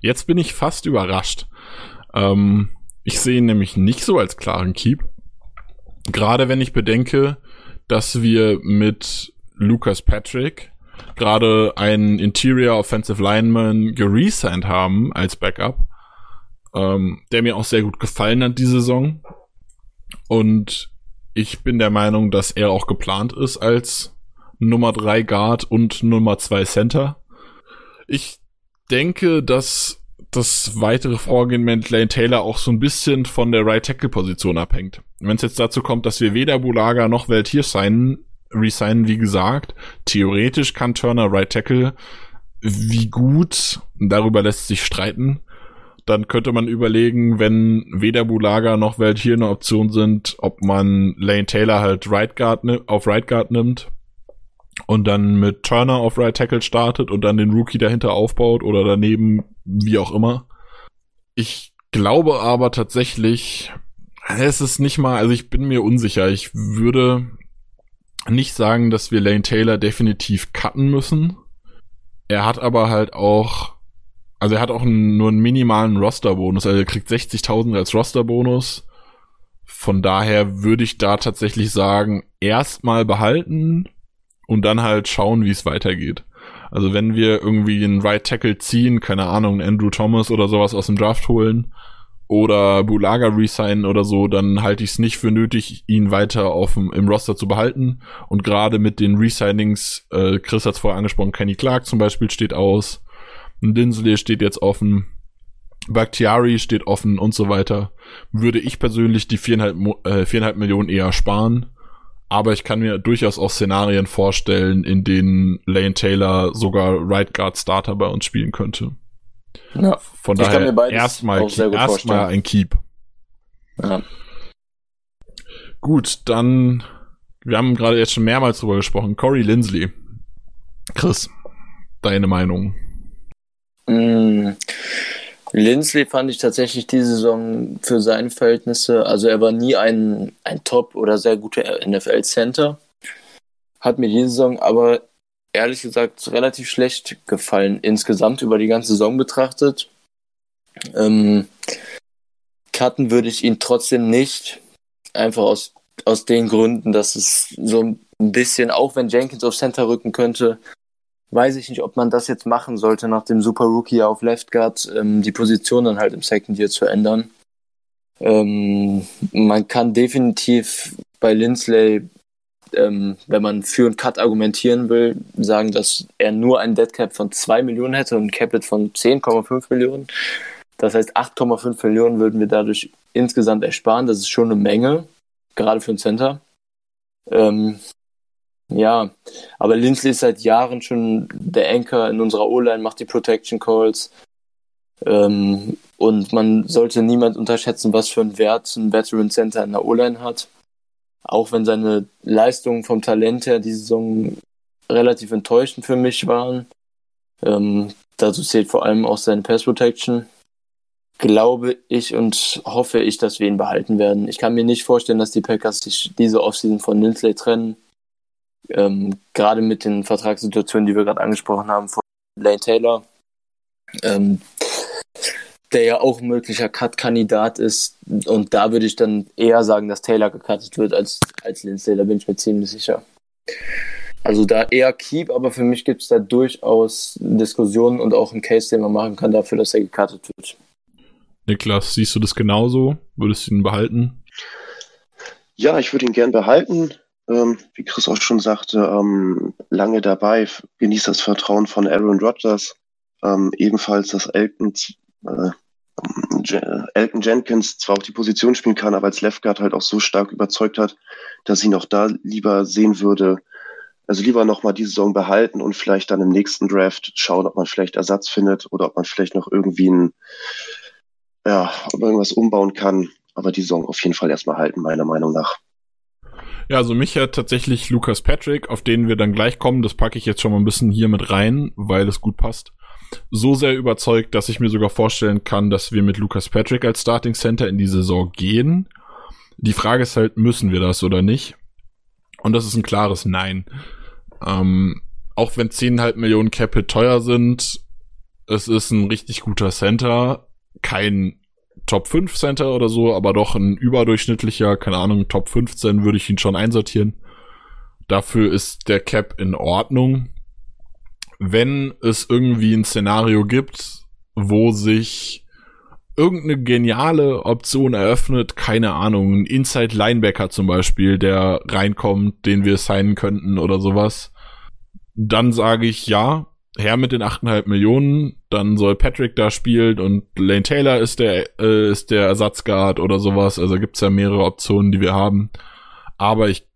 Jetzt bin ich fast überrascht. Ähm, ich sehe ihn nämlich nicht so als klaren Keep. Gerade wenn ich bedenke, dass wir mit Lucas Patrick gerade einen Interior Offensive Lineman geresigned haben als Backup, ähm, der mir auch sehr gut gefallen hat diese Saison. Und ich bin der Meinung, dass er auch geplant ist als Nummer 3 Guard und Nummer 2 Center. Ich denke, dass das weitere Vorgehen mit Lane Taylor auch so ein bisschen von der Right Tackle Position abhängt. Wenn es jetzt dazu kommt, dass wir weder Bulaga noch Welt hier signen, resignen, wie gesagt, theoretisch kann Turner Right Tackle wie gut, darüber lässt sich streiten. Dann könnte man überlegen, wenn weder Bulaga noch Welt hier eine Option sind, ob man Lane Taylor halt Right Guard auf Right Guard nimmt und dann mit Turner auf Right Tackle startet und dann den Rookie dahinter aufbaut oder daneben, wie auch immer. Ich glaube aber tatsächlich, es ist nicht mal, also ich bin mir unsicher. Ich würde nicht sagen, dass wir Lane Taylor definitiv cutten müssen. Er hat aber halt auch, also er hat auch einen, nur einen minimalen Roster-Bonus, also er kriegt 60.000 als Roster-Bonus. Von daher würde ich da tatsächlich sagen, erstmal behalten, und dann halt schauen, wie es weitergeht. Also wenn wir irgendwie einen Right Tackle ziehen, keine Ahnung, Andrew Thomas oder sowas aus dem Draft holen oder Bulaga resignen oder so, dann halte ich es nicht für nötig, ihn weiter auf dem, im Roster zu behalten. Und gerade mit den Resignings, äh, Chris hat es vorher angesprochen, Kenny Clark zum Beispiel steht aus, Dinsley steht jetzt offen, Bakhtiari steht offen und so weiter, würde ich persönlich die viereinhalb, äh, viereinhalb Millionen eher sparen aber ich kann mir durchaus auch Szenarien vorstellen, in denen Lane Taylor sogar Right Guard Starter bei uns spielen könnte. Ja, Von daher erstmal erstmal ein Keep. Ja. Gut, dann wir haben gerade jetzt schon mehrmals drüber gesprochen. Corey Lindsley. Chris, deine Meinung? Mm, Lindsley fand ich tatsächlich diese Saison für seine Verhältnisse, also er war nie ein, ein Top- oder sehr guter NFL-Center. Hat mir diese Saison aber ehrlich gesagt relativ schlecht gefallen, insgesamt über die ganze Saison betrachtet. Ähm, cutten würde ich ihn trotzdem nicht, einfach aus, aus den Gründen, dass es so ein bisschen, auch wenn Jenkins auf Center rücken könnte, weiß ich nicht, ob man das jetzt machen sollte, nach dem Super Rookie auf Left Guard, ähm, die Position dann halt im Second Year zu ändern. Ähm, man kann definitiv bei Lindsley, ähm, wenn man für einen Cut argumentieren will, sagen, dass er nur ein Deadcap von 2 Millionen hätte und ein Capit von 10,5 Millionen. Das heißt, 8,5 Millionen würden wir dadurch insgesamt ersparen. Das ist schon eine Menge, gerade für einen Center. Ähm, ja, aber Lindsley ist seit Jahren schon der Anchor in unserer O-Line, macht die Protection Calls. Ähm, und man sollte niemand unterschätzen, was für einen Wert ein Veteran Center in der O-Line hat. Auch wenn seine Leistungen vom Talent her diese Saison relativ enttäuschend für mich waren. Ähm, dazu zählt vor allem auch seine Pass Protection. Glaube ich und hoffe ich, dass wir ihn behalten werden. Ich kann mir nicht vorstellen, dass die Packers sich diese Offseason von Lindsley trennen ähm, gerade mit den Vertragssituationen, die wir gerade angesprochen haben, von Lane Taylor, ähm, der ja auch ein möglicher Cut-Kandidat ist. Und da würde ich dann eher sagen, dass Taylor gecuttet wird als, als Lindsay, da bin ich mir ziemlich sicher. Also da eher Keep, aber für mich gibt es da durchaus Diskussionen und auch einen Case, den man machen kann dafür, dass er gecuttet wird. Niklas, siehst du das genauso? Würdest du ihn behalten? Ja, ich würde ihn gern behalten ähm, wie Chris auch schon sagte, ähm, lange dabei, genießt das Vertrauen von Aaron Rodgers, ähm, ebenfalls, dass Elton, äh, Elton Jenkins zwar auch die Position spielen kann, aber als Left Guard halt auch so stark überzeugt hat, dass ich ihn auch da lieber sehen würde, also lieber nochmal die Saison behalten und vielleicht dann im nächsten Draft schauen, ob man vielleicht Ersatz findet oder ob man vielleicht noch irgendwie ein, ja, ob irgendwas umbauen kann. Aber die Saison auf jeden Fall erstmal halten, meiner Meinung nach. Ja, also mich hat tatsächlich Lucas Patrick, auf den wir dann gleich kommen, das packe ich jetzt schon mal ein bisschen hier mit rein, weil es gut passt. So sehr überzeugt, dass ich mir sogar vorstellen kann, dass wir mit Lucas Patrick als Starting Center in die Saison gehen. Die Frage ist halt, müssen wir das oder nicht? Und das ist ein klares Nein. Ähm, auch wenn 10,5 Millionen Capit teuer sind, es ist ein richtig guter Center, kein Top 5 Center oder so, aber doch ein überdurchschnittlicher, keine Ahnung, Top 15 würde ich ihn schon einsortieren. Dafür ist der Cap in Ordnung. Wenn es irgendwie ein Szenario gibt, wo sich irgendeine geniale Option eröffnet, keine Ahnung, ein Inside Linebacker zum Beispiel, der reinkommt, den wir signen könnten oder sowas, dann sage ich ja, her mit den 8,5 Millionen, dann soll Patrick da spielen und Lane Taylor ist der, äh, ist der Ersatzguard oder sowas. Also gibt's ja mehrere Optionen, die wir haben. Aber ich,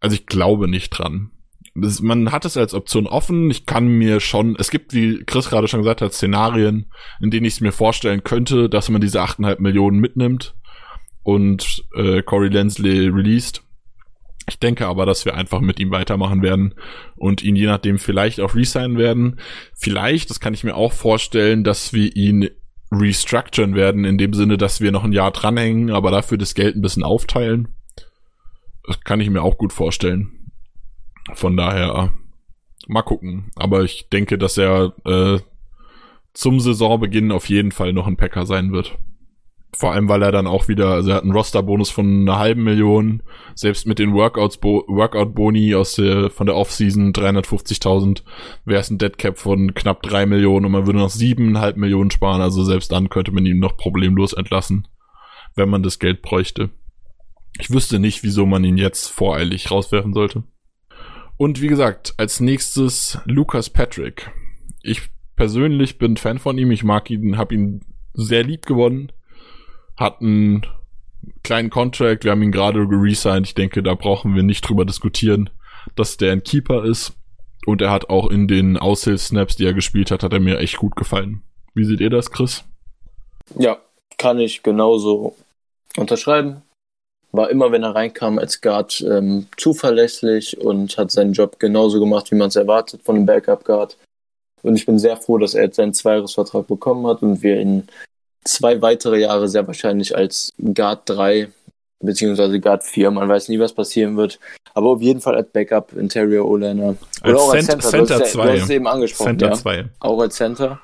also ich glaube nicht dran. Man hat es als Option offen. Ich kann mir schon, es gibt, wie Chris gerade schon gesagt hat, Szenarien, in denen ich es mir vorstellen könnte, dass man diese 8,5 Millionen mitnimmt und äh, Corey Lensley released. Ich denke aber, dass wir einfach mit ihm weitermachen werden und ihn je nachdem vielleicht auch resignen werden. Vielleicht, das kann ich mir auch vorstellen, dass wir ihn restructuren werden, in dem Sinne, dass wir noch ein Jahr dranhängen, aber dafür das Geld ein bisschen aufteilen. Das kann ich mir auch gut vorstellen. Von daher, mal gucken. Aber ich denke, dass er äh, zum Saisonbeginn auf jeden Fall noch ein Packer sein wird. Vor allem, weil er dann auch wieder, also er hat einen Roster-Bonus von einer halben Million, selbst mit den Workouts, Workout-Boni aus der, von der Off-Season 350.000, wäre es ein Deadcap von knapp drei Millionen und man würde noch siebeneinhalb Millionen sparen, also selbst dann könnte man ihn noch problemlos entlassen, wenn man das Geld bräuchte. Ich wüsste nicht, wieso man ihn jetzt voreilig rauswerfen sollte. Und wie gesagt, als nächstes Lucas Patrick. Ich persönlich bin Fan von ihm, ich mag ihn, habe ihn sehr lieb gewonnen hat einen kleinen Contract, wir haben ihn gerade geresigned. Ich denke, da brauchen wir nicht drüber diskutieren, dass der ein Keeper ist. Und er hat auch in den Aushilfs-Snaps, die er gespielt hat, hat er mir echt gut gefallen. Wie seht ihr das, Chris? Ja, kann ich genauso unterschreiben. War immer, wenn er reinkam als Guard, ähm, zuverlässig und hat seinen Job genauso gemacht, wie man es erwartet von einem Backup-Guard. Und ich bin sehr froh, dass er jetzt seinen Zweijahresvertrag bekommen hat und wir ihn zwei weitere Jahre sehr wahrscheinlich als Guard 3 beziehungsweise Guard 4. Man weiß nie, was passieren wird. Aber auf jeden Fall als Backup Interior O-Liner. Oder auch als Center. Center 2. Du, hast es eben angesprochen. Center 2. Ja. Auch als Center.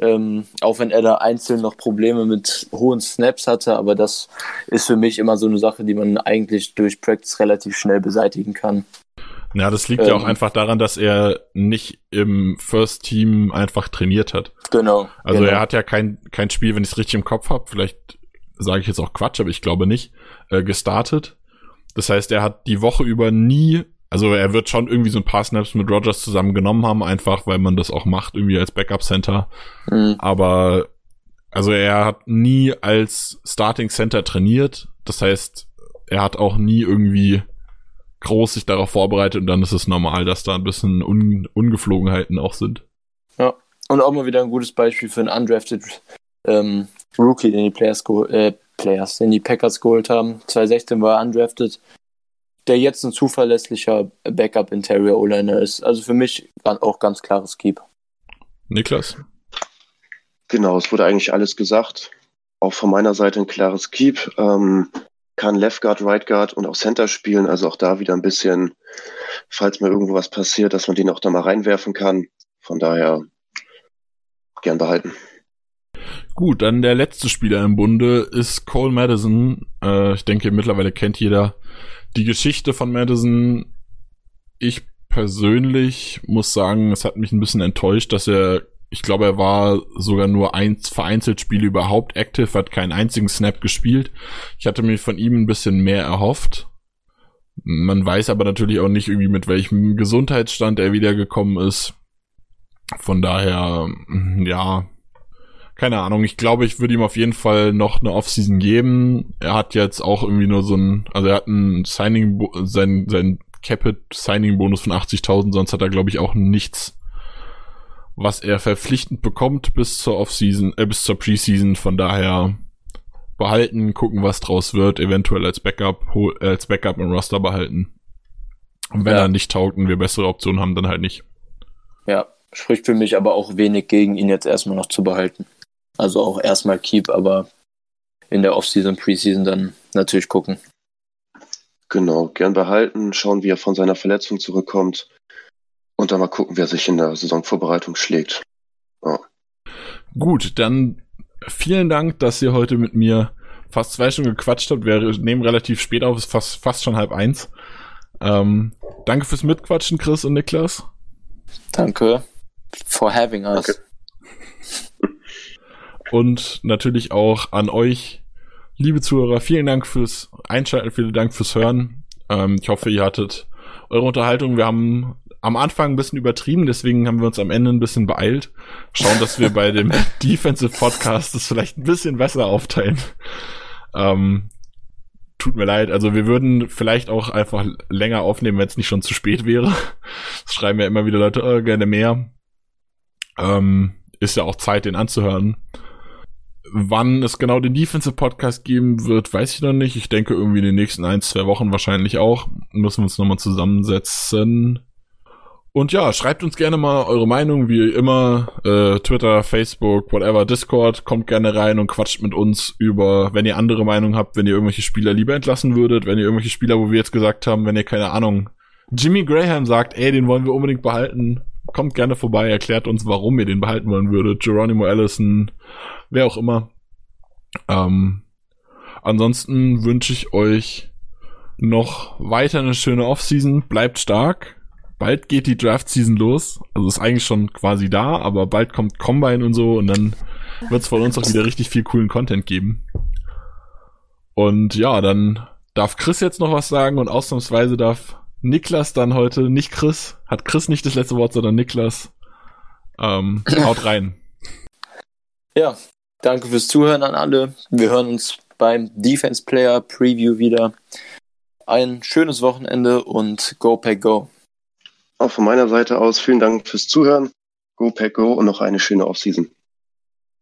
Ähm, auch wenn er da einzeln noch Probleme mit hohen Snaps hatte, aber das ist für mich immer so eine Sache, die man eigentlich durch Practice relativ schnell beseitigen kann. Ja, das liegt ähm, ja auch ähm. einfach daran, dass er nicht im First Team einfach trainiert hat. Genau. Also genau. er hat ja kein, kein Spiel, wenn ich es richtig im Kopf habe, vielleicht sage ich jetzt auch Quatsch, aber ich glaube nicht, äh, gestartet. Das heißt, er hat die Woche über nie, also er wird schon irgendwie so ein paar Snaps mit Rogers zusammen genommen haben, einfach weil man das auch macht, irgendwie als Backup Center. Mhm. Aber also er hat nie als Starting Center trainiert. Das heißt, er hat auch nie irgendwie groß sich darauf vorbereitet und dann ist es normal, dass da ein bisschen Un Ungeflogenheiten auch sind. Ja, und auch mal wieder ein gutes Beispiel für einen undrafted ähm, Rookie, den die Players, äh, Players, den die Packers geholt haben. 2016 war er undrafted, der jetzt ein zuverlässlicher Backup Interior O-Liner ist. Also für mich auch ganz klares Keep. Niklas? Genau, es wurde eigentlich alles gesagt. Auch von meiner Seite ein klares Keep. Ähm, kann Left Guard, Right Guard und auch Center spielen. Also auch da wieder ein bisschen, falls mir irgendwo was passiert, dass man den auch da mal reinwerfen kann. Von daher gern behalten. Gut, dann der letzte Spieler im Bunde ist Cole Madison. Äh, ich denke, mittlerweile kennt jeder die Geschichte von Madison. Ich persönlich muss sagen, es hat mich ein bisschen enttäuscht, dass er ich glaube, er war sogar nur eins vereinzelt Spiele überhaupt active, hat keinen einzigen Snap gespielt. Ich hatte mir von ihm ein bisschen mehr erhofft. Man weiß aber natürlich auch nicht irgendwie mit welchem Gesundheitsstand er wiedergekommen ist. Von daher, ja, keine Ahnung. Ich glaube, ich würde ihm auf jeden Fall noch eine Offseason geben. Er hat jetzt auch irgendwie nur so ein, also er hat ein Signing, sein, sein Capit Signing Bonus von 80.000, sonst hat er glaube ich auch nichts was er verpflichtend bekommt bis zur Offseason, äh, bis zur Preseason. Von daher behalten, gucken, was draus wird, eventuell als Backup, äh, als Backup im Roster behalten. Und wenn ja. er nicht taugt und wir bessere Optionen haben, dann halt nicht. Ja, spricht für mich aber auch wenig gegen ihn jetzt erstmal noch zu behalten. Also auch erstmal Keep, aber in der Offseason, Preseason dann natürlich gucken. Genau, gern behalten, schauen, wie er von seiner Verletzung zurückkommt. Und dann mal gucken, wer sich in der Saisonvorbereitung schlägt. Ja. Gut, dann vielen Dank, dass ihr heute mit mir fast zwei Stunden gequatscht habt. Wir nehmen relativ spät auf, ist fast, fast schon halb eins. Ähm, danke fürs Mitquatschen, Chris und Niklas. Danke for having us. Danke. Und natürlich auch an euch, liebe Zuhörer, vielen Dank fürs Einschalten, vielen Dank fürs Hören. Ähm, ich hoffe, ihr hattet eure Unterhaltung. Wir haben am Anfang ein bisschen übertrieben, deswegen haben wir uns am Ende ein bisschen beeilt. Schauen, dass wir bei dem Defensive Podcast das vielleicht ein bisschen besser aufteilen. Ähm, tut mir leid, also wir würden vielleicht auch einfach länger aufnehmen, wenn es nicht schon zu spät wäre. Das schreiben ja immer wieder Leute, oh, gerne mehr. Ähm, ist ja auch Zeit, den anzuhören. Wann es genau den Defensive Podcast geben wird, weiß ich noch nicht. Ich denke irgendwie in den nächsten ein, zwei Wochen wahrscheinlich auch. Müssen wir uns nochmal zusammensetzen. Und ja, schreibt uns gerne mal eure Meinung, wie immer. Äh, Twitter, Facebook, whatever, Discord. Kommt gerne rein und quatscht mit uns über, wenn ihr andere Meinung habt, wenn ihr irgendwelche Spieler lieber entlassen würdet, wenn ihr irgendwelche Spieler, wo wir jetzt gesagt haben, wenn ihr keine Ahnung, Jimmy Graham sagt, ey, den wollen wir unbedingt behalten. Kommt gerne vorbei, erklärt uns, warum ihr den behalten wollen würdet. Geronimo Allison, wer auch immer. Ähm, ansonsten wünsche ich euch noch weiter eine schöne Offseason. Bleibt stark. Bald geht die Draft-Season los. Also ist eigentlich schon quasi da, aber bald kommt Combine und so und dann wird es von uns auch wieder richtig viel coolen Content geben. Und ja, dann darf Chris jetzt noch was sagen und ausnahmsweise darf Niklas dann heute, nicht Chris, hat Chris nicht das letzte Wort, sondern Niklas. Ähm, haut rein. Ja, danke fürs Zuhören an alle. Wir hören uns beim Defense Player Preview wieder. Ein schönes Wochenende und Go Pack Go. Auch von meiner Seite aus vielen Dank fürs Zuhören. Go Pack Go und noch eine schöne Offseason.